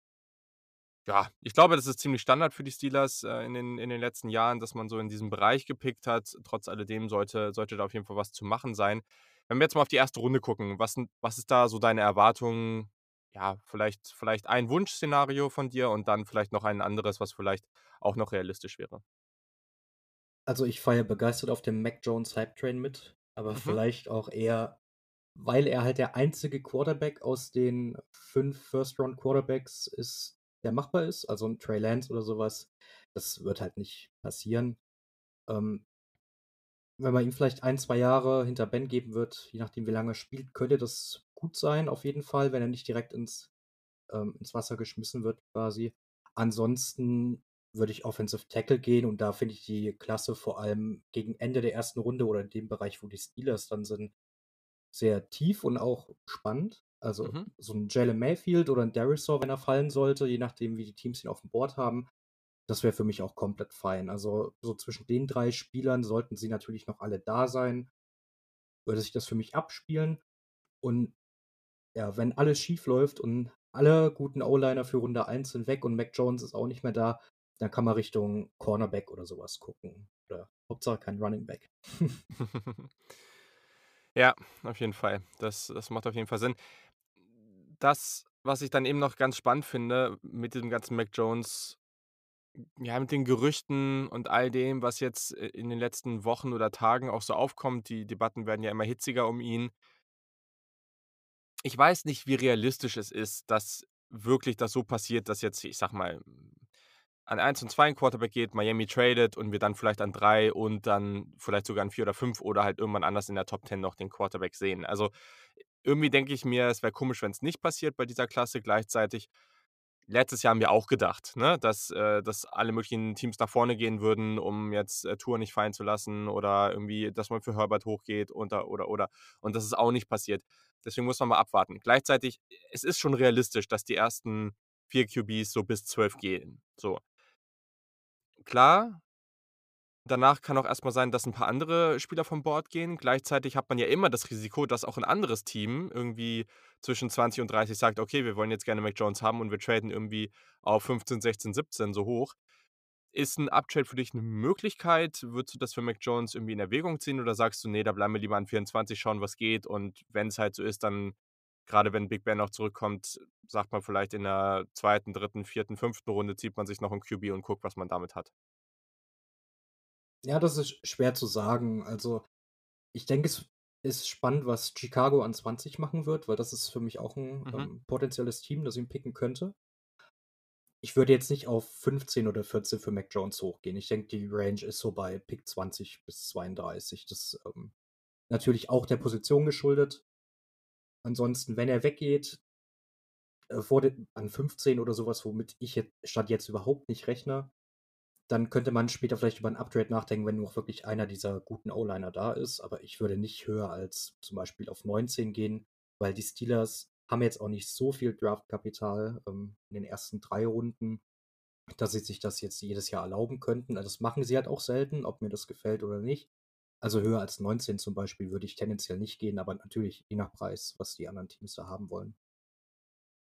Ja, ich glaube, das ist ziemlich Standard für die Steelers äh, in, den, in den letzten Jahren, dass man so in diesem Bereich gepickt hat. Trotz alledem sollte, sollte da auf jeden Fall was zu machen sein. Wenn wir jetzt mal auf die erste Runde gucken, was, was ist da so deine Erwartung? Ja, vielleicht, vielleicht ein Wunschszenario von dir und dann vielleicht noch ein anderes, was vielleicht auch noch realistisch wäre. Also, ich fahre ja begeistert auf dem Mac Jones Hype Train mit, aber Mhm. vielleicht auch eher, weil er halt der einzige Quarterback aus den fünf First-Round-Quarterbacks ist, der machbar ist. Also ein Trey Lance oder sowas. Das wird halt nicht passieren. Ähm wenn man ihm vielleicht ein, zwei Jahre hinter Ben geben wird, je nachdem, wie lange er spielt, könnte das gut sein, auf jeden Fall, wenn er nicht direkt ins ähm, ins Wasser geschmissen wird quasi. Ansonsten würde ich Offensive Tackle gehen und da finde ich die Klasse vor allem gegen Ende der ersten Runde oder in dem Bereich, wo die Steelers dann sind, sehr tief und auch spannend. Also mhm. so ein Jalen Mayfield oder ein Darisaw, wenn er fallen sollte, je nachdem, wie die Teams ihn auf dem Board haben, das wäre für mich auch komplett fein. Also so zwischen den drei Spielern sollten sie natürlich noch alle da sein, würde sich das für mich abspielen. Und ja, wenn alles schief läuft und alle guten O-Liner für Runde 1 sind weg und Mac Jones ist auch nicht mehr da, dann kann man Richtung Cornerback oder sowas gucken. Oder Hauptsache kein Running Back. Ja, auf jeden Fall. Das, das macht auf jeden Fall Sinn. Das, was ich dann eben noch ganz spannend finde mit diesem ganzen Mac Jones, ja, mit den Gerüchten und all dem, was jetzt äh, in den letzten Wochen oder Tagen auch so aufkommt, die Debatten werden ja immer hitziger um ihn. Ich weiß nicht, wie realistisch es ist, dass wirklich das so passiert, dass jetzt, ich sag mal, an 1 und 2 ein Quarterback geht, Miami tradet und wir dann vielleicht an 3 und dann vielleicht sogar an 4 oder 5 oder halt irgendwann anders in der Top 10 noch den Quarterback sehen. Also irgendwie denke ich mir, es wäre komisch, wenn es nicht passiert bei dieser Klasse. Gleichzeitig, letztes Jahr haben wir auch gedacht, ne, dass, äh, dass alle möglichen Teams nach vorne gehen würden, um jetzt äh, Tour nicht fallen zu lassen oder irgendwie, dass man für Herbert hochgeht oder, oder, oder. Und das ist auch nicht passiert. Deswegen muss man mal abwarten. Gleichzeitig, es ist schon realistisch, dass die ersten vier QBs so bis 12 gehen. So. Klar, danach kann auch erstmal sein, dass ein paar andere Spieler vom Board gehen. Gleichzeitig hat man ja immer das Risiko, dass auch ein anderes Team irgendwie zwischen 20 und 30 sagt: „Okay, wir wollen jetzt gerne Mac Jones haben und wir traden irgendwie auf 15, 16, 17 so hoch.“ Ist ein Uptrade für dich eine Möglichkeit? Würdest du das für Mac Jones irgendwie in Erwägung ziehen oder sagst du: „Ne, da bleiben wir lieber an 24, schauen, was geht und wenn es halt so ist, dann gerade wenn Big Ben auch zurückkommt, sagt man vielleicht in der zweiten, dritten, vierten, fünften Runde zieht man sich noch 'n QB und guckt, was man damit hat?“ Ja, das ist schwer zu sagen. Also, ich denke, es ist spannend, was Chicago an 20 machen wird, weil das ist für mich auch ein Mhm. ähm, potenzielles Team, das ihn picken könnte. Ich würde jetzt nicht auf 15 oder 14 für Mac Jones hochgehen. Ich denke, die Range ist so bei Pick 20 bis 32. Das ähm, natürlich auch der Position geschuldet. Ansonsten, wenn er weggeht, äh, wurde an 15 oder sowas, womit ich jetzt statt jetzt überhaupt nicht rechne, dann könnte man später vielleicht über ein Upgrade nachdenken, wenn nur wirklich einer dieser guten O-Liner da ist. Aber ich würde nicht höher als zum Beispiel auf 19 gehen, weil die Steelers haben jetzt auch nicht so viel Draftkapital ähm, in den ersten drei Runden, dass sie sich das jetzt jedes Jahr erlauben könnten. Also das machen sie halt auch selten, ob mir das gefällt oder nicht. Also höher als 19 zum Beispiel würde ich tendenziell nicht gehen, aber natürlich je nach Preis, was die anderen Teams da haben wollen.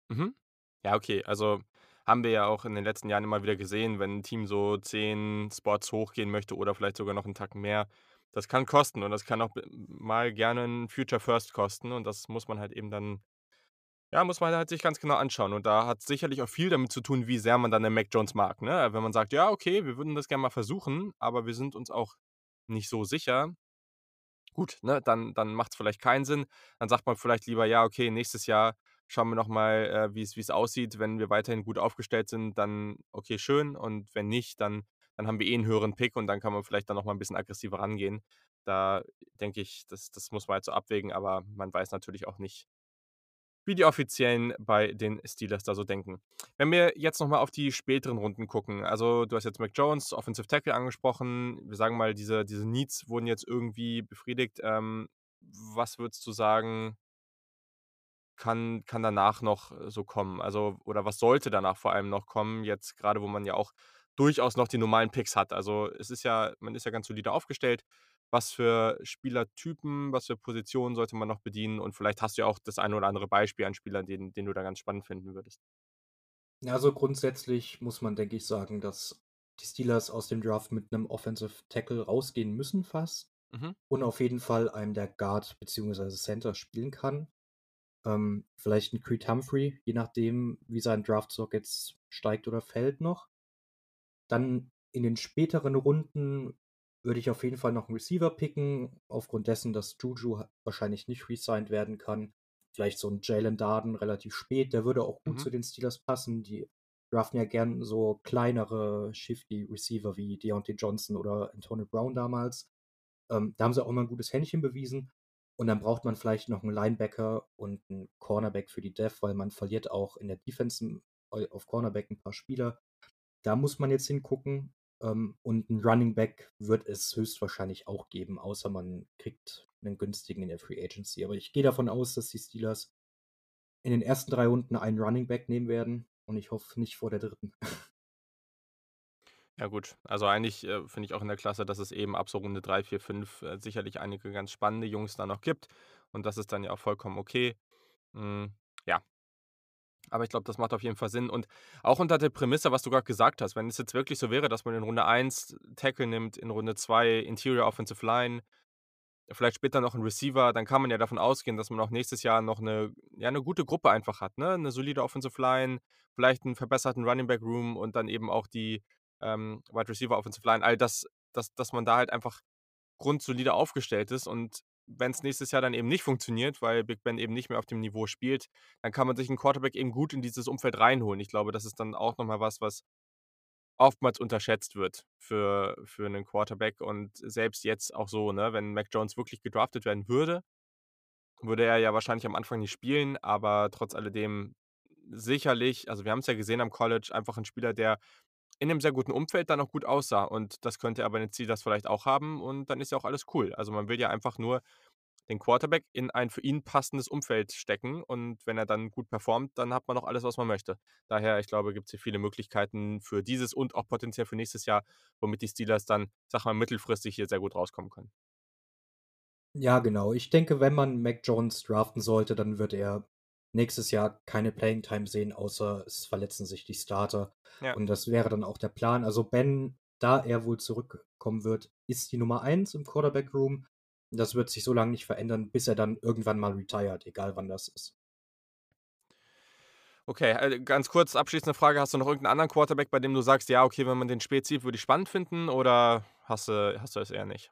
Mhm. Ja, okay. Also haben wir ja auch in den letzten Jahren immer wieder gesehen, wenn ein Team so 10 Spots hochgehen möchte oder vielleicht sogar noch einen Tacken mehr, das kann kosten und das kann auch mal gerne ein Future First kosten und das muss man halt eben dann ja, muss man halt sich ganz genau anschauen und da hat sicherlich auch viel damit zu tun, wie sehr man dann den Mac Jones mag, ne? Wenn man sagt: „Ja, okay, wir würden das gerne mal versuchen, aber wir sind uns auch nicht so sicher“, gut, ne, dann dann macht's vielleicht keinen Sinn. Dann sagt man vielleicht lieber: „Ja, okay, nächstes Jahr schauen wir noch mal, äh, wie es aussieht. Wenn wir weiterhin gut aufgestellt sind, dann okay, schön und wenn nicht, dann dann haben wir eh 'n höheren Pick und dann kann man vielleicht dann noch mal 'n bisschen aggressiver rangehen.“ Da denke ich, das das muss man halt so abwägen, aber man weiß natürlich auch nicht wie die Offiziellen bei den Steelers da so denken. Wenn wir jetzt noch mal auf die späteren Runden gucken, also, du hast jetzt Mac Jones, Offensive Tackle angesprochen. Wir sagen mal, diese diese Needs wurden jetzt irgendwie befriedigt. Ähm, was würdest du sagen kann kann danach noch, äh, so kommen? Also oder was sollte danach vor allem noch kommen, jetzt grade, wo man ja auch durchaus noch die normalen Picks hat? Also, es ist ja man ist ja ganz solide aufgestellt. Was für Spielertypen, was für Positionen sollte man noch bedienen? Und vielleicht hast du ja auch das eine oder andere Beispiel an Spielern, den den du da ganz spannend finden würdest. Ja, also grundsätzlich muss man, denke ich, sagen, dass die Steelers aus dem Draft mit 'nem Offensive Tackle rausgehen müssen fast Mhm. und auf jeden Fall einen, der Guard beziehungsweise Center spielen kann. Ähm, vielleicht 'n Creed Humphrey, je nachdem, wie sein Draftstock jetzt steigt oder fällt noch. Dann in den späteren Runden würde ich auf jeden Fall noch 'n Receiver picken, aufgrund dessen, dass Juju wahrscheinlich nicht resigned werden kann. Vielleicht so 'n Jalen Darden relativ spät, der würde auch gut Mhm. zu den Steelers passen. Die draften ja gern so kleinere, shifty Receiver wie Deontay Johnson oder Antonio Brown damals. Ähm, da haben sie auch immer 'n gutes Händchen bewiesen. Und dann braucht man vielleicht noch 'n Linebacker und 'n Cornerback für die Def, weil man verliert auch in der Defense eu auf Cornerback 'n paar Spieler. Da muss man jetzt hingucken. Ähm, und 'n Running Back wird es höchstwahrscheinlich auch geben, außer man kriegt 'nen günstigen in der Free Agency. Aber ich gehe davon aus, dass die Steelers in den ersten 3 Runden einen Running Back nehmen werden und ich hoffe nicht vor der 3. Ja gut, also eigentlich, äh, finde ich auch in der Klasse, dass es eben ab so Runde 3, 4, 5, äh, sicherlich einige ganz spannende Jungs da noch gibt und das ist dann ja auch vollkommen okay. Ja. Aber ich glaube, das macht auf jeden Fall Sinn. Und auch unter der Prämisse, was du gerade gesagt hast, wenn es jetzt wirklich so wäre, dass man in Runde 1 Tackle nimmt, in Runde 2 Interior Offensive Line, vielleicht später noch einen Receiver, dann kann man ja davon ausgehen, dass man auch nächstes Jahr noch eine, ja, eine gute Gruppe einfach hat. Ne? Eine solide Offensive Line, vielleicht einen verbesserten Running Back Room und dann eben auch die ähm, Wide Receiver Offensive Line. All das, dass, dass man da halt einfach grundsolide aufgestellt ist und wenn es nächstes Jahr dann eben nicht funktioniert, weil Big Ben eben nicht mehr auf dem Niveau spielt, dann kann man sich einen Quarterback eben gut in dieses Umfeld reinholen. Ich glaube, das ist dann auch nochmal was, was oftmals unterschätzt wird für, für einen Quarterback. Und selbst jetzt auch so, ne, wenn Mac Jones wirklich gedraftet werden würde, würde er ja wahrscheinlich am Anfang nicht spielen, aber trotz alledem sicherlich, also wir haben es ja gesehen am College, einfach ein Spieler, der in einem sehr guten Umfeld dann auch gut aussah. Und das könnte aber ein Ziel das vielleicht auch haben und dann ist ja auch alles cool. Also man will ja einfach nur den Quarterback in ein für ihn passendes Umfeld stecken und wenn er dann gut performt, dann hat man auch alles, was man möchte. Daher, ich glaube, gibt es hier viele Möglichkeiten für dieses und auch potenziell für nächstes Jahr, womit die Steelers dann, sag mal, mittelfristig hier sehr gut rauskommen können. Ja, genau. Ich denke, wenn man Mac Jones draften sollte, dann wird er nächstes Jahr keine Playing Time sehen, außer es verletzen sich die Starter. Ja. Und das wäre dann auch der Plan. Also Ben, da er wohl zurückkommen wird, ist die Nummer 1 im Quarterback Room. Das wird sich so lange nicht verändern, bis er dann irgendwann mal retired, egal wann das ist. Okay, äh, ganz kurz abschließende Frage: Hast du noch irgendeinen anderen Quarterback, bei dem du sagst, ja, okay, wenn man den spät sieht, würde ich spannend finden, oder hast du, hast du es eher nicht?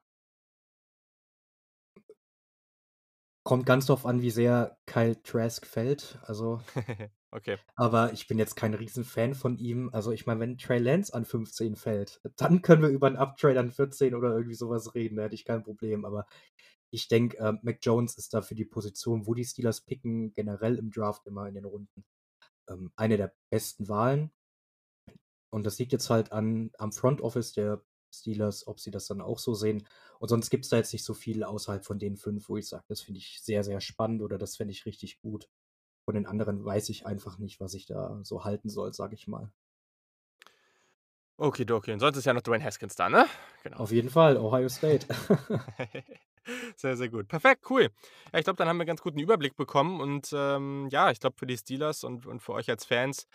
Kommt ganz drauf an, wie sehr Kyle Trask fällt. Also, okay. aber ich bin jetzt kein Riesenfan von ihm. Also, ich meine, wenn Trey Lance an 15 fällt, dann können wir über einen Uptrade an 14 oder irgendwie sowas reden. Da hätte ich kein Problem. Aber ich denke, äh, Mac Jones ist da für die Position, wo die Steelers picken, generell im Draft immer in den Runden, ähm, eine der besten Wahlen. Und das liegt jetzt halt an, am Front Office der Steelers, ob sie das dann auch so sehen. Und sonst gibt es da jetzt nicht so viel außerhalb von den fünf, wo ich sage, das finde ich sehr, sehr spannend oder das finde ich richtig gut. Von den anderen weiß ich einfach nicht, was ich da so halten soll, sage ich mal. Okay, okay. Und sonst ist ja noch Dwayne Haskins da, ne? Genau. Auf jeden Fall, Ohio State. sehr, sehr gut. Perfekt, cool. Ja, ich glaube, dann haben wir ganz guten Überblick bekommen. Und ähm, ja, ich glaube, für die Steelers und, und für euch als Fans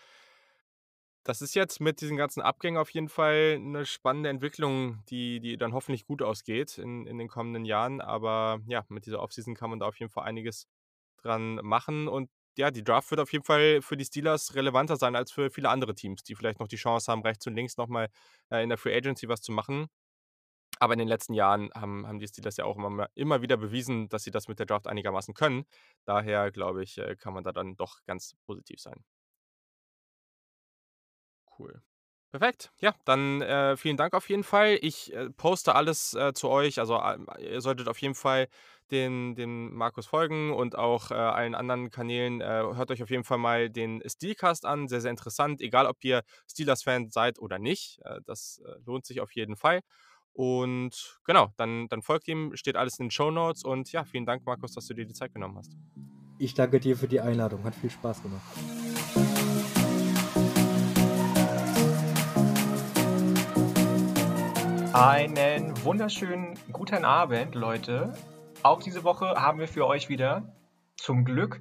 das ist jetzt mit diesen ganzen Abgängen auf jeden Fall eine spannende Entwicklung, die die dann hoffentlich gut ausgeht in in den kommenden Jahren. Aber ja, mit dieser Offseason kann man da auf jeden Fall einiges dran machen. Und ja, die Draft wird auf jeden Fall für die Steelers relevanter sein als für viele andere Teams, die vielleicht noch die Chance haben, rechts und links nochmal äh, in der Free Agency was zu machen. Aber in den letzten Jahren haben haben die Steelers ja auch immer immer wieder bewiesen, dass sie das mit der Draft einigermaßen können. Daher glaube ich, äh, kann man da dann doch ganz positiv sein. Cool. Perfekt. Ja, dann äh, vielen Dank auf jeden Fall. Ich äh, poste alles äh, zu euch. Also äh, ihr solltet auf jeden Fall den, den Markus folgen und auch äh, allen anderen Kanälen. Äh, hört euch auf jeden Fall mal den Steelcast an. Sehr, sehr interessant. Egal, ob ihr Steelers-Fan seid oder nicht. das lohnt sich auf jeden Fall. Und genau, dann, dann folgt ihm, steht alles in den Show Notes. Und ja, vielen Dank, Markus, dass du dir die Zeit genommen hast. Ich danke dir für die Einladung. Hat viel Spaß gemacht. Einen wunderschönen guten Abend, Leute. Auch diese Woche haben wir für euch wieder zum Glück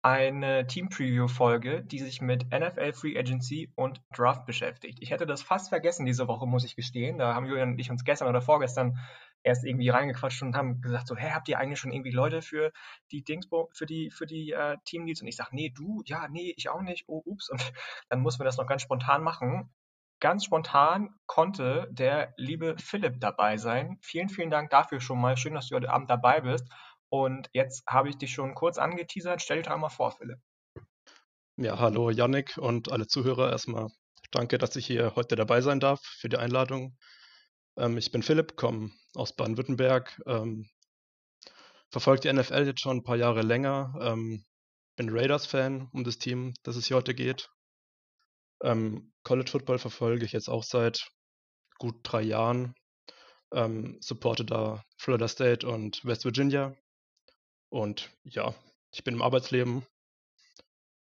eine Team-Preview-Folge, die sich mit NFL Free Agency und Draft beschäftigt. Ich hätte das fast vergessen diese Woche, muss ich gestehen. Da haben Julian und ich uns gestern oder vorgestern erst irgendwie reingequatscht und haben gesagt so, hey, habt ihr eigentlich schon irgendwie Leute für die Dingsbo, für die, für die äh, Team-Leads? Und ich sage, nee, du, ja, nee, ich auch nicht, oh, ups. Und dann mussten wir das noch ganz spontan machen. Ganz spontan konnte der liebe Philipp dabei sein. Vielen, vielen Dank dafür schon mal. Schön, dass du heute Abend dabei bist. Und jetzt habe ich dich schon kurz angeteasert. Stell dich doch einmal vor, Philipp. Ja, hallo Yannick und alle Zuhörer. Erstmal danke, dass ich hier heute dabei sein darf für die Einladung. Ähm, ich bin Philipp, komme aus Baden-Württemberg, ähm, verfolge die NFL jetzt schon ein paar Jahre länger, ähm, bin Raiders-Fan um das Team, das es hier heute geht ähm, College Football verfolge ich jetzt auch seit gut drei Jahren. Ähm, supporte da Florida State und West Virginia. Und ja, ich bin im Arbeitsleben.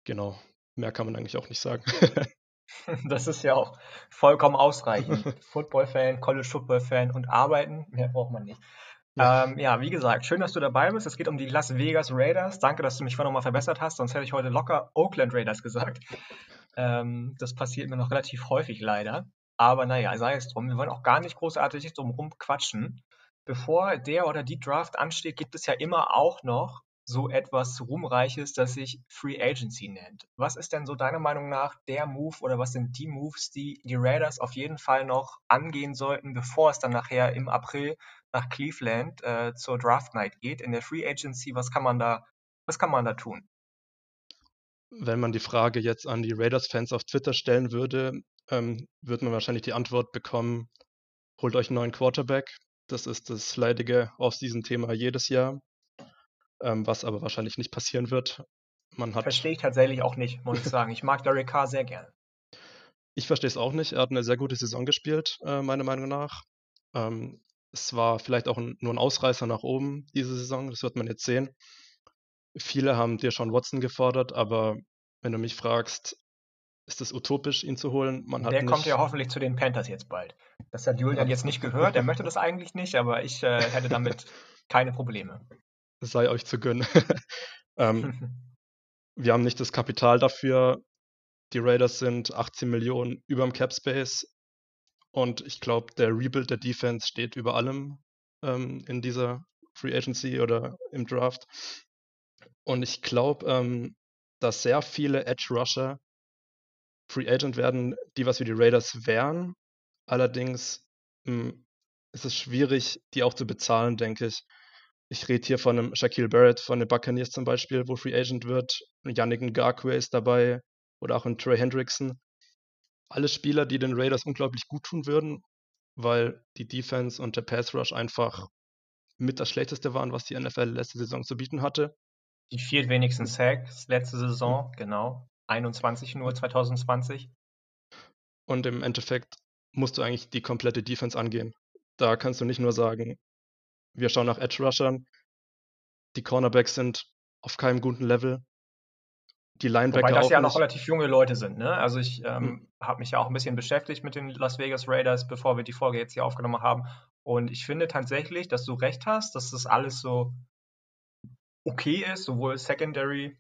Genau, mehr kann man eigentlich auch nicht sagen. das ist ja auch vollkommen ausreichend. Football-Fan, College-Football-Fan und arbeiten, mehr braucht man nicht. Ja. Ähm, ja, wie gesagt, schön, dass du dabei bist. Es geht um die Las Vegas Raiders. Danke, dass du mich vorhin nochmal verbessert hast, sonst hätte ich heute locker Oakland Raiders gesagt. Ähm, das passiert mir noch relativ häufig leider. Aber naja, sei es drum. Wir wollen auch gar nicht großartig drum rumquatschen. Bevor der oder die Draft ansteht, gibt es ja immer auch noch so etwas Ruhmreiches, das sich Free Agency nennt. Was ist denn so deiner Meinung nach der Move oder was sind die Moves, die die Raiders auf jeden Fall noch angehen sollten, bevor es dann nachher im April nach Cleveland äh, zur Draft Night geht in der Free Agency? Was kann man da, was kann man da tun? Wenn man die Frage jetzt an die Raiders-Fans auf Twitter stellen würde, ähm, wird man wahrscheinlich die Antwort bekommen: Holt euch einen neuen Quarterback. Das ist das leidige Off-Season-Thema jedes Jahr ähm, was aber wahrscheinlich nicht passieren wird. Man hat Verstehe ich tatsächlich auch nicht, muss ich sagen. Ich mag Derek Carr sehr gerne. Ich verstehe es auch nicht. Er hat eine sehr gute Saison gespielt, äh, meiner Meinung nach. Ähm, es war vielleicht auch ein, nur ein Ausreißer nach oben diese Saison, das wird man jetzt sehen. Viele haben dir schon Watson gefordert, aber wenn du mich fragst, ist es utopisch, ihn zu holen? Man Der nicht... kommt ja hoffentlich zu den Panthers jetzt bald. Das hat Julian jetzt nicht gehört, er möchte das eigentlich nicht, aber ich äh, hätte damit keine Probleme sei euch zu gönnen. ähm, wir haben nicht das Kapital dafür. Die Raiders sind 18 Millionen über dem Cap Space. Und ich glaube, der Rebuild der Defense steht über allem ähm, in dieser Free Agency oder im Draft. Und ich glaube, ähm, dass sehr viele Edge Rusher Free Agent werden, die was wie die Raiders wären. Allerdings mh, hm, ist es schwierig, die auch zu bezahlen, denke ich. Ich rede hier von einem Shaquille Barrett von den Buccaneers zum Beispiel, wo Free Agent wird. Yannick Ngakwe ist dabei oder auch ein Trey Hendrickson. Alle Spieler, die den Raiders unglaublich gut tun würden, weil die Defense und der Pass Rush einfach mit das Schlechteste waren, was die NFL letzte Saison zu bieten hatte. Die viertwenigsten Sacks letzte Saison, genau. 21 nur 2020. Und im Endeffekt musst du eigentlich die komplette Defense angehen. Da kannst du nicht nur sagen, wir schauen nach Edge Rushern. Die Cornerbacks sind auf keinem guten Level. Die Linebacker Wobei das ja noch relativ junge Leute sind. Ne? Also ich ähm, hm. habe mich ja auch ein bisschen beschäftigt mit den Las Vegas Raiders, bevor wir die Folge jetzt hier aufgenommen haben. Und ich finde tatsächlich, dass du recht hast, dass das alles so okay ist, sowohl Secondary,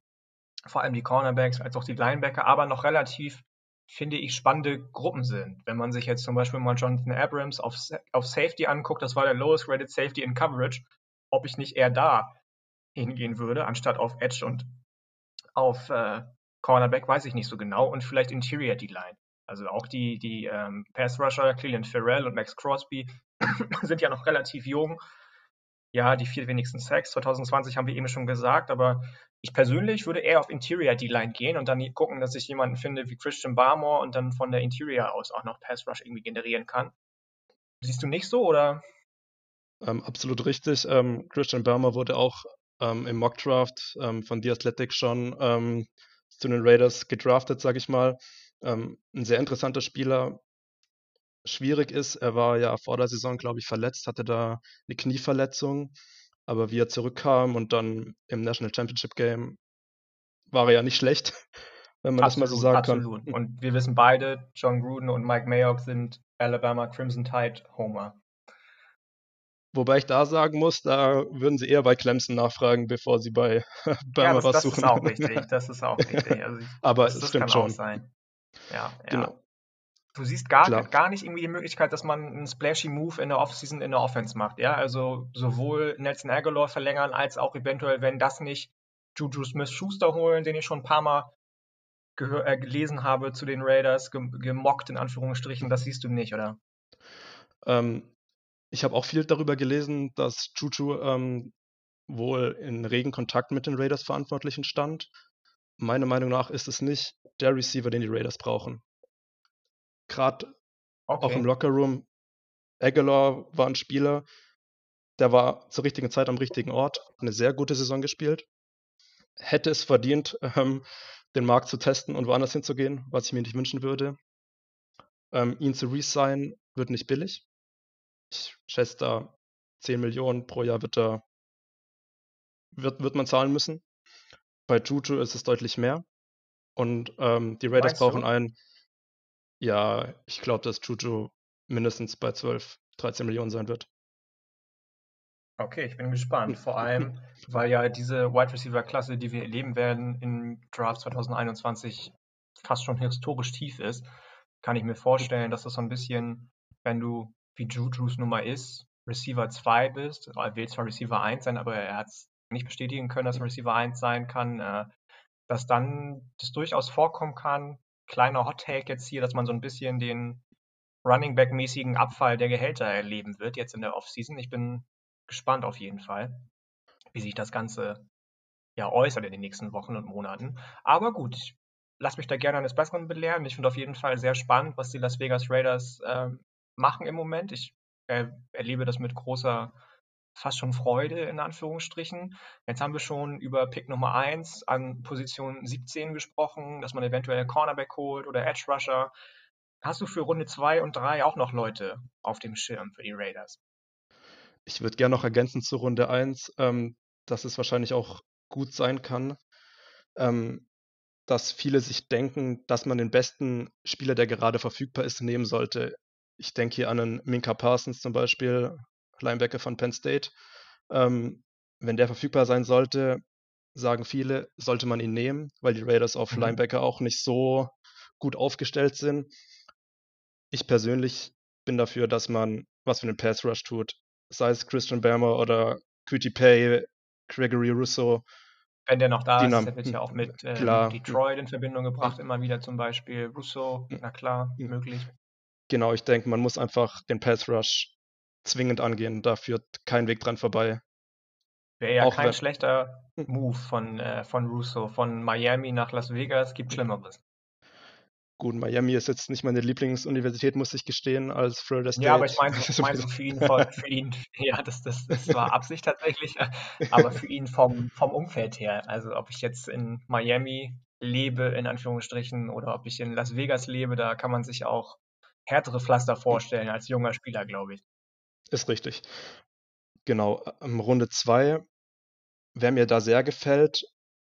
vor allem die Cornerbacks, als auch die Linebacker, aber noch relativ finde ich, spannende Gruppen sind. Wenn man sich jetzt zum Beispiel mal Jonathan Abrams auf, auf Safety anguckt, das war der lowest rated Safety in Coverage, ob ich nicht eher da hingehen würde, anstatt auf Edge und auf äh, Cornerback, weiß ich nicht so genau. Und vielleicht Interior D-Line. Also auch die, die ähm, Pass Rusher, Cleveland Farrell und Max Crosby sind ja noch relativ jung. Ja, die vier wenigsten Sacks 2020 haben wir eben schon gesagt, aber ich persönlich würde eher auf Interior D-Line gehen und dann gucken, dass ich jemanden finde wie Christian Barmore und dann von der Interior aus auch noch Pass Rush irgendwie generieren kann. Siehst du nicht so oder? Ähm, absolut richtig. Ähm, Christian Barmore wurde auch ähm, im Mock Draft ähm, von The Athletic schon ähm, zu den Raiders gedraftet, sage ich mal. Ähm, ein sehr interessanter Spieler. Schwierig ist, er war ja vor der Saison, glaube ich, verletzt, hatte da eine Knieverletzung aber wie er zurückkam und dann im National Championship Game war er ja nicht schlecht, wenn man absolut, das mal so sagen absolut. kann. Und wir wissen beide, John Gruden und Mike Mayock sind Alabama Crimson Tide Homer. Wobei ich da sagen muss, da würden sie eher bei Clemson nachfragen, bevor sie bei Bama ja, was suchen. Das ist auch richtig. Das ist auch richtig. Also ich, Aber das, es das stimmt schon. Sein. Ja, ja. Genau. Du siehst gar, gar nicht irgendwie die Möglichkeit, dass man einen splashy Move in der Offseason in der Offense macht. Ja, also sowohl Nelson Aguilar verlängern, als auch eventuell, wenn das nicht, Juju Smith-Schuster holen, den ich schon ein paar Mal äh, gelesen habe zu den Raiders, gemockt in Anführungsstrichen. Das siehst du nicht, oder? Ähm, ich habe auch viel darüber gelesen, dass Juju ähm, wohl in regen Kontakt mit den Raiders-Verantwortlichen stand. Meiner Meinung nach ist es nicht der Receiver, den die Raiders brauchen gerade okay. auch im Lockerroom. Aguilar war ein Spieler, der war zur richtigen Zeit am richtigen Ort, eine sehr gute Saison gespielt. Hätte es verdient, ähm, den Markt zu testen und woanders hinzugehen, was ich mir nicht wünschen würde. Ähm, ihn zu resignen wird nicht billig. Ich schätze da 10 Millionen pro Jahr wird, da, wird, wird man zahlen müssen. Bei Juju ist es deutlich mehr. Und ähm, die Raiders Meinst brauchen du? einen, ja, ich glaube, dass Juju mindestens bei 12, 13 Millionen sein wird. Okay, ich bin gespannt. Vor allem, weil ja diese Wide Receiver Klasse, die wir erleben werden im Draft 2021, fast schon historisch tief ist, kann ich mir vorstellen, dass das so ein bisschen, wenn du wie Juju's Nummer ist, Receiver 2 bist, er will zwar Receiver 1 sein, aber er hat es nicht bestätigen können, dass er Receiver 1 sein kann, äh, dass dann das durchaus vorkommen kann, kleiner Hot Take jetzt hier, dass man so ein bisschen den Running Back mäßigen Abfall der Gehälter erleben wird jetzt in der Offseason. Ich bin gespannt auf jeden Fall, wie sich das Ganze ja äußert in den nächsten Wochen und Monaten. Aber gut, ich lasse mich da gerne eines Besseren belehren. Ich finde auf jeden Fall sehr spannend, was die Las Vegas Raiders äh, machen im Moment. Ich äh, erlebe das mit großer, fast schon Freude in Anführungsstrichen. Jetzt haben wir schon über Pick Nummer 1 an Position 17 gesprochen, dass man eventuell Cornerback holt oder Edge Rusher. Hast du für Runde 2 und 3 auch noch Leute auf dem Schirm für die Raiders? Ich würde gerne noch ergänzen zu Runde 1, ähm, dass es wahrscheinlich auch gut sein kann, ähm, dass viele sich denken, dass man den besten Spieler, der gerade verfügbar ist, nehmen sollte. Ich denke hier an einen Minka Parsons zum Beispiel, Linebacker von Penn State. Ähm, wenn der verfügbar sein sollte, sagen viele, sollte man ihn nehmen, weil die Raiders auf mhm. Linebacker auch nicht so gut aufgestellt sind. Ich persönlich bin dafür, dass man was für den Pass Rush tut sei es Christian Bammer oder Cutie Pay, Gregory Russo. Wenn der noch da ist, der wird ja auch mit äh, Detroit in Verbindung gebracht, immer wieder zum Beispiel. Russo, na klar, möglich. Genau, ich denke, man muss einfach den Pass Rush zwingend angehen. Da führt kein Weg dran vorbei. Wäre ja auch kein schlechter hm. Move von, äh, von Russo. Von Miami nach Las Vegas gibt Schlimmeres. Gut, Miami ist jetzt nicht meine Lieblingsuniversität, muss ich gestehen, als Florida State. Ja, aber ich meine, ich mein so für ihn, für ihn, ja, das, das, das war Absicht tatsächlich, aber für ihn vom, vom Umfeld her, also ob ich jetzt in Miami lebe, in Anführungsstrichen, oder ob ich in Las Vegas lebe, da kann man sich auch härtere Pflaster vorstellen als junger Spieler, glaube ich. Ist richtig. Genau, ähm, Runde 2, wer mir da sehr gefällt,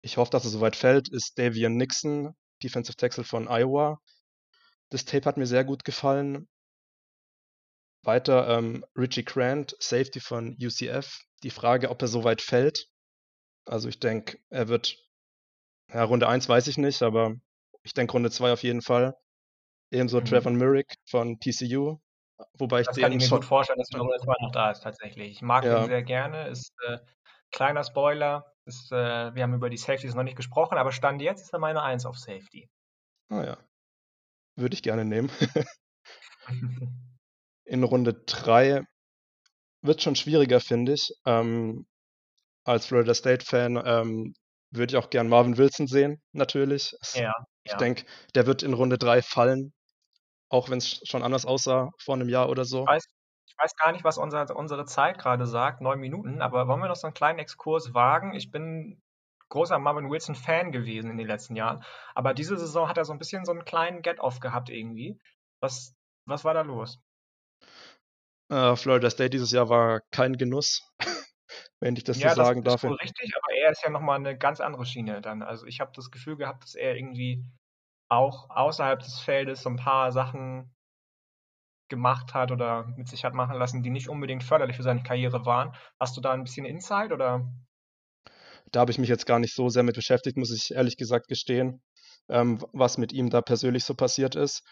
ich hoffe, dass er soweit fällt, ist Davian Nixon Defensive Tackle von Iowa. Das Tape hat mir sehr gut gefallen. Weiter ähm, Richie Grant, Safety von UCF. Die Frage, ob er so weit fällt. Also ich denke, er wird, ja, Runde 1 weiß ich nicht, aber ich denke Runde 2 auf jeden Fall. Ebenso mhm. Trevor Merrick von TCU. Wobei ich das kann ich mir schon, gut vorstellen, dass Runde 2 noch da ist tatsächlich. Ich mag ja. ihn sehr gerne. Ist äh, kleiner Spoiler, ist, äh, wir haben über die Safeties noch nicht gesprochen, aber Stand jetzt ist er meine 1 auf Safety. Ah ja. Würde ich gerne nehmen. In Runde 3 wird schon schwieriger, finde ich. Ähm, als Florida State-Fan ähm, würde ich auch gern Marvin Wilson sehen, natürlich. Ja, ich ja. denke, der wird in Runde 3 fallen, auch wenn es schon anders aussah vor einem Jahr oder so. Ich weiß, ich weiß gar nicht, was unser, unsere Zeit gerade sagt, neun Minuten, aber wollen wir noch so einen kleinen Exkurs wagen? Ich bin großer Marvin Wilson-Fan gewesen in den letzten Jahren, aber diese Saison hat er so ein bisschen so einen kleinen Get-Off gehabt irgendwie. Was, was war da los? Uh, Florida State dieses Jahr war kein Genuss, wenn ich das ja, so sagen das darf. Ja, das ist richtig, aber er ist ja nochmal eine ganz andere Schiene dann. Also ich habe das Gefühl gehabt, dass er irgendwie auch außerhalb des Feldes so ein paar Sachen gemacht hat oder mit sich hat machen lassen, die nicht unbedingt förderlich für seine Karriere waren. Hast du da ein bisschen Insight oder? Da habe ich mich jetzt gar nicht so sehr mit beschäftigt, muss ich ehrlich gesagt gestehen, ähm, was mit ihm da persönlich so passiert ist.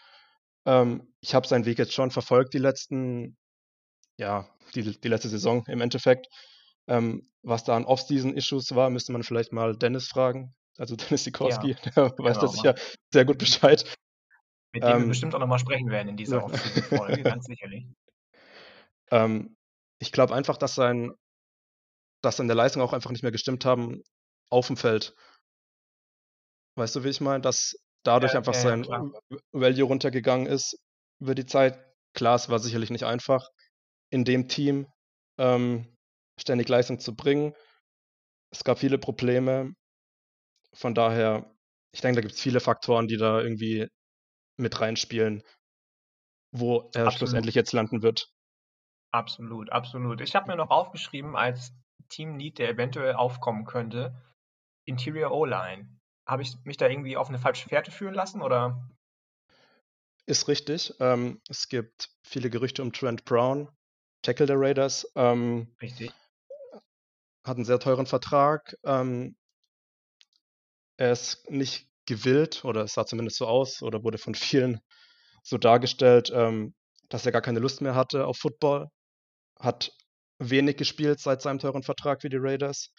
Ähm, ich habe seinen Weg jetzt schon verfolgt, die letzten, ja, die, die letzte Saison im Endeffekt. Ähm, was da an Off-Season-Issues war, müsste man vielleicht mal Dennis fragen. Also Dennis Sikorski, ja, der weiß genau, da sicher sehr gut Bescheid. Mit dem wir ähm, bestimmt auch nochmal sprechen werden in dieser Folge, ganz sicherlich. Ähm, ich glaube einfach, dass sein, dass seine Leistung auch einfach nicht mehr gestimmt haben auf dem Feld. Weißt du, wie ich meine? Dass dadurch ja, einfach ja, sein ja, Value runtergegangen ist über die Zeit. Klar, es war sicherlich nicht einfach, in dem Team ähm, ständig Leistung zu bringen. Es gab viele Probleme. Von daher, ich denke, da gibt es viele Faktoren, die da irgendwie mit reinspielen, wo er absolut. schlussendlich jetzt landen wird. Absolut, absolut. Ich habe mir noch aufgeschrieben, als Team Need, der eventuell aufkommen könnte, Interior O-Line. Habe ich mich da irgendwie auf eine falsche Fährte führen lassen oder? Ist richtig. Ähm, es gibt viele Gerüchte um Trent Brown, Tackle der Raiders. Ähm, richtig. hat einen sehr teuren Vertrag. Ähm, er ist nicht gewillt, oder es sah zumindest so aus, oder wurde von vielen so dargestellt, ähm, dass er gar keine Lust mehr hatte auf Football. Hat wenig gespielt seit seinem teuren Vertrag für die Raiders.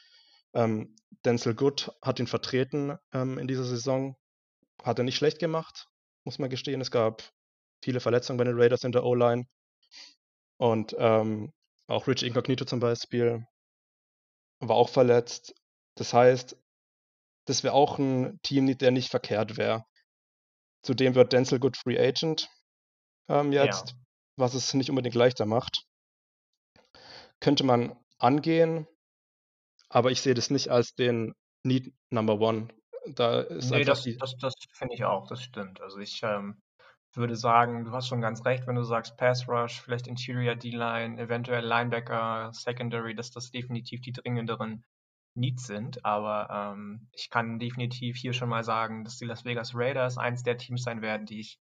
Ähm, Denzel Good hat ihn vertreten ähm, in dieser Saison. Hat er nicht schlecht gemacht, muss man gestehen. Es gab viele Verletzungen bei den Raiders in der O-Line. Und ähm, auch Rich Incognito zum Beispiel war auch verletzt. Das heißt, das wäre auch ein Team, der nicht verkehrt wäre. Zudem wird Denzel Good Free Agent ähm, jetzt, ja. was es nicht unbedingt leichter macht. Könnte man angehen, aber ich sehe das nicht als den Need Number One. Da ist nee, das, das, das finde ich auch, das stimmt. Also ich ähm, würde sagen, du hast schon ganz recht, wenn du sagst Pass Rush, vielleicht Interior D-Line, eventuell Linebacker, Secondary, dass das definitiv die dringenderen Needs sind. Aber ähm, ich kann definitiv hier schon mal sagen, dass die Las Vegas Raiders eins der Teams sein werden, die ich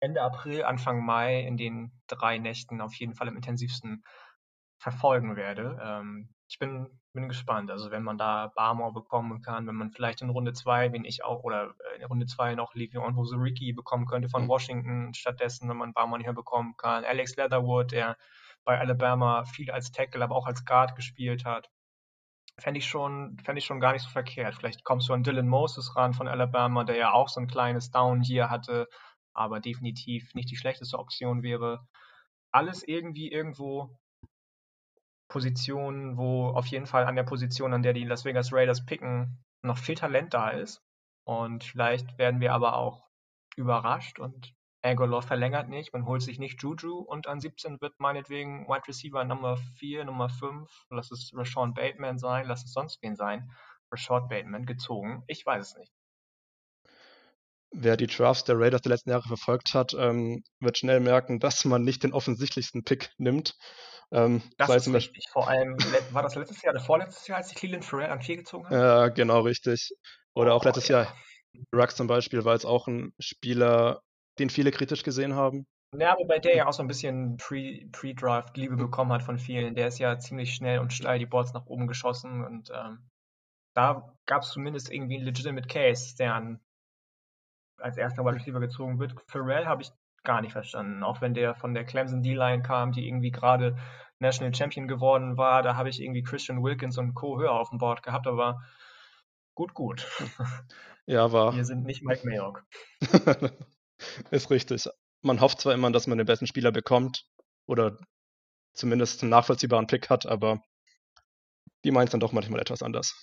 Ende April, Anfang Mai in den drei Nächten auf jeden Fall am intensivsten verfolgen werde. Ähm, ich bin, bin gespannt. Also wenn man da Barmore bekommen kann, wenn man vielleicht in Runde 2, wen ich auch, oder äh, in Runde 2 noch Le'Veon Bosuriki bekommen könnte von mhm. Washington, stattdessen, wenn man Barmore nicht mehr bekommen kann. Alex Leatherwood, der bei Alabama viel als Tackle, aber auch als Guard gespielt hat. Fände ich, schon, fänd ich schon gar nicht so verkehrt. Vielleicht kommst du an Dylan Moses ran von Alabama, der ja auch so ein kleines Down hier hatte, aber definitiv nicht die schlechteste Option wäre. Alles irgendwie irgendwo Position, wo auf jeden Fall an der Position, an der die Las Vegas Raiders picken, noch viel Talent da ist. Und vielleicht werden wir aber auch überrascht und Agolor verlängert nicht, man holt sich nicht Juju und an 17 wird meinetwegen Wide Receiver Nummer 4, Nummer 5, lass es Rashawn Bateman sein, lass es sonst wen sein, Rashawn Bateman gezogen. Ich weiß es nicht. Wer die Drafts der Raiders der letzten Jahre verfolgt hat, ähm, wird schnell merken, dass man nicht den offensichtlichsten Pick nimmt. Ähm, das ist richtig. Vor allem, war das letztes Jahr oder vorletztes Jahr, als die Cleveland Farrell an 4 gezogen haben? Ja, genau, richtig. Oder oh, auch letztes ja. Jahr, Rux zum Beispiel, war jetzt auch ein Spieler, den viele kritisch gesehen haben. Ja, wobei der ja auch so ein bisschen Pre-Draft-Liebe bekommen hat von vielen. Der ist ja ziemlich schnell und steil die Boards nach oben geschossen und ähm, da gab es zumindest irgendwie einen legitimate Case, der an, als erster Wide Receiver gezogen wird. Pharrell habe ich gar nicht verstanden. Auch wenn der von der Clemson D-Line kam, die irgendwie gerade National Champion geworden war, da habe ich irgendwie Christian Wilkins und Co. höher auf dem Board gehabt, aber gut, gut. Ja, war. Wir sind nicht Mike Mayock. Ist richtig. Man hofft zwar immer, dass man den besten Spieler bekommt oder zumindest einen nachvollziehbaren Pick hat, aber die meint dann doch manchmal etwas anders.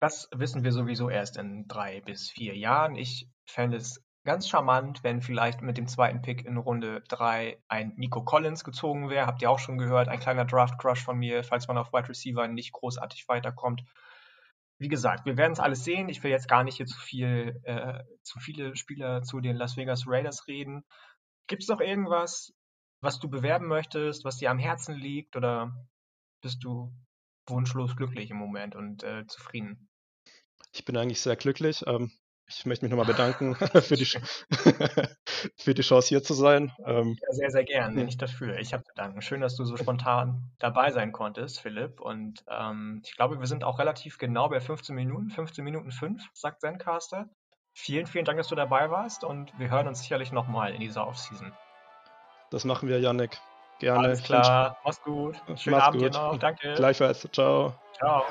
Das wissen wir sowieso erst in drei bis vier Jahren. Ich fände es ganz charmant, wenn vielleicht mit dem zweiten Pick in Runde 3 ein Nico Collins gezogen wäre. Habt ihr auch schon gehört, ein kleiner Draft-Crush von mir, falls man auf Wide Receiver nicht großartig weiterkommt. Wie gesagt, wir werden es alles sehen. Ich will jetzt gar nicht hier zu viel, äh, zu viele Spieler zu den Las Vegas Raiders reden. Gibt es noch irgendwas, was du bewerben möchtest, was dir am Herzen liegt, oder bist du wunschlos glücklich im Moment und äh, zufrieden? Ich bin eigentlich sehr glücklich. Ähm, ich möchte mich nochmal bedanken für, die, für die Chance hier zu sein. Ähm, ja, sehr, sehr gern. Bin ich dafür. Ich habe zu danken. Schön, dass du so spontan dabei sein konntest, Philipp. Und ähm, ich glaube, wir sind auch relativ genau bei 15 Minuten. 15 Minuten 5, sagt Zencaster. Vielen, vielen Dank, dass du dabei warst. Und wir hören uns sicherlich nochmal in dieser Offseason. Das machen wir, Yannick. Gerne. Alles klar. Mach's gut. Schönen Mach's Abend gut. dir noch. Danke. Gleichfalls. Ciao. Ciao.